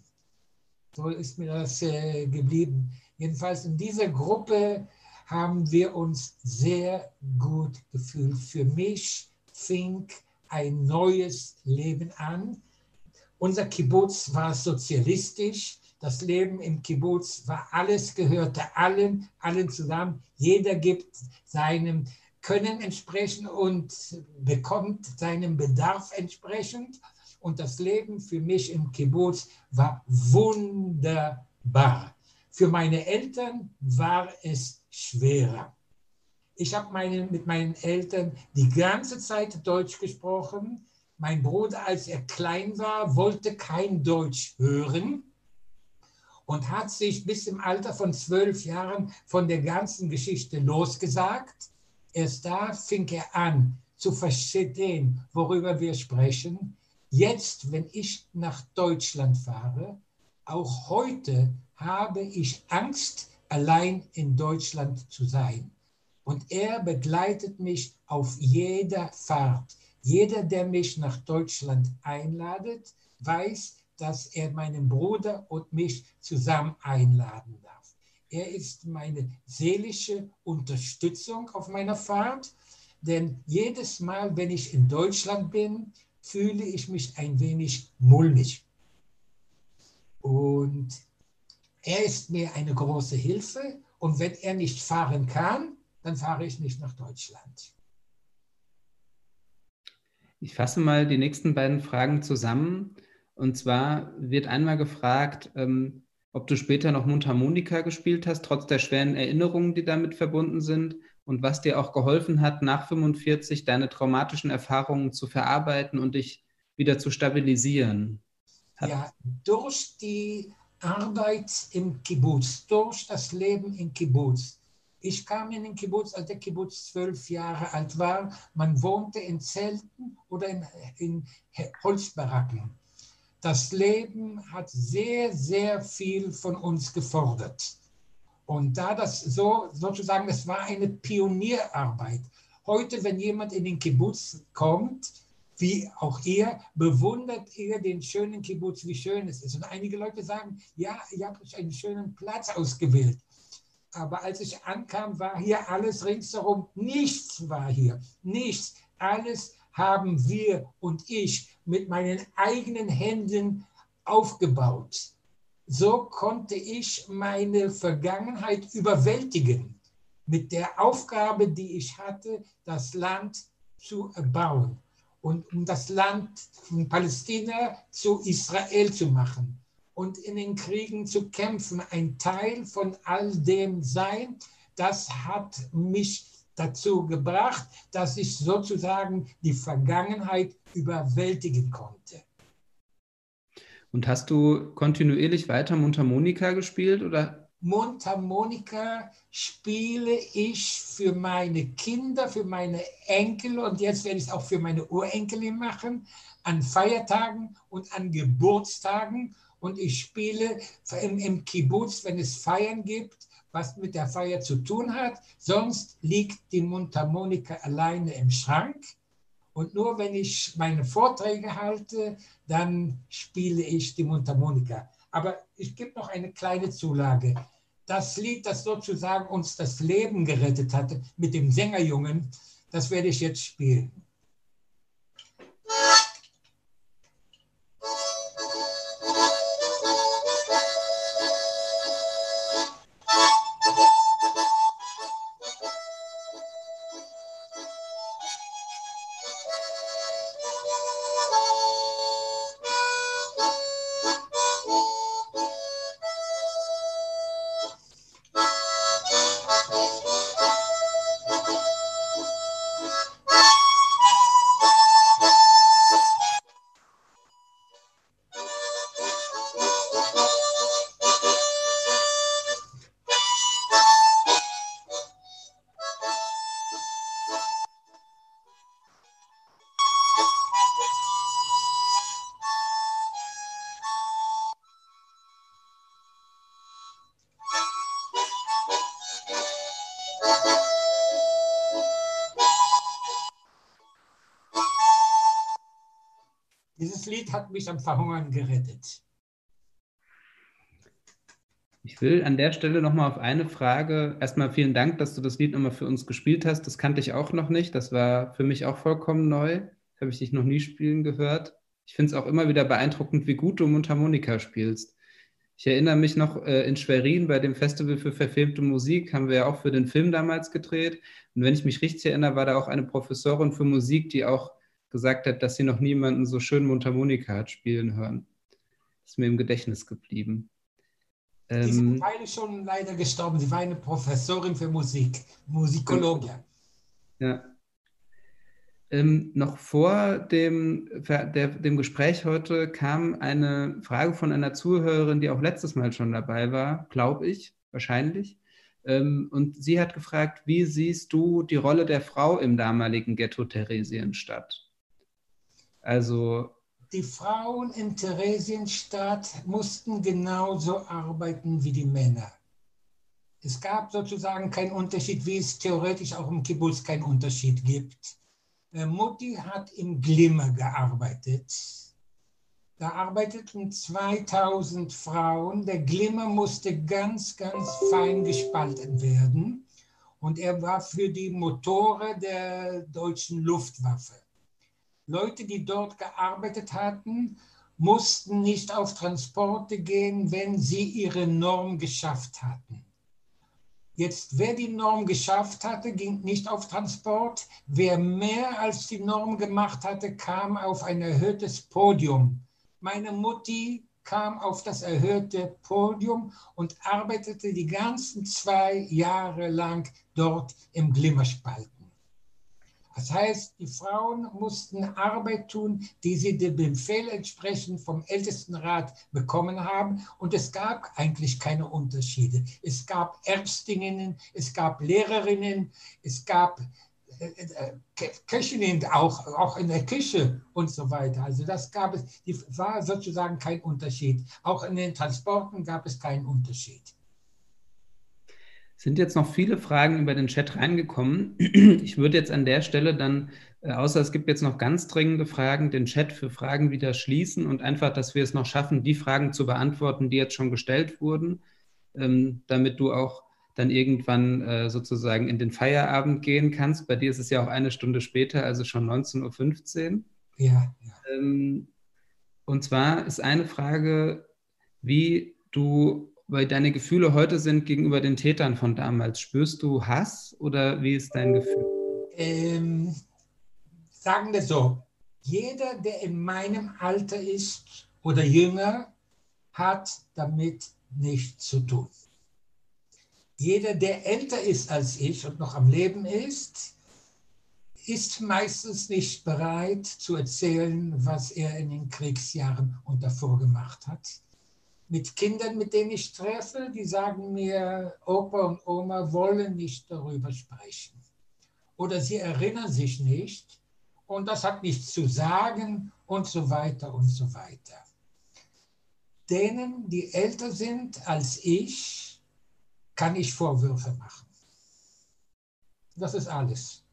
So ist mir das äh, geblieben. Jedenfalls in dieser Gruppe haben wir uns sehr gut gefühlt. Für mich fing ein neues Leben an. Unser Kibbutz war sozialistisch. Das Leben im Kibbutz war alles, gehörte allen, allen zusammen. Jeder gibt seinem Können entsprechend und bekommt seinem Bedarf entsprechend. Und das Leben für mich im Kibbutz war wunderbar. Für meine Eltern war es schwerer. Ich habe meine, mit meinen Eltern die ganze Zeit Deutsch gesprochen. Mein Bruder, als er klein war, wollte kein Deutsch hören und hat sich bis im Alter von zwölf Jahren von der ganzen Geschichte losgesagt. Erst da fing er an zu verstehen, worüber wir sprechen. Jetzt, wenn ich nach Deutschland fahre, auch heute habe ich Angst, allein in Deutschland zu sein. Und er begleitet mich auf jeder Fahrt. Jeder, der mich nach Deutschland einladet, weiß, dass er meinen Bruder und mich zusammen einladen darf. Er ist meine seelische Unterstützung auf meiner Fahrt, denn jedes Mal, wenn ich in Deutschland bin, fühle ich mich ein wenig mulmig. Und er ist mir eine große Hilfe und wenn er nicht fahren kann, dann fahre ich nicht nach Deutschland. Ich fasse mal die nächsten beiden Fragen zusammen. Und zwar wird einmal gefragt, ähm, ob du später noch Mundharmonika gespielt hast, trotz der schweren Erinnerungen, die damit verbunden sind, und was dir auch geholfen hat, nach 45 deine traumatischen Erfahrungen zu verarbeiten und dich wieder zu stabilisieren. Hat ja, durch die Arbeit im Kibbutz, durch das Leben im Kibbutz. Ich kam in den Kibbutz, als der Kibbutz zwölf Jahre alt war. Man wohnte in Zelten oder in, in Holzbaracken. Das Leben hat sehr, sehr viel von uns gefordert. Und da das so, sozusagen, das war eine Pionierarbeit. Heute, wenn jemand in den Kibbutz kommt, wie auch ihr, bewundert ihr den schönen Kibbutz, wie schön es ist. Und einige Leute sagen, ja, ihr habt euch einen schönen Platz ausgewählt. Aber als ich ankam, war hier alles ringsherum. Nichts war hier. Nichts. Alles haben wir und ich mit meinen eigenen Händen aufgebaut. So konnte ich meine Vergangenheit überwältigen mit der Aufgabe, die ich hatte, das Land zu erbauen und um das Land von Palästina zu Israel zu machen und in den Kriegen zu kämpfen, ein Teil von all dem sein, das hat mich dazu gebracht, dass ich sozusagen die Vergangenheit überwältigen konnte. Und hast du kontinuierlich weiter Mundharmonika gespielt oder Mundharmonika spiele ich für meine Kinder, für meine Enkel und jetzt werde ich es auch für meine Urenkelin machen, an Feiertagen und an Geburtstagen. Und ich spiele im, im Kibbutz, wenn es Feiern gibt, was mit der Feier zu tun hat. Sonst liegt die Mundharmonika alleine im Schrank. Und nur wenn ich meine Vorträge halte, dann spiele ich die Mundharmonika. Aber ich gebe noch eine kleine Zulage das Lied, das sozusagen uns das Leben gerettet hatte, mit dem Sängerjungen, das werde ich jetzt spielen. Lied hat mich am Verhungern gerettet. Ich will an der Stelle nochmal auf eine Frage, erstmal vielen Dank, dass du das Lied nochmal für uns gespielt hast. Das kannte ich auch noch nicht. Das war für mich auch vollkommen neu. Habe ich dich noch nie spielen gehört. Ich finde es auch immer wieder beeindruckend, wie gut du Mundharmonika spielst. Ich erinnere mich noch äh, in Schwerin bei dem Festival für verfilmte Musik, haben wir ja auch für den Film damals gedreht. Und wenn ich mich richtig erinnere, war da auch eine Professorin für Musik, die auch gesagt hat, dass sie noch niemanden so schön Mundharmonika hat spielen hören. Das ist mir im Gedächtnis geblieben. Die ist ähm, beide schon leider gestorben. Sie war eine Professorin für Musik, Musikologin. Ja. Ähm, noch vor dem, der, dem Gespräch heute kam eine Frage von einer Zuhörerin, die auch letztes Mal schon dabei war, glaube ich, wahrscheinlich. Ähm, und sie hat gefragt, wie siehst du die Rolle der Frau im damaligen Ghetto Theresienstadt? Also die Frauen in Theresienstadt mussten genauso arbeiten wie die Männer. Es gab sozusagen keinen Unterschied, wie es theoretisch auch im Kibbutz keinen Unterschied gibt. Äh, Mutti hat im Glimmer gearbeitet. Da arbeiteten 2000 Frauen. Der Glimmer musste ganz, ganz fein gespalten werden. Und er war für die Motore der deutschen Luftwaffe. Leute, die dort gearbeitet hatten, mussten nicht auf Transporte gehen, wenn sie ihre Norm geschafft hatten. Jetzt, wer die Norm geschafft hatte, ging nicht auf Transport. Wer mehr als die Norm gemacht hatte, kam auf ein erhöhtes Podium. Meine Mutti kam auf das erhöhte Podium und arbeitete die ganzen zwei Jahre lang dort im Glimmerspalten. Das heißt, die Frauen mussten Arbeit tun, die sie dem Befehl entsprechend vom Ältestenrat bekommen haben. Und es gab eigentlich keine Unterschiede. Es gab Ärztinnen, es gab Lehrerinnen, es gab äh, äh, Köchinnen auch, auch in der Küche und so weiter. Also das gab es, die war sozusagen kein Unterschied. Auch in den Transporten gab es keinen Unterschied sind jetzt noch viele Fragen über den Chat reingekommen. [CLEARS THROAT] Ich würde jetzt an der Stelle dann, äh, außer es gibt jetzt noch ganz dringende Fragen, den Chat für Fragen wieder schließen und einfach, dass wir es noch schaffen, die Fragen zu beantworten, die jetzt schon gestellt wurden, ähm, damit du auch dann irgendwann äh, sozusagen in den Feierabend gehen kannst. Bei dir ist es ja auch eine Stunde später, also schon 19.15 Uhr. Ja. ja. Ähm, und zwar ist eine Frage, wie du weil deine Gefühle heute sind gegenüber den Tätern von damals. Spürst du Hass oder wie ist dein Gefühl? Ähm, sagen wir so, jeder, der in meinem Alter ist oder jünger, hat damit nichts zu tun. Jeder, der älter ist als ich und noch am Leben ist, ist meistens nicht bereit zu erzählen, was er in den Kriegsjahren und davor gemacht hat mit Kindern, mit denen ich treffe, die sagen mir, Opa und Oma wollen nicht darüber sprechen. Oder sie erinnern sich nicht und das hat nichts zu sagen und so weiter und so weiter. Denen, die älter sind als ich, kann ich Vorwürfe machen. Das ist alles.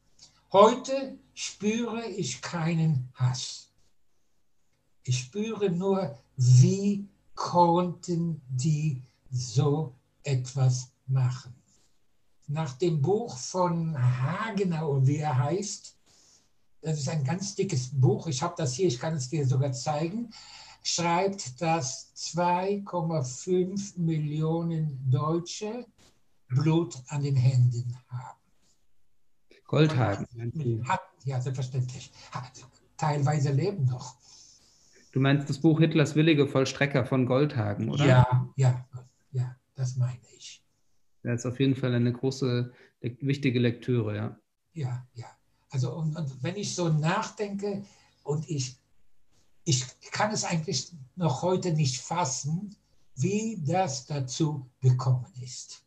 Heute spüre ich keinen Hass. Ich spüre nur, wie konnten die so etwas machen? Nach dem Buch von Hagenau, wie er heißt, das ist ein ganz dickes Buch, ich habe das hier, ich kann es dir sogar zeigen, schreibt, dass 2,5 Millionen Deutsche Blut an den Händen haben. Goldhagen. Ja, selbstverständlich. Teilweise leben noch. Du meinst das Buch Hitlers willige Vollstrecker von Goldhagen, oder? Ja, ja, ja, das meine ich. Das ist auf jeden Fall eine große, wichtige Lektüre, ja. Ja, ja. Also und, und wenn ich so nachdenke und ich, ich kann es eigentlich noch heute nicht fassen, wie das dazu gekommen ist.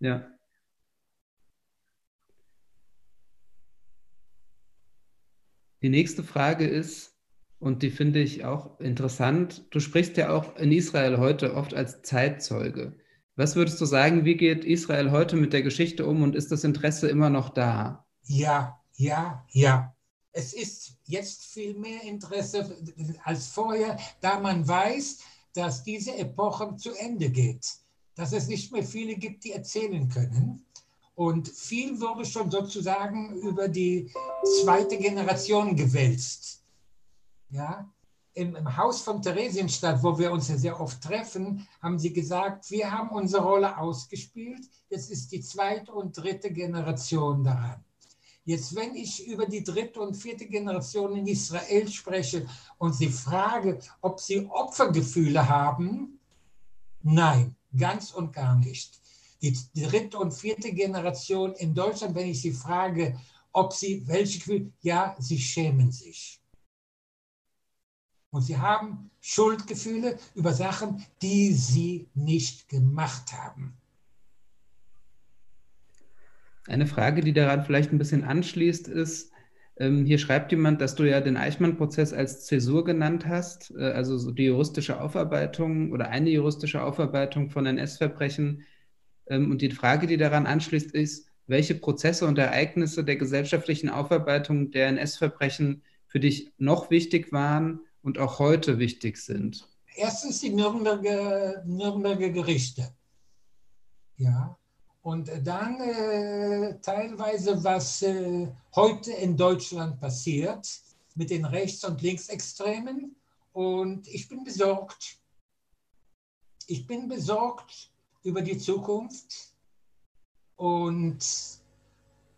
Ja. Die nächste Frage ist, und die finde ich auch interessant. Du sprichst ja auch in Israel heute oft als Zeitzeuge. Was würdest du sagen, wie geht Israel heute mit der Geschichte um und ist das Interesse immer noch da? Ja, ja, ja. Es ist jetzt viel mehr Interesse als vorher, da man weiß, dass diese Epoche zu Ende geht, dass es nicht mehr viele gibt, die erzählen können. Und viel wurde schon sozusagen über die zweite Generation gewälzt. Ja, im, im, Haus von Theresienstadt, wo wir uns ja sehr oft treffen, haben sie gesagt, wir haben unsere Rolle ausgespielt, jetzt ist die zweite und dritte Generation daran. Jetzt, wenn ich über die dritte und vierte Generation in Israel spreche und sie frage, ob sie Opfergefühle haben, nein, ganz und gar nicht. Die dritte und vierte Generation in Deutschland, wenn ich sie frage, ob sie welche Gefühle, ja, sie schämen sich. Und sie haben Schuldgefühle über Sachen, die sie nicht gemacht haben. Eine Frage, die daran vielleicht ein bisschen anschließt, ist, ähm, hier schreibt jemand, dass du ja den Eichmann-Prozess als Zäsur genannt hast, äh, also so die juristische Aufarbeitung oder eine juristische Aufarbeitung von NS-Verbrechen. Ähm, und die Frage, die daran anschließt, ist, welche Prozesse und Ereignisse der gesellschaftlichen Aufarbeitung der NS-Verbrechen für dich noch wichtig waren und auch heute wichtig sind? Erstens die Nürnberger, Nürnberger Gerichte. Ja. Und dann äh, teilweise, was äh, heute in Deutschland passiert mit den Rechts- und Linksextremen. Und ich bin besorgt. Ich bin besorgt über die Zukunft. Und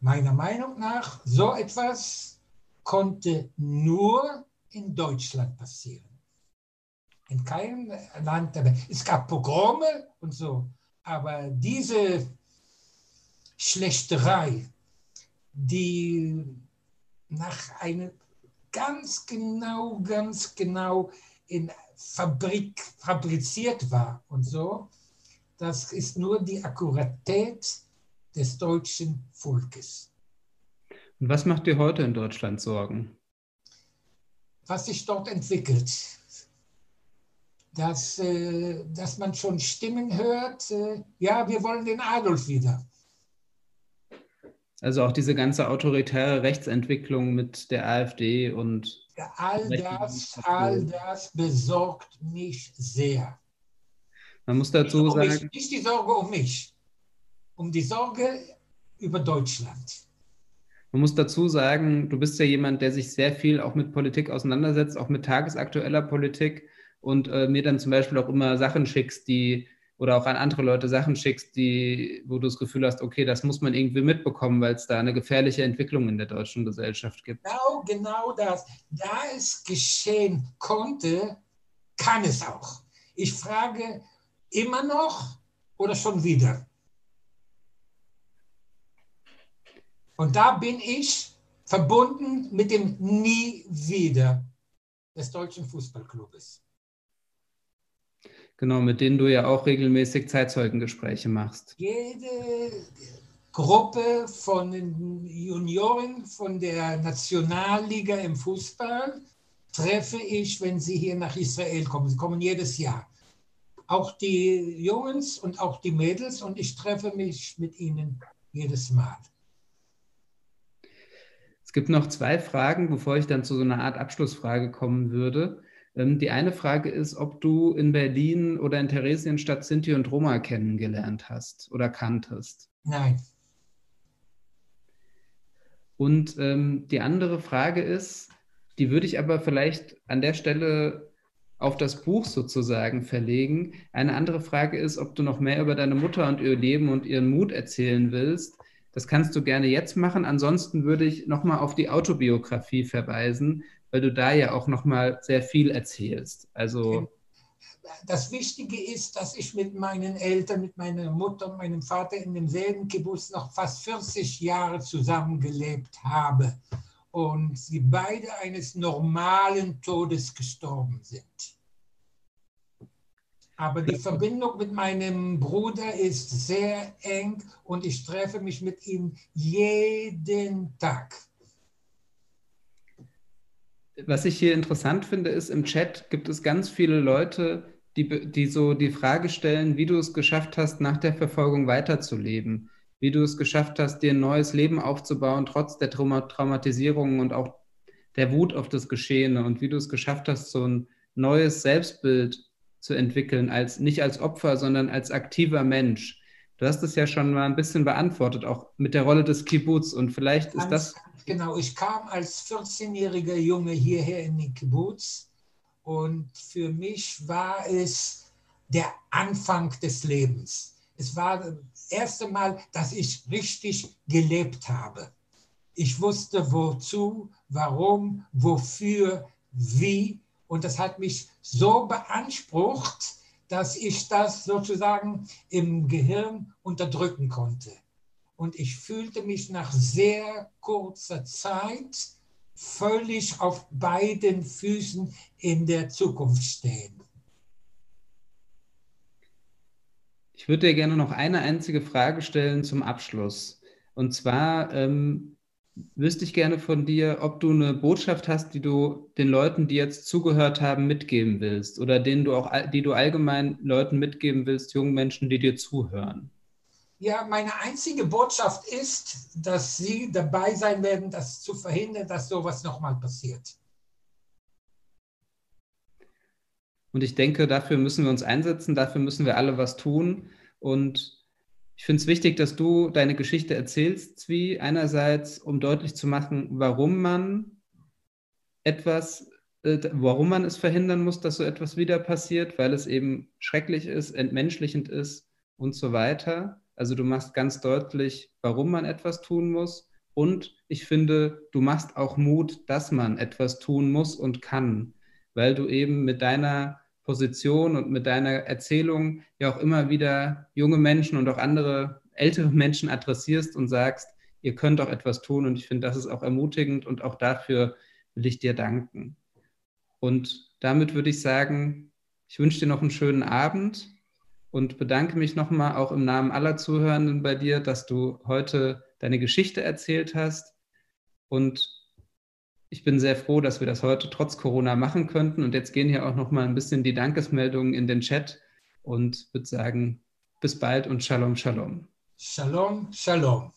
meiner Meinung nach, so etwas konnte nur in Deutschland passieren. In keinem Land. Es gab Pogrome und so, aber diese Schlächterei, die nach einem ganz genau, ganz genau in Fabrik fabriziert war und so, das ist nur die Akkuratät des deutschen Volkes. Und was macht dir heute in Deutschland Sorgen? Was sich dort entwickelt. Dass, äh, dass man schon Stimmen hört, äh, ja, wir wollen den Adolf wieder. Also auch diese ganze autoritäre Rechtsentwicklung mit der AfD und. Ja, all das, all das besorgt mich sehr. Man muss dazu sagen. Mich, nicht die Sorge um mich, um die Sorge über Deutschland. Man muss dazu sagen, du bist ja jemand, der sich sehr viel auch mit Politik auseinandersetzt, auch mit tagesaktueller Politik und äh, mir dann zum Beispiel auch immer Sachen schickst, die oder auch an andere Leute Sachen schickst, die, wo du das Gefühl hast, okay, das muss man irgendwie mitbekommen, weil es da eine gefährliche Entwicklung in der deutschen Gesellschaft gibt. Genau, genau das. Da es geschehen konnte, kann es auch. Ich frage immer noch oder schon wieder? Und da bin ich verbunden mit dem Nie wieder des deutschen Fußballclubes. Genau, mit denen du ja auch regelmäßig Zeitzeugengespräche machst. Jede Gruppe von Junioren von der Nationalliga im Fußball treffe ich, wenn sie hier nach Israel kommen. Sie kommen jedes Jahr. Auch die Jungs und auch die Mädels und ich treffe mich mit ihnen jedes Mal. Es gibt noch zwei Fragen, bevor ich dann zu so einer Art Abschlussfrage kommen würde. Ähm, die eine Frage ist, ob du in Berlin oder in Theresienstadt Sinti und Roma kennengelernt hast oder kanntest. Nein. Und ähm, die andere Frage ist, die würde ich aber vielleicht an der Stelle auf das Buch sozusagen verlegen. Eine andere Frage ist, ob du noch mehr über deine Mutter und ihr Leben und ihren Mut erzählen willst. Das kannst du gerne jetzt machen. Ansonsten würde ich nochmal auf die Autobiografie verweisen, weil du da ja auch nochmal sehr viel erzählst. Also das Wichtige ist, dass ich mit meinen Eltern, mit meiner Mutter und meinem Vater in demselben Kibbutz noch fast 40 Jahre zusammengelebt habe und sie beide eines normalen Todes gestorben sind. Aber die Verbindung mit meinem Bruder ist sehr eng und ich treffe mich mit ihm jeden Tag. Was ich hier interessant finde, ist, im Chat gibt es ganz viele Leute, die, die so die Frage stellen, wie du es geschafft hast, nach der Verfolgung weiterzuleben, wie du es geschafft hast, dir ein neues Leben aufzubauen, trotz der Trauma Traumatisierungen und auch der Wut auf das Geschehene und wie du es geschafft hast, so ein neues Selbstbild zu entwickeln, als nicht als Opfer, sondern als aktiver Mensch. Du hast es ja schon mal ein bisschen beantwortet, auch mit der Rolle des Kibbutz. Und vielleicht ist das. Genau, ich kam als 14-jähriger Junge hierher in den Kibbutz und für mich war es der Anfang des Lebens. Es war das erste Mal, dass ich richtig gelebt habe. Ich wusste wozu, warum, wofür, wie. Und das hat mich so beansprucht, dass ich das sozusagen im Gehirn unterdrücken konnte. Und ich fühlte mich nach sehr kurzer Zeit völlig auf beiden Füßen in der Zukunft stehen. Ich würde dir gerne noch eine einzige Frage stellen zum Abschluss. Und zwar ähm, wüsste ich gerne von dir, ob du eine Botschaft hast, die du den Leuten, die jetzt zugehört haben, mitgeben willst oder denen du auch, die du allgemein Leuten mitgeben willst, jungen Menschen, die dir zuhören. Ja, meine einzige Botschaft ist, dass Sie dabei sein werden, das zu verhindern, dass sowas nochmal passiert. Und ich denke, dafür müssen wir uns einsetzen, dafür müssen wir alle was tun. Und ich finde es wichtig, dass du deine Geschichte erzählst, Zwie. Einerseits, um deutlich zu machen, warum man etwas, äh, warum man es verhindern muss, dass so etwas wieder passiert, weil es eben schrecklich ist, entmenschlichend ist und so weiter. Also du machst ganz deutlich, warum man etwas tun muss. Und ich finde, du machst auch Mut, dass man etwas tun muss und kann, weil du eben mit deiner Position und mit deiner Erzählung ja auch immer wieder junge Menschen und auch andere ältere Menschen adressierst und sagst, ihr könnt auch etwas tun. Und ich finde, das ist auch ermutigend und auch dafür will ich dir danken. Und damit würde ich sagen, ich wünsche dir noch einen schönen Abend und bedanke mich nochmal auch im Namen aller Zuhörenden bei dir, dass du heute deine Geschichte erzählt hast. Und ich bin sehr froh, dass wir das heute trotz Corona machen könnten. Und jetzt gehen hier auch nochmal ein bisschen die Dankesmeldungen in den Chat und würde sagen, bis bald und Shalom, Shalom. Shalom, Shalom.